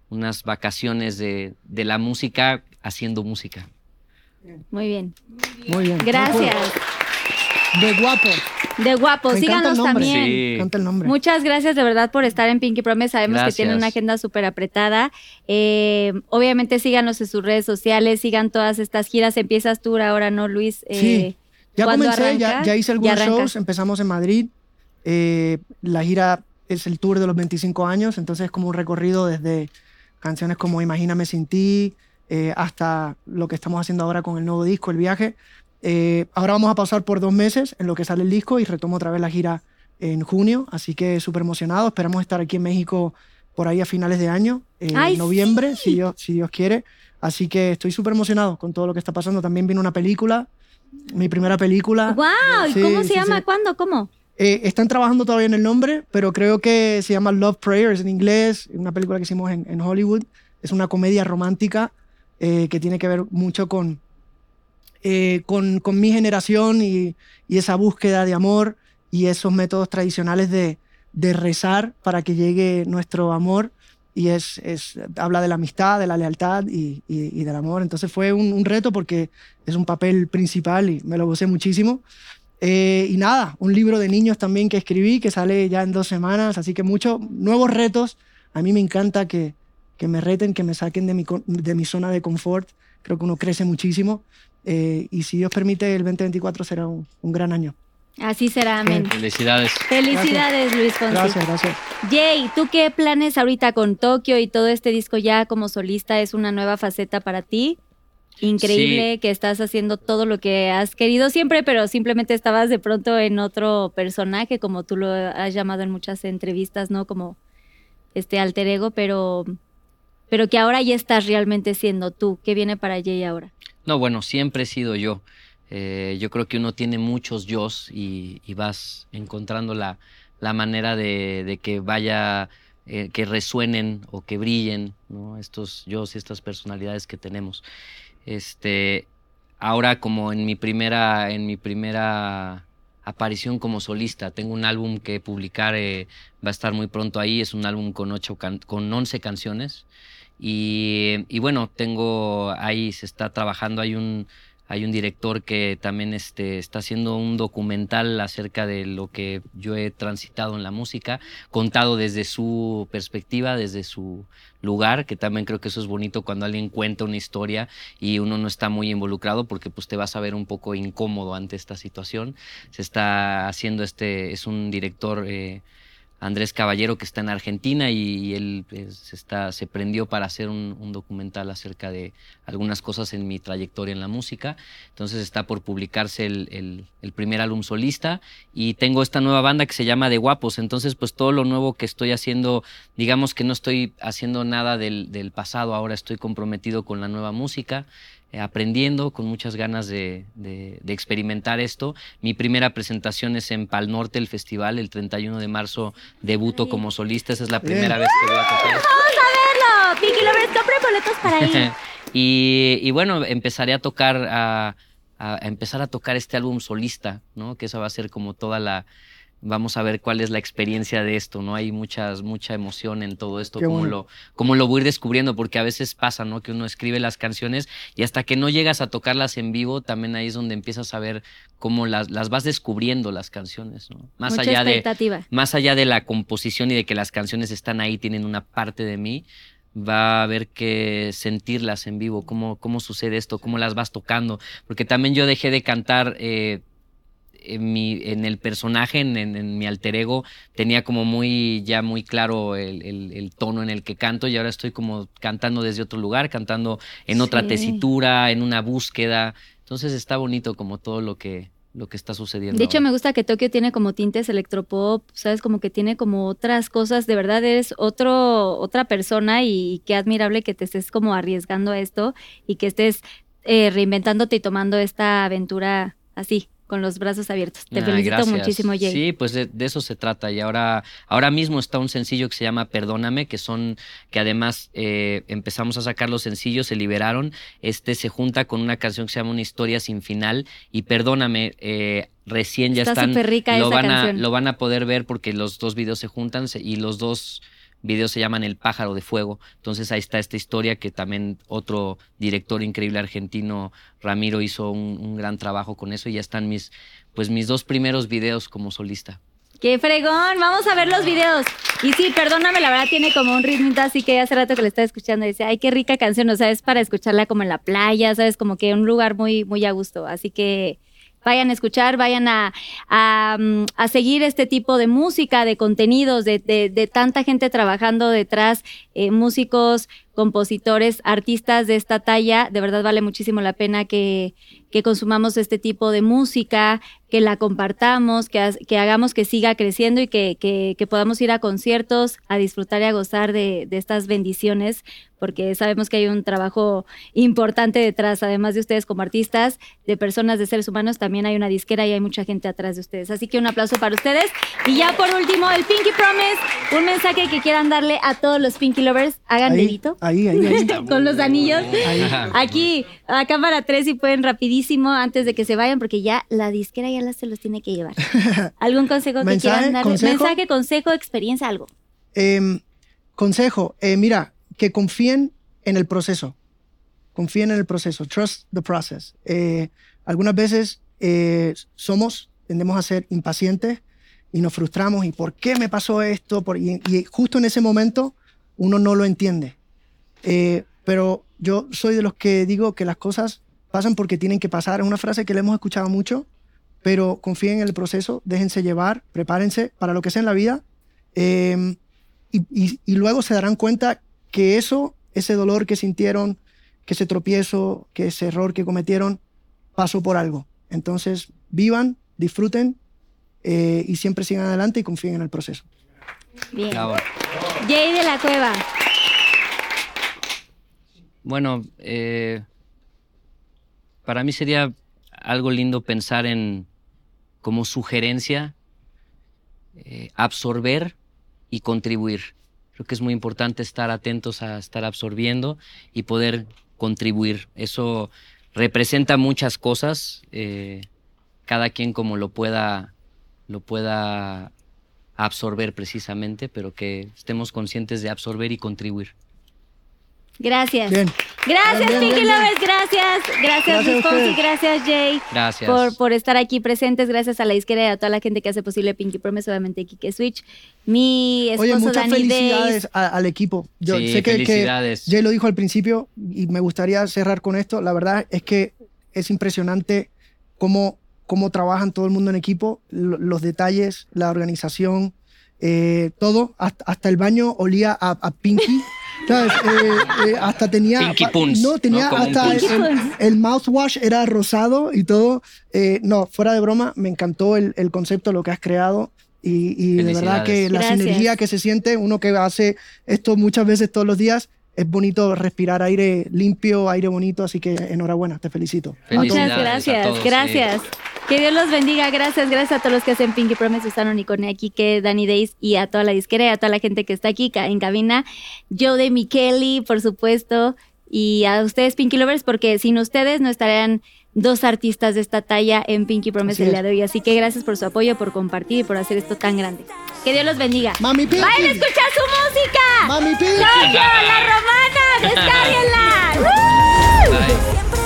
unas vacaciones de, de la música haciendo música. Muy bien. Muy bien. Gracias. De guapo. De Me el síganos también. Sí. Encanta el nombre. Muchas gracias de verdad por estar en Pinky Promise. Sabemos que tienen una agenda súper apretada. Eh, obviamente síganos en sus redes sociales, sigan todas estas giras. Empiezas tú ahora, ¿no, Luis? Eh, Sí. Ya ¿cuándo comencé, ya, arranca? ya hice algunos shows, empezamos en Madrid. eh, la gira es el tour de los 25 años, entonces es como un recorrido desde canciones como Imagíname sin ti eh, hasta lo que estamos haciendo ahora con el nuevo disco, el viaje. Eh, ahora vamos a pasar por dos meses en lo que sale el disco y retomo otra vez la gira en junio, así que súper emocionado. Esperamos estar aquí en México por ahí a finales de año, en ¡Ay, noviembre, sí! si, Dios, si Dios quiere. Así que estoy súper emocionado con todo lo que está pasando. También viene una película, mi primera película. ¡Wow! ¿Y Sí, cómo se sí, llama? ¿Cuándo? ¿Cómo? Eh, están trabajando todavía en el nombre, pero creo que se llama Love Prayers en inglés, una película que hicimos en, en Hollywood. Es una comedia romántica eh, que tiene que ver mucho con, eh, con, mi generación y, esa búsqueda de amor y esos métodos tradicionales de, rezar para que llegue nuestro amor y es, habla de la amistad, de la lealtad y, del amor. Entonces fue un, un reto porque es un papel principal y me lo gocé muchísimo. Eh, y nada, un libro de niños también que escribí, que sale ya en dos semanas, así que muchos nuevos retos. A mí me encanta que, que me reten, que me saquen de mi, de mi zona de confort. Creo que uno crece muchísimo. Eh, y si Dios permite, el 2024 será un, un gran año. Así será, amén. Felicidades. Felicidades, Luis Fonsi. Gracias, gracias. Jay, ¿tú qué planes ahorita con Tokio y todo este disco ya como solista es una nueva faceta para ti? Increíble Sí. que estás haciendo todo lo que has querido siempre, pero simplemente estabas de pronto en otro personaje, como tú lo has llamado en muchas entrevistas, ¿no? Como este alter ego, pero, pero que ahora ya estás realmente siendo tú. ¿Qué viene para Jay ahora? No, bueno, siempre he sido yo. Eh, yo creo que uno tiene muchos yos y, vas encontrando la, la manera de, que vaya, eh, que resuenen o que brillen, ¿no? Estos yos y estas personalidades que tenemos. Este, ahora como en mi primera, en mi primera aparición como solista, tengo un álbum que publicar, eh, va a estar muy pronto ahí, es un álbum con ocho con 11 canciones. Y, y bueno, tengo ahí, se está trabajando, hay un, hay un director que también este, está haciendo un documental acerca de lo que yo he transitado en la música, contado desde su perspectiva, desde su lugar, que también creo que eso es bonito cuando alguien cuenta una historia y uno no está muy involucrado porque pues te vas a ver un poco incómodo ante esta situación. Se está haciendo este, es un director... eh, Andrés Caballero que está en Argentina y, él pues, se prendió para hacer un, documental acerca de algunas cosas en mi trayectoria en la música. Entonces está por publicarse el, primer álbum solista y tengo esta nueva banda que se llama De Guapos. Entonces pues todo lo nuevo que estoy haciendo, digamos que no estoy haciendo nada del pasado, ahora estoy comprometido con la nueva música. Eh, aprendiendo con muchas ganas de, de- de experimentar esto. Mi primera presentación es en Pal Norte, el festival, el 31 de marzo debuto como solista. Esa es la primera vez que voy a tocar. ¡Verlo! Pinky Lovers, compren boletos para ir. y, y bueno, empezaré a tocar a, a- a empezar a tocar este álbum solista, ¿no? Que esa va a ser como toda la vamos a ver cuál es la experiencia de esto, ¿no? Hay muchas mucha emoción en todo esto, Qué como bueno. lo como lo voy a ir descubriendo porque a veces pasa, ¿no? Que uno escribe las canciones y hasta que no llegas a tocarlas en vivo, también ahí es donde empiezas a ver cómo las las vas descubriendo las canciones, ¿no? Más Mucha allá de más allá de la composición y de que las canciones están ahí, tienen una parte de mí, va a haber que sentirlas en vivo, cómo, cómo sucede esto, cómo las vas tocando. Porque también yo dejé de cantar eh, en, mi, en el personaje, en, en- en mi alter ego, tenía como muy, ya muy claro el, el- el tono en el que canto y ahora estoy como cantando desde otro lugar, cantando en otra Sí. tesitura, en una búsqueda. Entonces está bonito como todo lo que, lo que está sucediendo. De hecho, ahora. me gusta que Tokio tiene como tintes electropop, ¿sabes? Como que tiene como otras cosas. De verdad, eres otro, otra persona y qué admirable que te estés como arriesgando a esto y que estés eh, reinventándote y tomando esta aventura así, con los brazos abiertos. Te Ah, felicito gracias. muchísimo, Jay. Sí, pues de, de eso se trata. Y ahora, ahora mismo está un sencillo que se llama Perdóname, que son, que además eh, empezamos a sacar los sencillos, se liberaron. Este se junta con una canción que se llama Una historia sin final. Y Perdóname, eh, recién ya Está están. rica lo esa van canción. a, lo van a poder ver porque los dos videos se juntan y los dos videos se llaman El pájaro de fuego. Entonces ahí está esta historia que también otro director increíble argentino, Ramiro, hizo un, un gran trabajo con eso y ya están mis, pues mis dos primeros videos como solista. ¡Qué fregón! Vamos a ver los videos. Y sí, perdóname, la verdad tiene como un ritmito así que hace rato que le estaba escuchando y dice, ay, qué rica canción, o sea, es para escucharla como en la playa, ¿sabes? Como que un lugar muy, muy a gusto. Así que vayan a escuchar, vayan a, a, mm, a seguir este tipo de música, de contenidos, de, de- de tanta gente trabajando detrás, eh, músicos, compositores, artistas de esta talla. De verdad vale muchísimo la pena que, que consumamos este tipo de música, que la compartamos, que, ha- que hagamos que siga creciendo y que, que- que podamos ir a conciertos, a disfrutar y a gozar de, de estas bendiciones, porque sabemos que hay un trabajo importante detrás, además de ustedes como artistas, de personas, de seres humanos, también hay una disquera y hay mucha gente atrás de ustedes. Así que un aplauso para ustedes. Y ya por último, el Pinky Promise, un mensaje que quieran darle a todos los Pinky Lovers. Hagan Ahí, dedito ahí, ahí, ahí. con los anillos. Ahí. Aquí, a cámara 3 y pueden rapidísimo antes de que se vayan, porque ya la disquera ya se los tiene que llevar. ¿Algún consejo que quieran darle? consejo. Mensaje, consejo, experiencia, algo. Em, Consejo, eh, mira, que confíen en el proceso. Confíen en el proceso. Trust the process. Eh, algunas veces eh, somos, tendemos a ser impacientes y nos frustramos. ¿Y por qué me pasó esto? Por- y, y justo en ese momento uno no lo entiende. Eh, pero yo soy de los que digo que las cosas pasan porque tienen que pasar. Es una frase que le hemos escuchado mucho, pero confíen en el proceso, déjense llevar, prepárense para lo que sea en la vida. eh, y, y- y luego se darán cuenta que eso, ese dolor que sintieron, que ese tropiezo, que ese error que cometieron, pasó por algo. Entonces, vivan, disfruten eh, y siempre sigan adelante y confíen en el proceso. Bien. Bravo. Jay de la Cueva. Bueno, eh, para mí sería algo lindo pensar en como sugerencia eh, absorber y contribuir. Creo que es muy importante estar atentos a estar absorbiendo y poder contribuir. Eso representa muchas cosas, eh, cada quien como lo pueda, lo pueda absorber precisamente, pero que estemos conscientes de absorber y contribuir. Gracias. Bien. Gracias, Bien, bien, Pinky. Lovers. Gracias. Gracias, Gracias Fonsi. Gracias, Jay. Gracias. Por, por estar aquí presentes, gracias a la disquera y a toda la gente que hace posible Pinky Promise, obviamente Kike Switch, mi esposo Oye, muchas Danny felicidades Days. a- al equipo. Yo Sí, sé que. Jay lo dijo al principio y me gustaría cerrar con esto. La verdad es que es impresionante cómo, cómo trabajan todo el mundo en equipo, lo- los detalles, la organización, eh, todo. Hasta, hasta el baño olía a, a Pinky. ¿sabes? Eh, eh, hasta tenía. Pinky Puns, No, tenía hasta el, el- el mouthwash era rosado y todo. Eh, no, fuera de broma, me encantó el, el concepto, lo que has creado. Y, y de verdad que la Gracias. sinergia que se siente, uno que hace esto muchas veces todos los días, es bonito respirar aire limpio, aire bonito, así que enhorabuena, te felicito. Muchas a gracias, sí. Que Dios los bendiga, gracias, gracias a todos los que hacen Pinky Promise, Susana Unicone aquí, que Danny Days y a toda la disquera y a toda la gente que está aquí en cabina. Yo de Mikeli, por supuesto, y a ustedes Pinky Lovers, porque sin ustedes no estarían dos artistas de esta talla en Pinky Promise el día de hoy. Así que gracias por su apoyo, por compartir y por hacer esto tan grande. Que Dios los bendiga. Mami Pinky. ¡Vayan a escuchar su música! Mami Pinky. ¡Yo, yo, la romana! ¡Descárguenla! ¡Woo!